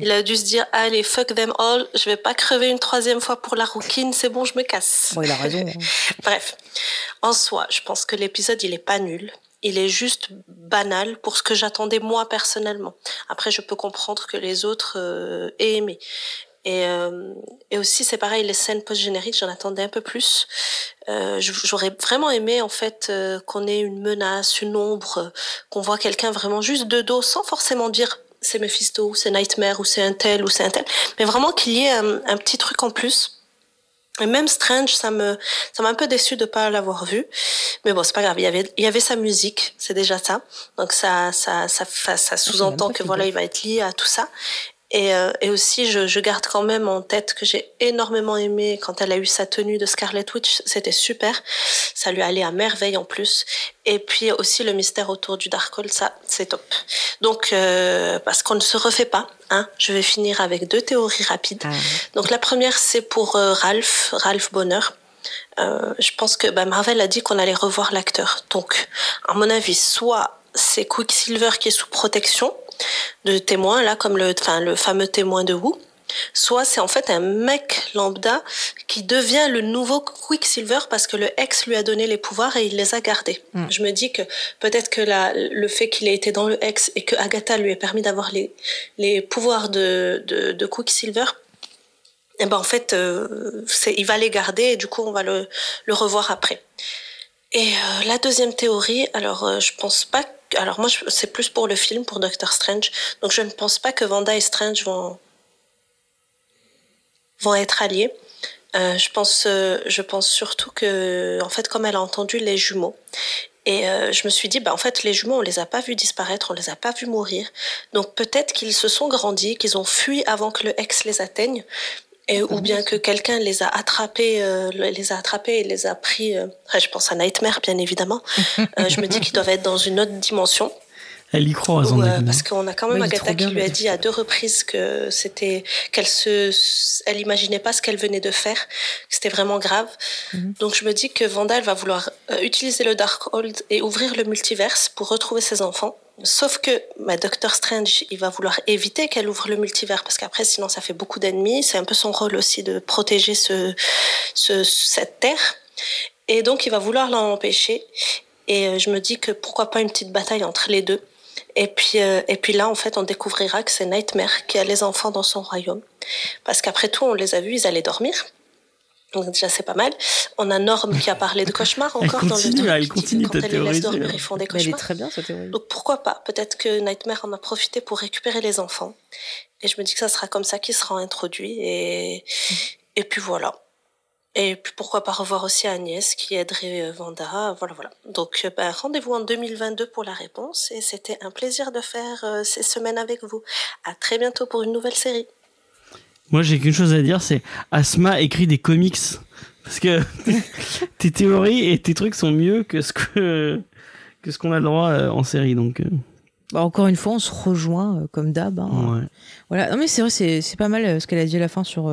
il a dû se dire allez fuck them all, je vais pas crever une troisième fois pour la rouquine, c'est bon je me casse. Bon, il a raison. hein. Bref, en soi, je pense que l'épisode, il est pas nul. Il est juste banal pour ce que j'attendais moi personnellement. Après, je peux comprendre que les autres euh, aient aimé. Et, euh, et aussi, c'est pareil, les scènes post-génériques, j'en attendais un peu plus. Euh, J'aurais vraiment aimé, en fait, euh, qu'on ait une menace, une ombre, qu'on voit quelqu'un vraiment juste de dos, sans forcément dire c'est Mephisto, ou c'est Nightmare, ou c'est un tel, ou c'est un tel, mais vraiment qu'il y ait un petit truc en plus. Et même Strange, ça me, ça m'a un peu déçu de pas l'avoir vu. Mais bon, c'est pas grave. Il y avait, il y avait sa musique. C'est déjà ça. Donc ça, ça, ça, ça, ça sous-entend que voilà, il va être lié à tout ça. Et, euh, et aussi, je, je garde quand même en tête que j'ai énormément aimé quand elle a eu sa tenue de Scarlet Witch. C'était super. Ça lui allait à merveille en plus. Et puis aussi le mystère autour du Darkhold, ça, c'est top. Donc, euh, parce qu'on ne se refait pas. Hein, je vais finir avec deux théories rapides. Ah, Donc la première, c'est pour euh, Ralph, Ralph Bonner. Euh, je pense que bah, Marvel a dit qu'on allait revoir l'acteur. Donc, à mon avis, soit c'est Quicksilver qui est sous protection de témoins, là, comme le, enfin, le fameux témoin de Wu, soit c'est en fait un mec lambda qui devient le nouveau Quicksilver parce que le ex lui a donné les pouvoirs et il les a gardés. Mm. Je me dis que peut-être que la, le fait qu'il ait été dans le ex et que Agatha lui ait permis d'avoir les, les pouvoirs de, de, de Quicksilver, eh ben en fait, euh, c'est, il va les garder et du coup on va le, le revoir après. Et euh, la deuxième théorie, alors euh, je pense pas. Alors moi c'est plus pour le film, pour Doctor Strange. Donc je ne pense pas que Wanda et Strange vont vont être alliés. Euh, je pense, euh, je pense surtout que, en fait, comme elle a entendu les jumeaux, et euh, je me suis dit, bah en fait, les jumeaux, on les a pas vus disparaître, on les a pas vus mourir. Donc peut-être qu'ils se sont grandis, qu'ils ont fui avant que le ex les atteigne, et, ou bien que quelqu'un les a attrapés, euh, les a attrapés et les a pris. euh, je pense à Nightmare, bien évidemment. Euh, je me dis qu'ils doivent être dans une autre dimension. Elle y croit avis. parce qu'on a quand même Ouais, Agatha qui lui a dit à deux reprises que c'était qu'elle se elle imaginait pas ce qu'elle venait de faire que c'était vraiment grave Mhm. donc je me dis que Vanda elle va vouloir utiliser le Darkhold et ouvrir le multiverse pour retrouver ses enfants sauf que bah, Doctor Strange il va vouloir éviter qu'elle ouvre le multivers parce qu'après sinon ça fait beaucoup d'ennemis c'est un peu son rôle aussi de protéger ce, ce cette terre et donc il va vouloir l'en empêcher et euh, je me dis que pourquoi pas une petite bataille entre les deux et puis, euh, et puis là, en fait, on découvrira que c'est Nightmare qui a les enfants dans son royaume. Parce qu'après tout, on les a vus, ils allaient dormir. Donc déjà, c'est pas mal. On a Norm qui a parlé de cauchemars Elle encore dans le elle continue que ta quand elle les laisse théorie, dormir, c'est- ils font des mais elle est cauchemars. très bien cette théorie. Donc pourquoi pas? Peut-être que Nightmare en a profité pour récupérer les enfants. Et je me dis que ça sera comme ça qu'il sera introduit. Et, et puis voilà. Et puis pourquoi pas revoir aussi Agnès qui aiderait euh, Vanda. Voilà, voilà. Donc euh, bah, rendez-vous en 2022 pour la réponse. Et c'était un plaisir de faire euh, ces semaines avec vous. À très bientôt pour une nouvelle série. Moi, j'ai qu'une chose à dire, c'est Asma écrit des comics. Parce que tes théories et tes trucs sont mieux que ce que, que ce qu'on a le droit euh, en série. Donc, euh, Bah, encore une fois, on se rejoint euh, comme d'hab. hein. ouais. Voilà. Non, mais c'est vrai, c'est pas mal ce qu'elle a dit à la fin sur,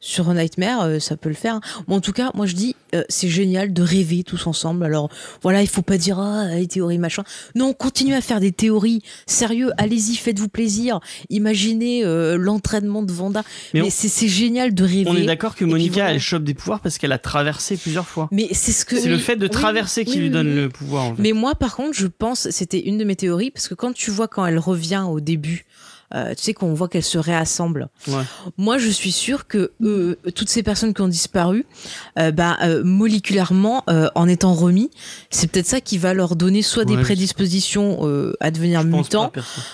sur Nightmare. euh, ça peut le faire. Bon, en tout cas, moi je dis, euh, c'est génial de rêver tous ensemble. Alors voilà, il faut pas dire, ah, les théories, machin. Non, continuez à faire des théories. Sérieux, allez-y, faites-vous plaisir. Imaginez euh, l'entraînement de Vanda. Mais Mais, on- c'est génial de rêver. On est d'accord que Monica, voilà. elle chope des pouvoirs parce qu'elle a traversé plusieurs fois. Mais c'est ce que. C'est le fait de oui, traverser qui oui, lui donne le pouvoir. En fait. Mais moi, par contre, je pense, c'était une de mes théories, parce que quand tu vois quand elle revient au début, euh, tu sais qu'on voit qu'elle se réassemble. Ouais. Moi, je suis sûre que euh, toutes ces personnes qui ont disparu, euh, bah, euh, moléculairement, euh, en étant remis, c'est peut-être ça qui va leur donner soit des Ouais, prédispositions euh, à devenir mutants,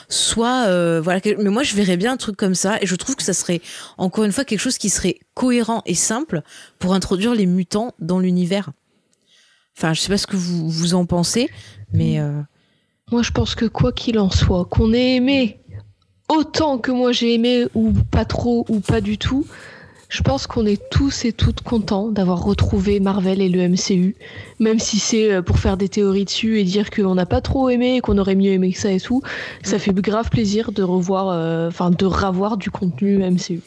soit euh, voilà. que- Mais moi, je verrais bien un truc comme ça, et je trouve que ça serait encore une fois quelque chose qui serait cohérent et simple pour introduire les mutants dans l'univers. Enfin, je sais pas ce que vous, vous en pensez, mais euh, Moi, je pense que quoi qu'il en soit, qu'on ait aimé autant que moi j'ai aimé, ou pas trop, ou pas du tout, je pense qu'on est tous et toutes contents d'avoir retrouvé Marvel et le MCU, même si c'est euh, pour faire des théories dessus et dire qu'on n'a pas trop aimé et qu'on aurait mieux aimé que ça et tout. Ça fait grave plaisir de revoir, euh, enfin, de ravoir du contenu MCU.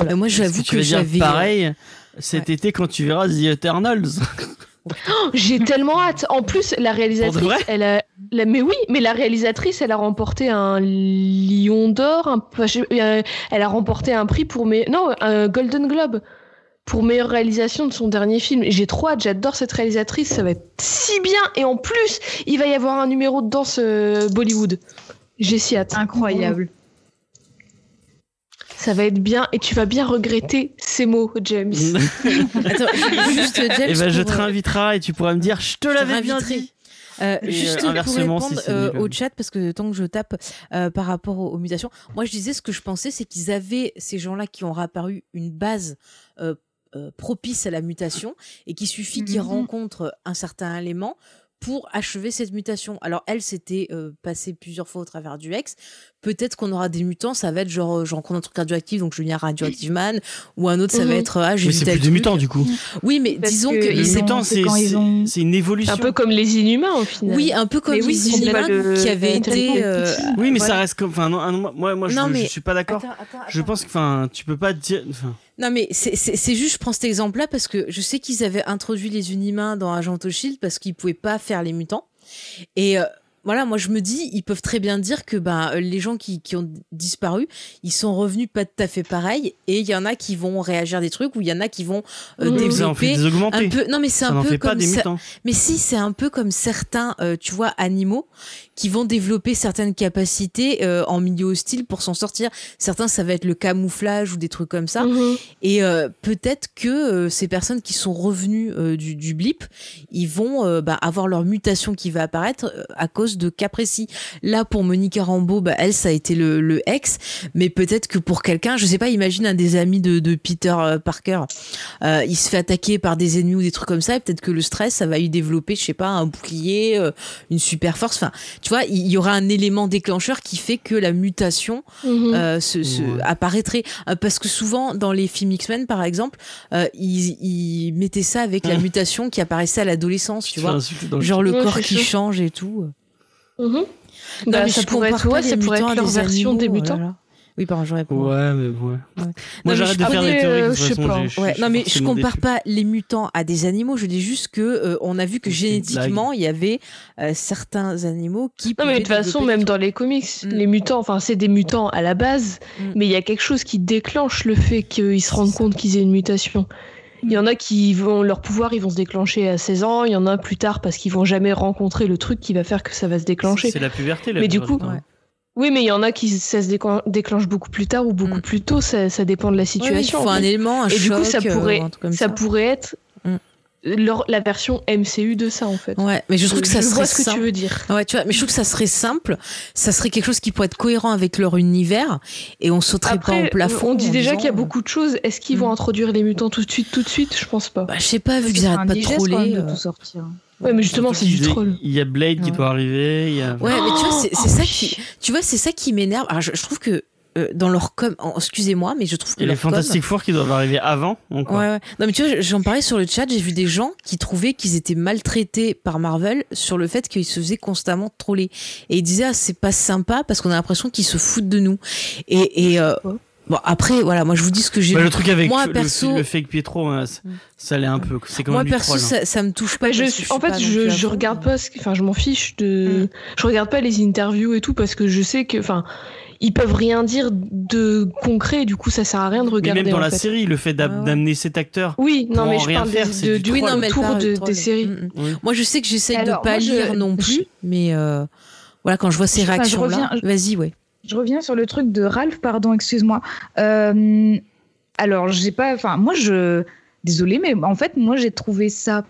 euh, moi, j'avoue que, dire j'avais. pareil cet été quand tu verras The Eternals. J'ai tellement hâte. En plus, la réalisatrice, elle a, la- mais oui, mais la réalisatrice, elle a remporté un Lion d'or, euh, elle a remporté un prix pour mes, non, un Golden Globe pour meilleure réalisation de son dernier film. J'ai trop hâte. J'adore cette réalisatrice. Ça va être si bien. Et en plus, il va y avoir un numéro de danse euh, Bollywood. J'ai si hâte. Incroyable. Ça va être bien et tu vas bien regretter ces mots, James. Attends, juste James. Et ben, je te euh, réinviterai et tu pourras me dire, je te l'avais bien dit. Euh, Et, juste euh, pour si répondre euh, nul. au chat, parce que tant que je tape euh, par rapport aux, aux mutations, moi je disais ce que je pensais, c'est qu'ils avaient ces gens-là qui ont réapparu une base euh, euh, propice à la mutation et qu'il suffit qu'ils Mhm. rencontrent un certain élément pour achever cette mutation. Alors elle, c'était euh, passé plusieurs fois au travers du X. Peut-être qu'on aura des mutants, ça va être genre, euh, je rencontre un truc radioactif, donc je deviens Radioactive Man, ou un autre, ça va Mhm. être, ah, j'ai Mais vu c'est plus des mutants du coup. Oui, mais Parce disons que Les mutants, c'est c'est quand ils c'est- ont- c'est une évolution. Un peu comme les Inhumains au final. Oui, un peu comme Mais les Inhumains qui avaient été. euh, Oui, mais ça reste comme. Enfin, non, moi, moi, je, Non, je mais- suis pas d'accord. Attends, attends, Je pense que, enfin, tu peux pas dire. Non, mais c'est- juste, je prends cet exemple-là parce que je sais qu'ils avaient introduit les Unhumains dans Agent Shield parce qu'ils pouvaient pas faire les mutants. Et euh, voilà, moi je me dis, ils peuvent très bien dire que ben, euh, les gens qui, qui ont disparu, ils sont revenus pas tout à fait pareil. Et il y en a qui vont réagir des trucs ou il y en a qui vont euh, développer des un peu. Non, mais c'est un peu pas comme des ça- mutants. mais si, c'est un peu comme certains, euh, tu vois, animaux qui vont développer certaines capacités euh, en milieu hostile pour s'en sortir. Certains, ça va être le camouflage ou des trucs comme ça. Mhm. Et euh, peut-être que euh, ces personnes qui sont revenues du, du blip, ils vont bah, avoir leur mutation qui va apparaître à cause de cas précis. Là, pour Monica Rambeau, bah, elle, ça a été le, le ex. Mais peut-être que pour quelqu'un, je sais pas, imagine un des amis de, de Peter Parker, il se fait attaquer par des ennemis ou des trucs comme ça. Et peut-être que le stress, ça va lui développer, je sais pas, un bouclier, une super force. Enfin, tu vois, il y aura un élément déclencheur qui fait que la mutation Mhm. euh, se, se- Ouais. apparaîtrait Euh, parce que souvent dans les films X-Men par exemple euh, ils, ils mettaient ça avec la Hum. mutation qui apparaissait à l'adolescence tu vois genre le Ouais, corps qui change et tout Mhm. Bah, mais ça pourrait être, ouais, les ça pourrait mutants être à leur des version animaux, oui pardon je réponds Ouais, mais ouais. mais Moi, j'arrête de je- faire des théories. de euh, je sais pas. Ouais, non mais je compare déçu. pas les mutants à des animaux, je dis juste que euh, on a vu que génétiquement il y avait euh, certains animaux qui Non, mais de toute façon, même dans les comics, Mm. les mutants, enfin, c'est des mutants à la base, Mm. mais il y a quelque chose qui déclenche le fait qu'ils se rendent compte qu'ils aient une mutation. Il y en a qui vont, leur pouvoir, ils vont se déclencher à 16 ans, il y en a plus tard parce qu'ils vont jamais rencontrer le truc qui va faire que ça va se déclencher. C'est la puberté, la Mais du coup-. Ouais. Oui, mais il y en a qui, ça se déclen- déclenche beaucoup plus tard ou beaucoup Mm. plus tôt, ça, ça dépend de la situation. il faut un fait. élément, un Et du coup, ça euh, pourrait, comme ça ça. pourrait être. Mm. leur- la version MCU de ça en fait. Ouais, mais je trouve que ça je serait vois ce que simple. tu veux dire. Ouais, tu vois, mais je trouve que ça serait simple. Ça serait quelque chose qui pourrait être cohérent avec leur univers et on sauterait pas Après, au plafond. on dit déjà disant, qu'il y a beaucoup de choses. Est-ce qu'ils vont Mm. introduire les mutants tout de suite, tout de suite? Je pense pas. Bah, je sais pas, vu qu'ils arrêtent pas de troller. même, de euh. tout sortir. Ouais, mais justement, c'est du troll. Il y a Blade qui doit arriver. Il y a... Ouais, mais tu vois, c'est Oh, ça qui, tu vois, c'est ça qui m'énerve. Alors, je, je trouve que euh, dans leur com, excusez-moi, mais je trouve que Et les leur com- Fantastic Four qui doivent arriver avant. encore. Ouais, ouais. Non, mais tu vois, j'en parlais sur le chat, j'ai vu des gens qui trouvaient qu'ils étaient maltraités par Marvel sur le fait qu'ils se faisaient constamment troller. Et ils disaient, ah, c'est pas sympa parce qu'on a l'impression qu'ils se foutent de nous. Et, et euh, bon, après, voilà, moi je vous dis ce que j'ai Bah, vu. le truc avec Moi, le, perso- le fake Pietro, hein, ça, ça l'est un peu. C'est Moi, du perso, troll. hein. ça, ça me touche pas. Bah, je suis, en fait, je, je regarde pas, enfin, je m'en fiche de, je regarde pas les interviews et tout parce que je sais que, enfin, ils peuvent rien dire de concret. Du coup, ça sert à rien de Mais regarder. même dans la fait. série, le fait d'am- Ah ouais. d'amener cet acteur. Oui, non, mais je rien parle faire, de- du. Oui, non, mais tour de- des séries. Mm, mm. Moi, je sais que j'essaye de pas lire non plus, mais euh, voilà, quand je vois ces réactions-là, reviens- vas-y, ouais. Je reviens sur le truc de Ralph, pardon, excuse-moi. Euh, alors, j'ai pas. Enfin, moi, je. Désolée, mais en fait, moi, j'ai trouvé ça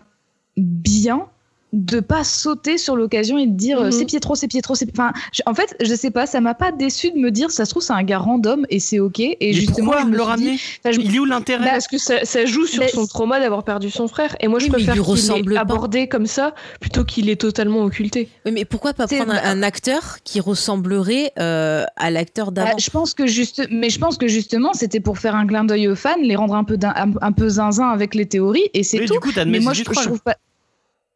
bien de pas sauter sur l'occasion et de dire euh, Mhm. c'est Pietro, c'est Pietro, c'est. Enfin, je- en fait, je sais pas, ça m'a pas déçu de me dire ça se trouve c'est un gars random et c'est ok. Et Mais justement, pourquoi je me le ramener dit, je- Il est où l'intérêt Bah, Parce que ça, ça joue sur Mais- son trauma d'avoir perdu son frère. Et moi, je Oui, il préfère qu'il ressemble est abordé comme ça plutôt qu'il est totalement occulté. Oui, mais pourquoi pas prendre un, bah- un acteur qui ressemblerait euh, à l'acteur Bah, d'avant je pense que juste, mais je pense que justement, c'était pour faire un clin d'œil aux fans, les rendre un peu, un, un peu zinzin avec les théories, et c'est tout. du coup, mais moi, c'est je, je trouve pas.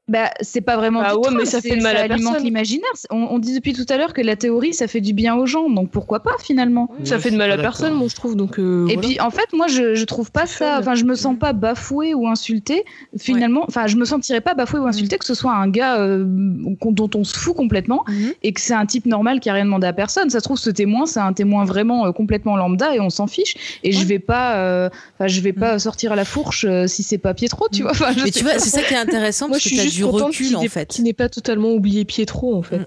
Bah, c'est pas vraiment Bah du ouais, mais ça fait de mal à alimente personne. l'imaginaire. On, on dit depuis tout à l'heure que la théorie, ça fait du bien aux gens, donc pourquoi pas finalement? Ça Ouais, fait de mal à personne, moi, je trouve. Donc, euh, Et voilà. puis, en fait, moi, je, je trouve pas ça. Enfin, je me sens pas bafouée ou insultée. Finalement, enfin, je me sentirais pas bafouée ou insultée que ce soit un gars euh, dont on se fout complètement Mhm. et que c'est un type normal qui a rien demandé à personne. Ça se trouve, ce témoin, c'est un témoin vraiment euh, complètement lambda et on s'en fiche. Et je vais pas, euh, enfin, je vais pas sortir à la fourche euh, si c'est pas Pietro, tu vois. Enfin, je Mais tu vois, c'est ça qui est intéressant Moi, parce je que du recul en ait- fait. qu'il n'ait pas totalement oublié Pietro, en fait. Mm.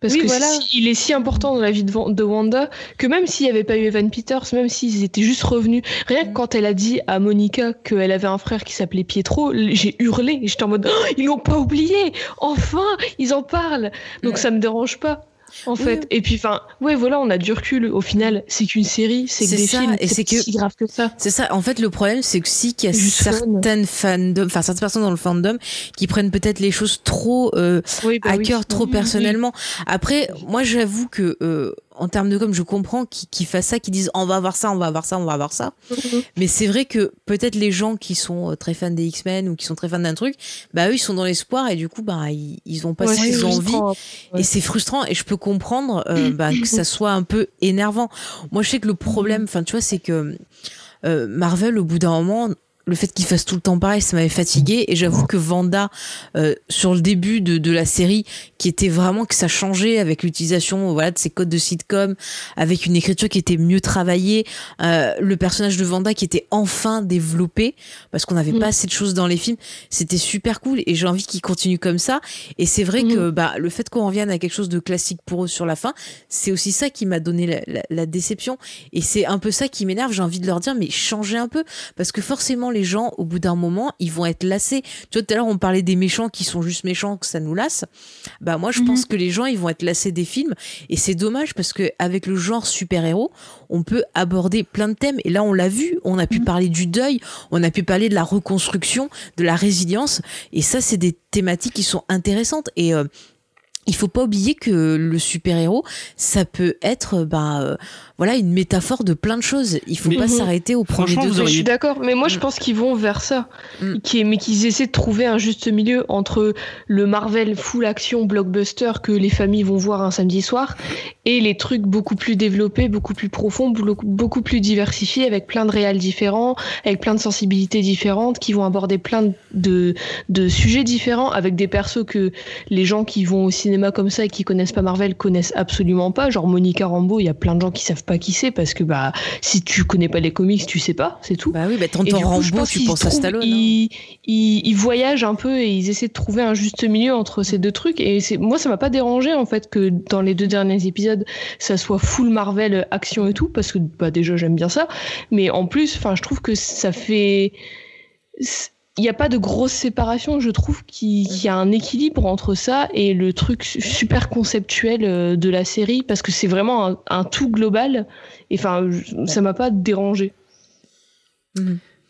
Parce Oui, que voilà. si- il est si important dans la vie de, Wanda que même s'il n'y avait pas eu Evan Peters, même s'ils étaient juste revenus, rien que quand elle a dit à Monica qu'elle avait un frère qui s'appelait Pietro, j'ai hurlé. J'étais en mode Oh, ils l'ont pas oublié, enfin ils en parlent. Donc Ouais. ça me dérange pas. En fait, et puis enfin, ouais, voilà, on a du recul. Au final, c'est qu'une série, c'est que des ça, films, c'est que- si grave que ça. C'est ça. En fait, le problème, c'est que si qu'il y a juste certaines fandom, enfin certaines personnes dans le fandom qui prennent peut-être les choses trop euh, Oui, bah à oui. cœur, trop Oui, oui. personnellement. Après, moi, j'avoue que euh, en termes de com, je comprends qu'ils fassent ça, qu'ils disent on va avoir ça, on va avoir ça, on va avoir ça. Mhm. Mais c'est vrai que peut-être les gens qui sont euh, très fans des X-Men ou qui sont très fans d'un truc, bah eux, ils sont dans l'espoir et du coup, bah ils, ils ont pas Ouais, ce c'est qu'ils ont envie. frustrant. Ouais. Et c'est frustrant et je peux comprendre euh, bah, que ça soit un peu énervant. Moi, je sais que le problème, enfin, tu vois, c'est que euh, Marvel, au bout d'un moment, le fait qu'il fasse tout le temps pareil, ça m'avait fatigué. Et j'avoue que Vanda, euh, sur le début de, de la série, qui était vraiment que ça changeait avec l'utilisation voilà, de ses codes de sitcom, avec une écriture qui était mieux travaillée, euh, le personnage de Vanda qui était enfin développé, parce qu'on n'avait Mm. pas assez de choses dans les films, c'était super cool. Et j'ai envie qu'il continue comme ça. Et c'est vrai que bah, le fait qu'on revienne à quelque chose de classique pour eux sur la fin, c'est aussi ça qui m'a donné la, la- la déception. Et c'est un peu ça qui m'énerve. J'ai envie de leur dire, mais changez un peu. Parce que forcément, les gens, au bout d'un moment, ils vont être lassés. Tu vois, tout à l'heure, on parlait des méchants qui sont juste méchants, que ça nous lasse. Bah, moi, je Mhm. pense que les gens, ils vont être lassés des films. Et c'est dommage parce que avec le genre super-héros, on peut aborder plein de thèmes. Et là, on l'a vu. On a pu parler du deuil. On a pu parler de la reconstruction, de la résilience. Et ça, c'est des thématiques qui sont intéressantes. Et euh, il faut pas oublier que le super-héros, ça peut être bah, euh, voilà, une métaphore de plein de choses. Il faut Mais- pas s'arrêter au premier degré. Je suis d'accord, mais moi je Mm. pense qu'ils vont vers ça, Mm. qui est, mais qu'ils essaient de trouver un juste milieu entre le Marvel full action blockbuster que les familles vont voir un samedi soir et les trucs beaucoup plus développés, beaucoup plus profonds, beaucoup beaucoup plus diversifiés avec plein de réals différents, avec plein de sensibilités différentes, qui vont aborder plein de, de sujets différents avec des persos que les gens qui vont au cinéma comme ça et qui connaissent pas Marvel connaissent absolument pas. Genre Monica Rambeau, il y a plein de gens qui savent pas qui c'est parce que bah si tu connais pas les comics, tu sais pas, c'est tout. Bah oui, bah t'entends Rambo, tu penses à Stallone. hein. Ils, ils, ils voyagent un peu et ils essaient de trouver un juste milieu entre ces deux trucs. Et c'est, moi, ça m'a pas dérangé en fait que dans les deux derniers épisodes, ça soit full Marvel euh, action et tout, parce que bah déjà j'aime bien ça. Mais en plus, enfin, je trouve que ça fait il n'y a pas de grosse séparation, je trouve qu'il y a un équilibre entre ça et le truc su- super conceptuel euh, de la série, parce que c'est vraiment un, un tout global. Et enfin, ça m'a pas dérangé.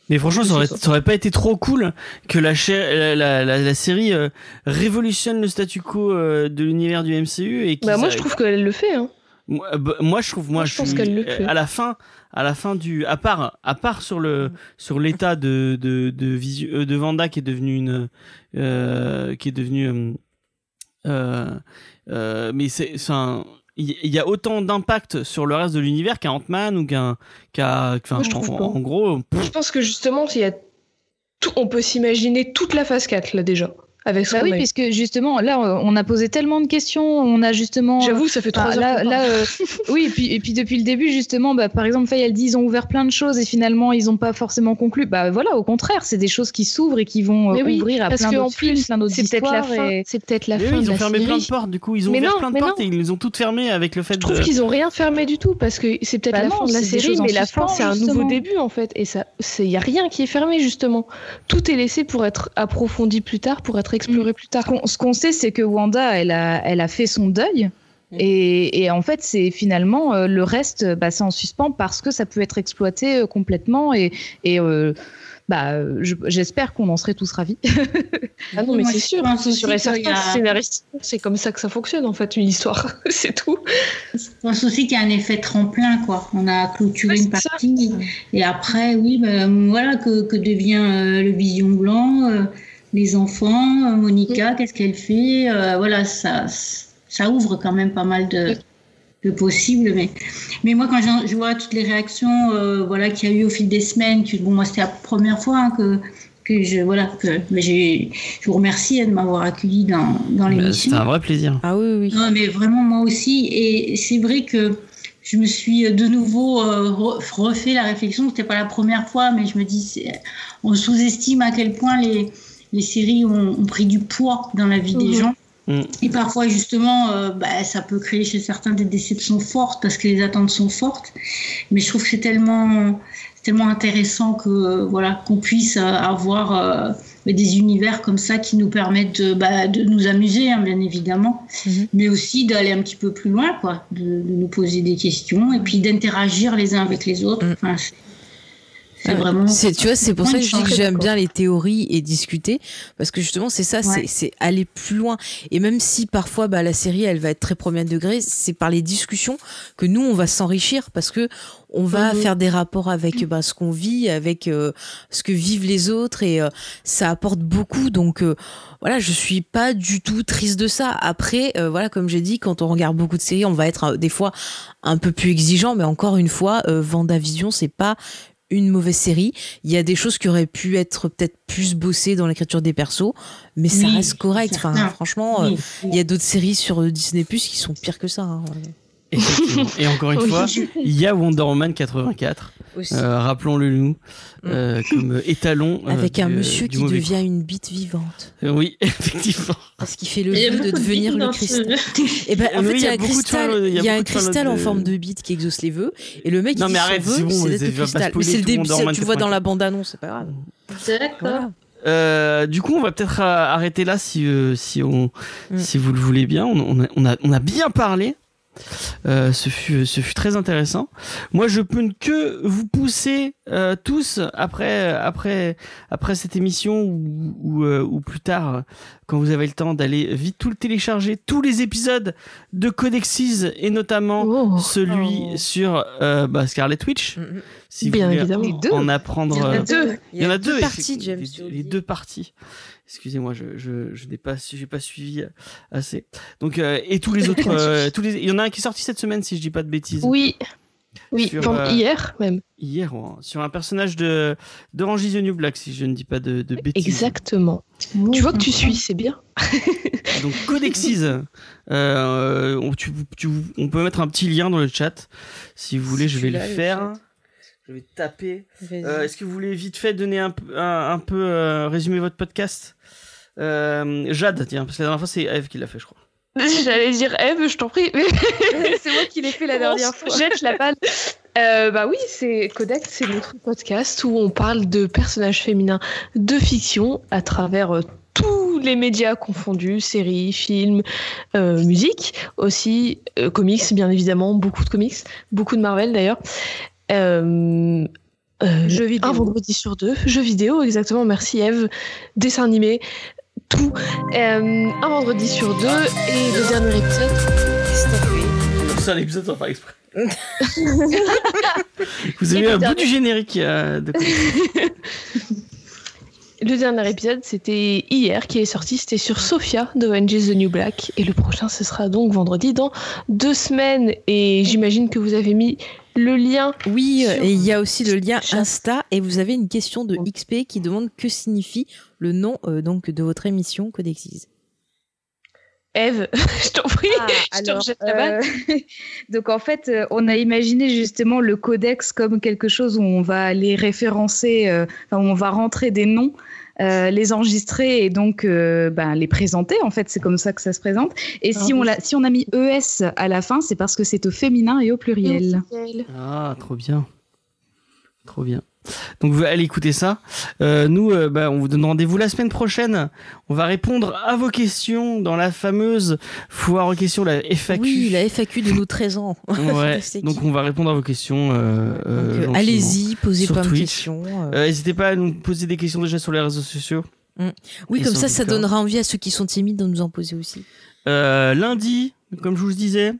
Mais franchement, ça aurait, ça. pas été trop cool que la, cha- la, la, la- la série euh, révolutionne le statu quo euh, de l'univers du MCU et Bah, moi, a- je trouve qu'elle le fait. Hein. Moi, euh, bah, moi, je trouve, moi, je pense suis- le fait. à la fin, à la fin du, à part, à part sur le, sur l'état de de de, visu- euh, de Vanda qui est devenu une, euh, qui est devenu, euh, euh, euh, mais c'est, un, il y a autant d'impact sur le reste de l'univers qu'un Ant-Man ou qu'un, qu'un, enfin, je en, gros, pff, Je pense que justement, il y a tout- on peut s'imaginer toute la phase 4 là déjà. Avec Bah oui, puisque justement, là, on a posé tellement de questions, on a justement. J'avoue, ça fait trois heures. là, qu'on là, euh, oui, et puis, et puis depuis le début, justement, bah, par exemple, Faye, elle dit ils ont ouvert plein de choses et finalement, ils n'ont pas forcément conclu. Bah voilà, au contraire, c'est des choses qui s'ouvrent et qui vont euh, oui, ouvrir à parce plein d'autres films, plus, plein d'autres c'est peut-être la fin. peut-être la fin oui, de ils ont la fermé plein de portes. Du coup, ils ont Mais ouvert non, plein de portes non. et ils les ont toutes fermées avec le fait Je trouve de. qu'ils ont rien fermé du tout parce que c'est peut-être Bah la non, fin de la série, mais la fin c'est un nouveau début en fait et ça, c'est y a rien qui est fermé justement. Tout est laissé pour être approfondi plus tard, pour être exploré plus tard. Ce qu'on- sait, c'est que Wanda, elle a, elle a fait son deuil. Et, et en fait, c'est finalement euh, le reste, bah, c'est en suspens parce que ça peut être exploité euh, complètement. Et, et euh, bah, je- j'espère qu'on en serait tous ravis. Ah non mais c'est sûr, c'est sûr et a- c'est comme ça que ça fonctionne en fait une histoire, c'est tout. Je pense aussi qu'il y a un effet tremplin, quoi. On a clôturé Ouais, une ça. partie. Et après, oui, ben, voilà, que, que devient euh, le Vision Blanc, euh, les enfants, euh, Mm. Monica, qu'est-ce qu'elle fait euh, Voilà, ça, ça ouvre quand même pas mal de, de possibles. Mais, mais moi, quand je vois toutes les réactions euh, voilà, qu'il y a eu au fil des semaines, que, bon, moi, c'était la première fois hein, que, que je. Voilà, que, mais j'ai- je vous remercie hein, de m'avoir accueilli dans, dans Bah, l'émission. C'était un vrai plaisir. Ah oui, oui. Non, mais vraiment, moi aussi. Et c'est vrai que je me suis de nouveau euh, re- refait la réflexion. C'était pas la première fois, mais je me dis, c'est- on sous-estime à quel point les, les séries ont, ont pris du poids dans la vie des Mhm. gens. Mhm. Et parfois, justement, euh, bah, ça peut créer chez certains des déceptions fortes parce que les attentes sont fortes. Mais je trouve que c'est tellement, c'est tellement intéressant que euh, voilà qu'on puisse euh, avoir euh, des univers comme ça qui nous permettent de, bah, de nous amuser, hein, bien évidemment, Mhm. mais aussi d'aller un petit peu plus loin, quoi, de, de nous poser des questions et puis d'interagir les uns avec les autres. Enfin, c'est- Ah, vraiment. C'est, tu vois, c'est pour ça que je dis que j'aime bien les théories et discuter, parce que justement, c'est ça, c'est, Ouais. c'est aller plus loin. Et même si parfois, bah, la série, elle va être très premier degré, c'est par les discussions que nous, on va s'enrichir, parce que on va Mhm. faire des rapports avec bah, ce qu'on vit, avec euh, ce que vivent les autres, et euh, ça apporte beaucoup. Donc, euh, voilà, je suis pas du tout triste de ça. Après, euh, voilà, comme j'ai dit, quand on regarde beaucoup de séries, on va être euh, des fois un peu plus exigeant, mais encore une fois, euh, Vendavision, c'est pas une mauvaise série. Il y a des choses qui auraient pu être peut-être plus bossées dans l'écriture des persos, mais ça Oui, reste correct. Enfin, franchement, euh, Oui. il y a d'autres séries sur euh, Disney Plus qui sont pires que ça. hein. Et encore une fois, il y a Wonder Woman 84. Aussi. Euh, Rappelons-le nous euh, comme étalon. euh, Avec un du- monsieur du qui devient une bite vivante. Euh, Oui, effectivement. Parce qu'il fait le jeu de devenir le ce- cristal. Et ben, en Oui, fait, il y a un cristal, il y a un cristal en forme de bite qui exauce les vœux. Et le mec, Non, il mais dit arrête, son vœu, c'est bon, c'est vas-y, d'être le cristal. C'est le début, tu le vois dans 84. la bande-annonce, c'est pas grave. D'accord. Euh, du coup, on va peut-être arrêter là si, euh, si, on, Mm. si vous le voulez bien. On, on a, on, a, on a bien parlé. Euh, ce, fut, ce fut très intéressant. Moi, je peux ne que vous pousser euh, tous après, après, après cette émission ou, ou, euh, ou plus tard, quand vous avez le temps d'aller vite tout le télécharger, tous les épisodes de Codexis et notamment Oh. celui Oh. sur euh, bah, Scarlet Witch. Mhm. Si Bien vous voulez en apprendre. Il y en a euh, deux. il y en a deux, parties, James. les, deux parties. Excusez-moi, je, je, je n'ai pas, j'ai pas suivi assez. Donc, euh, et tous les autres, euh, tous les, il y en a un qui est sorti cette semaine, si je dis pas de bêtises. Oui, oui, Sur, enfin, euh, hier même. Hier, ouais, sur un personnage de d'Orange is the New Black, si je ne dis pas de, de bêtises. Exactement. Tu vois que tu suis, c'est bien. Donc, Codexis, euh, on, tu- tu- on peut mettre un petit lien dans le chat, si vous voulez, je vais le faire. Je vais taper. Euh, Est-ce que vous voulez vite fait donner un, peu- un, un peu euh, résumer votre podcast? Euh, Jade, tiens, parce que la dernière fois c'est Eve qui l'a fait, je crois. J'allais dire Eve, je t'en prie. mais c'est moi qui l'ai fait la dernière fois. Jette la balle. Euh, bah oui, c'est Codex, c'est notre podcast où on parle de personnages féminins de fiction à travers euh, tous les médias confondus, séries, films, euh, musique, aussi euh, comics, bien évidemment, beaucoup de comics, beaucoup de Marvel d'ailleurs. Euh, euh, Jeux vidéo. Un vendredi sur deux, jeux vidéo, exactement, merci Eve, dessin animé, tout. Euh, un vendredi sur deux, et le dernier épisode, C'est un épisode sans faire exprès. Vous avez eu un bout du générique. euh, de... Le dernier épisode, c'était hier qui est sorti, c'était sur Sophia de is the New Black. Et le prochain, ce sera donc vendredi dans deux semaines. Et j'imagine que vous avez mis le lien. Oui, sur et il y a aussi le lien. Insta et vous avez une question de XP qui demande que signifie le nom euh, donc de votre émission Codexis. Eve, je t'en prie, je te Alors, la balle. euh, donc en fait, euh, on a imaginé justement le codex comme quelque chose où on va aller référencer, euh, enfin, où on va rentrer des noms, euh, les enregistrer et donc euh, ben, les présenter. En fait, c'est comme ça que ça se présente. Et si on, si on a mis ES à la fin, c'est parce que c'est au féminin et au pluriel. Ah, trop bien. Trop bien. Donc vous allez écouter ça. Euh, nous, euh, bah, on vous donne rendez-vous la semaine prochaine. On va répondre à vos questions dans la fameuse foire aux questions, la FAQ. Oui, la FAQ de nos 13 ans. Ouais. Donc on va répondre à vos questions. euh, euh, euh. Allez-y, posez plein de Twitch. questions. N'hésitez pas à nous poser des questions déjà sur les réseaux sociaux. oui, et comme ça, ça donnera envie à ceux qui sont timides de nous en poser aussi. Euh, lundi, comme je vous le disais,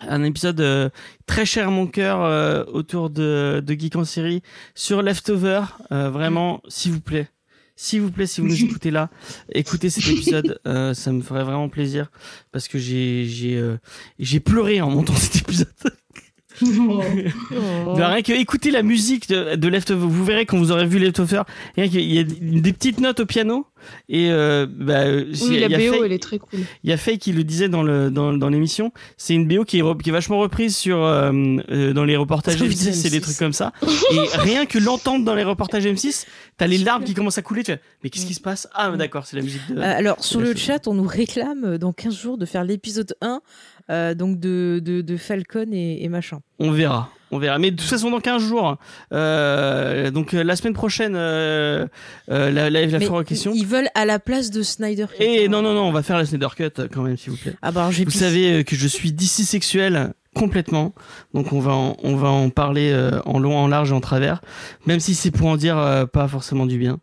un épisode euh, très cher à mon cœur euh, autour de, de Geek en série sur Leftover. Euh, vraiment, s'il vous plaît. S'il vous plaît, si vous nous écoutez là, écoutez cet épisode, euh, ça me ferait vraiment plaisir parce que j'ai j'ai euh, j'ai pleuré en montant cet épisode. Bah, rien que écouter la musique de, de Leftover, vous verrez quand vous aurez vu Leftover, rien qu'il y a des petites notes au piano et euh, bah, euh, Oui, il y la a BO, Faye- elle est très cool. il y a Faye qui le disait dans le dans, dans l'émission. C'est une BO qui est, re- qui est vachement reprise sur euh, euh, dans les reportages Sur M6 et des M6. trucs comme ça. et rien que l'entendre dans les reportages M6, t'as les larmes qui commencent à couler. Tu fais, mais qu'est-ce qui se passe? Ah, mais d'accord, c'est la musique de. Alors, sur le chat, on nous réclame dans 15 jours de faire l'épisode 1 euh, donc de, de, de Falcon et, et machin. On verra. On verra. Mais de toute façon, dans 15 jours, euh, donc euh, la semaine prochaine, euh, la live, la foire aux questions. Ils veulent à la place de Snyder. Cut, Et hein. non, non, non, on va faire la Snyder Cut quand même, s'il vous plaît. Ah bah Vous savez que je suis d'ici sexuel complètement, donc on va en, on va en parler euh, en long, en large et en travers, même si c'est pour en dire euh, pas forcément du bien.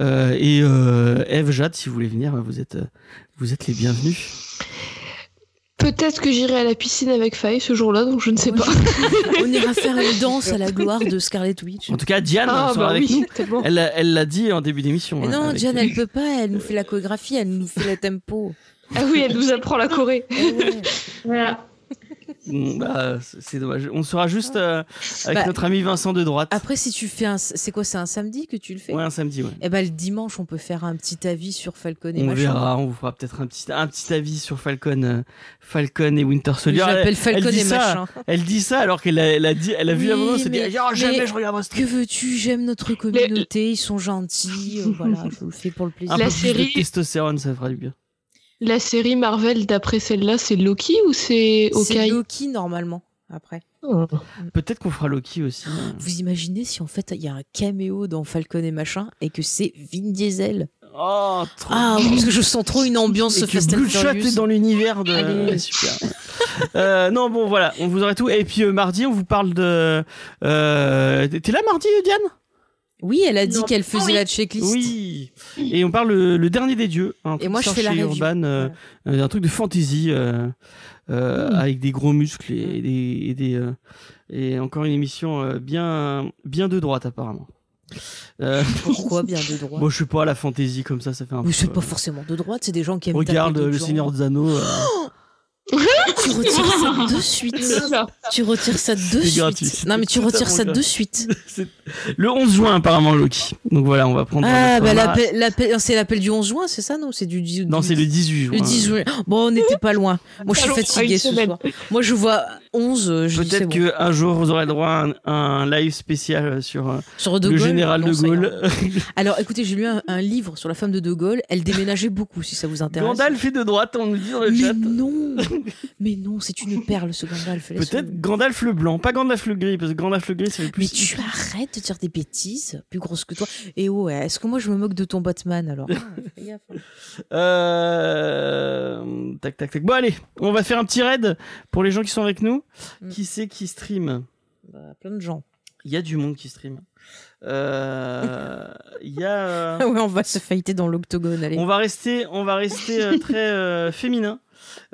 Euh, et Eve, Jade, si vous voulez venir, vous êtes, vous êtes les bienvenus. Peut-être que j'irai à la piscine avec Faye ce jour-là, donc je ne sais pas. On ira faire une danse à la gloire de Scarlet Witch. En tout cas, Diane Ah, sera bah avec oui, nous. Elle l'a- elle l'a dit en début d'émission. Hein, non, Diane, elle peut pas, elle nous fait la chorégraphie, elle nous fait le tempo. Ah oui, elle nous apprend la Corée. Eh ouais. Voilà. Bah, c'est dommage. On sera juste euh, avec Bah, notre ami Vincent de droite. Après, si tu fais un. C'est quoi, c'est un samedi que tu le fais? Ouais, un samedi, ouais. Eh ben, le dimanche, on peut faire un petit avis sur Falcon et On machin. verra, on vous fera peut-être un petit, un petit avis sur Falcon, euh, Falcon et Winter Soldier. Je l'appelle Elle- Falcon elle dit et ça, machin. Elle dit ça alors qu'elle a, elle a dit, elle a vu Oui, bande, elle s'est dit, oh, jamais mais je regarderai ce Que veux-tu? J'aime notre communauté, ils sont gentils. euh, voilà, je le fais pour le plaisir. Un La peu plus série- de testostérone, ça fera du bien. La série Marvel d'après celle-là, c'est Loki ou c'est C'est Hawkeye? Loki normalement. Après, Oh. Peut-être qu'on fera Loki aussi. vous imaginez si en fait il y a un caméo dans Falcon et machin et que c'est Vin Diesel? Oh, trop Ah, parce que je sens trop une ambiance Et que Fast and Furious. est dans l'univers de. Allez. Super. Euh, non, bon, voilà, on vous aura tout. Et puis euh, mardi, on vous parle de. Euh... T'es là mardi, Diane? Oui, elle a dit qu'elle faisait Ah oui. la checklist. Oui. Et on parle le, le dernier des dieux. Un Et moi, je fais la. Urban, euh, euh, un truc de fantasy euh, euh, avec des gros muscles et des et, des, euh, et encore une émission euh, bien bien de droite apparemment. Euh, Pourquoi bien de droite bon, je sais pas la fantasy comme ça, ça fait un Mais peu. c'est pas euh, forcément de droite, c'est des gens qui aiment Regarde taper le Seigneur gens. des Anneaux. euh, Tu retires ça de suite. Tu retires ça de suite. gratuit, Non, mais tu retires ça de suite. le 11 juin apparemment Loki. Donc voilà, on va prendre. Ah, bah c'est l'appel du 11 juin, c'est ça, non? C'est du 10 Non, c'est le 18 juin. Le 10 juin. Bon, on n'était pas loin. Moi, je suis fatiguée ce soir. Moi, je vois 11, euh, c'est Peut-être bon. qu'un jour vous aurez le droit à un, un live spécial sur euh, Sur De le Gaulle, général non, de. Gaulle. Alors écoutez, j'ai lu un, un livre sur la femme de De Gaulle. Elle déménageait beaucoup, si ça vous intéresse. Gandalf est de droite, on nous dit dans le Mais chat. non, mais non, c'est une perle ce Gandalf. Peut-être Gandalf le blanc, pas Gandalf le gris, parce que Gandalf le gris, ça fait plus. Mais tu arrêtes de dire des bêtises, plus grosse que toi. Et oh, ouais, est-ce que moi je me moque de ton Batman alors Ah, hein. Euh... Tac, tac, tac. Bon, allez, on va faire un petit raid pour les gens qui sont avec nous. Mm. Qui c'est qui stream? Bah, plein de gens. Il y a du monde qui stream. Euh, y a. ouais, on va se fighter dans l'octogone. On va rester, on va rester euh, très euh, féminin.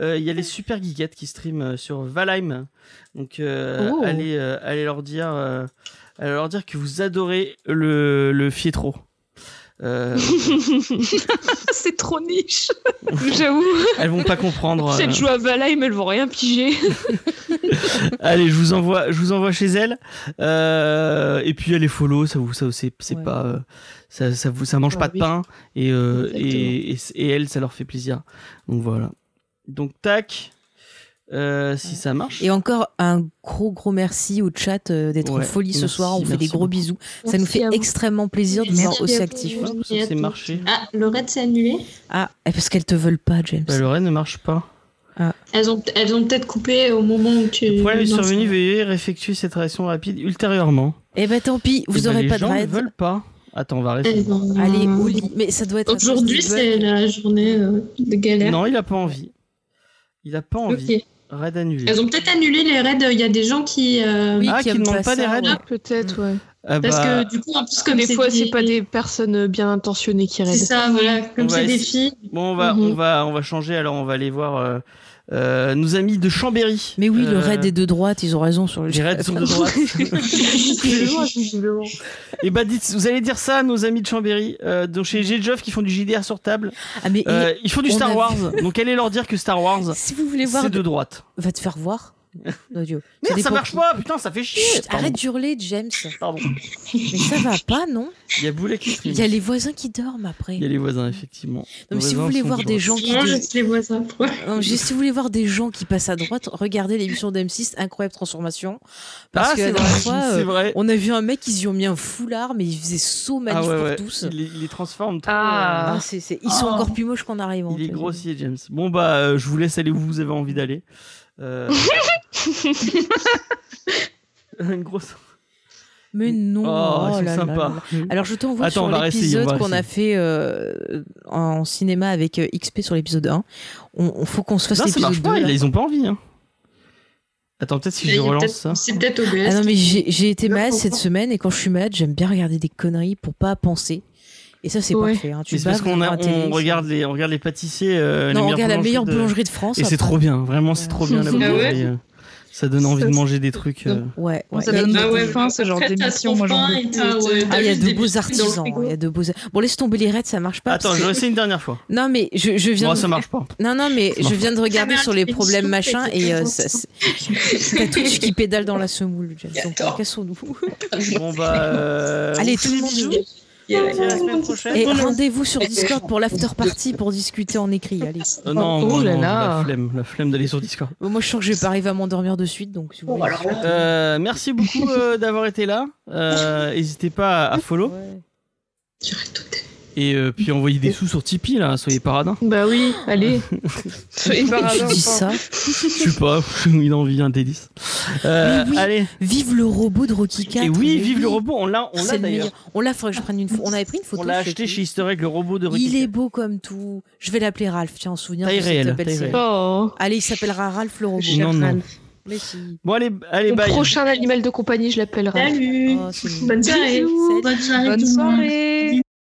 Euh, Il y a les super geekettes qui streament sur Valheim. Donc euh, Oh. allez, euh, allez leur dire, allez leur dire que vous adorez le, le fiétro. Euh, c'est trop niche. J'avoue. elles vont pas comprendre. Si euh. elles jouent à Valheim, elles vont rien piger. Allez, je vous envoie, je vous envoie chez elle. Euh, et puis elle est follow, ça vous, ça c'est, Ouais. pas, euh, ça, ça vous, ça mange pas de pain et, euh, et, et, et elle, ça leur fait plaisir. Donc voilà. Donc tac, euh, si ça marche. Et encore un gros gros merci au chat euh, d'être en folie ce soir. On fait des gros beaucoup. bisous. ça nous fait extrêmement plaisir de vous voir aussi actifs. À c'est marché. Ah, le raid s'est annulé. Ah, eh, parce qu'elles te veulent pas, James. Bah, le raid ne marche pas. Elles ont, elles ont peut-être coupé au moment où tu. Le problème est survenu, veuillez réeffectuer cette réaction rapide ultérieurement. Eh ben tant pis, vous Eh ben, aurez les pas de gens ne raid. veulent pas. Attends, on va rester. Elles ont- Allez, au lit. Mais ça doit être. Aujourd'hui, c'est la journée euh, de galère. Non, il a pas envie. Il a pas envie. Ok. Raid annulé. Elles ont peut-être annulé les raids. Il y a des gens qui. euh, Oui, Ah, qui qui aiment demandent pas pas des raids. Peut-être, ouais. Ah Parce bah, que du coup, en plus, comme des fois, c'est pas des personnes bien intentionnées qui C'est raident. ça, voilà. Comme c'est des filles. Bon, on va, Mhm. on va, on va changer. Alors, on va aller voir euh, euh, nos amis de Chambéry. Mais oui, le Euh, raid est de droite, ils ont raison sur le Les raids sont de droite. Et bah, dites, vous allez dire ça à nos amis de Chambéry, euh, donc chez G-Joff qui font du JDR sur table. Ah, mais Euh, ils font du Star Wars. Donc, allez leur dire que Star Wars, si vous voulez voir, c'est de droite. va te faire voir. Audio. Merde, ça marche pas. Putain, ça fait chier. Chut, arrête d'hurler, James. Pardon. Mais ça va pas, non Il y a Boulet qui. Il y a les voisins qui dorment après. Il y a les voisins, effectivement. Non, mais Les si vous voisins voulez voir de des gens qui. De- je les vois ça. pour- Non, je- si vous voulez voir des gens qui passent à droite, regardez l'émission d'M6 Incroyable Transformation. Parce Ah, que c'est la dernière vrai. fois, euh, vrai. on a vu un mec, ils y ont mis un foulard, mais il faisait saut manif Ah ouais, pour ouais. tous. Il, les- il les transforme trop. Ah. Ah, Ils sont Oh. encore plus moches qu'en arrivant. Il est grossier, James. Bon, bah, euh, je vous laisse aller où vous avez envie d'aller. Euh... Une grosse. Mais non. Oh, sont là là. Alors je t'envoie sur l'épisode qu'on a fait euh, en cinéma avec euh, XP sur l'épisode 1. On, on faut qu'on se fasse Non, ça l'épisode marche 2. pas. là. Ils ont pas envie. Hein. Attends, peut-être si je relance ça. C'est peut-être OBS. Ah non mais j'ai été malade cette semaine et quand je suis malade j'aime bien regarder des conneries pour pas penser. Et ça c'est Ouais. parfait. Hein. Tu parce qu'on on regarde les, on regarde les pâtissiers. euh, les Non, on regarde la meilleure de- boulangerie de France. Et c'est trop bien. Vraiment, c'est trop bien la Ah boulangerie. ouais euh, Ça donne envie de manger des trucs. euh. Ouais. ouais. Ça donne il y a beaucoup des- de faim, ce genre d'émission. Moi, j'en veux ouais, Ah, il y a de beaux artisans. Il y a de beaux. Bon, laisse tomber les raids, ça marche pas. Attends, je vais essayer une dernière fois. Non, mais je, je viens. Moi, de- ça marche pas. Non, non, mais je viens de regarder sur les problèmes machin et euh, qui ça- t'as Twitch qui pédale dans la semoule, James. Donc, Attends. cassons-nous. Bon, bah. Allez, tout le monde bisous. joue. Et rendez-vous sur Discord pour l'after party pour discuter en écrit. Allez. Euh, non, Oh moi, là non, là. la flemme, la flemme d'aller sur Discord. Moi, je sens que je vais pas arriver à m'endormir de suite, donc. si vous voulez- Euh, merci beaucoup euh, d'avoir été là. Euh, N'hésitez pas à follow Ouais. Et euh, puis envoyez des sous sur Tipeee là, soyez paradins. Bah oui, allez. Soyez Tu paradins. dis ça. Je sais pas, il a envie un délice. Euh, oui. Allez. Vive le robot de Rocky 4. Et oui, vive le robot, on l'a, on l'a le d'ailleurs. On l'a, faudrait que je prenne une photo. On avait pris une photo. On l'a acheté chez Easter Egg, le robot de Rocky. Il est beau comme tout. Je vais l'appeler Ralph, tiens, en souvenir Taille réelle. Oh. Allez, il s'appellera Ralph le robot. Non, non. Mais si. Bon, allez, allez, Mon bye. prochain animal de compagnie, je l'appellerai. Salut Oh. Bonne soirée. Bonne soirée.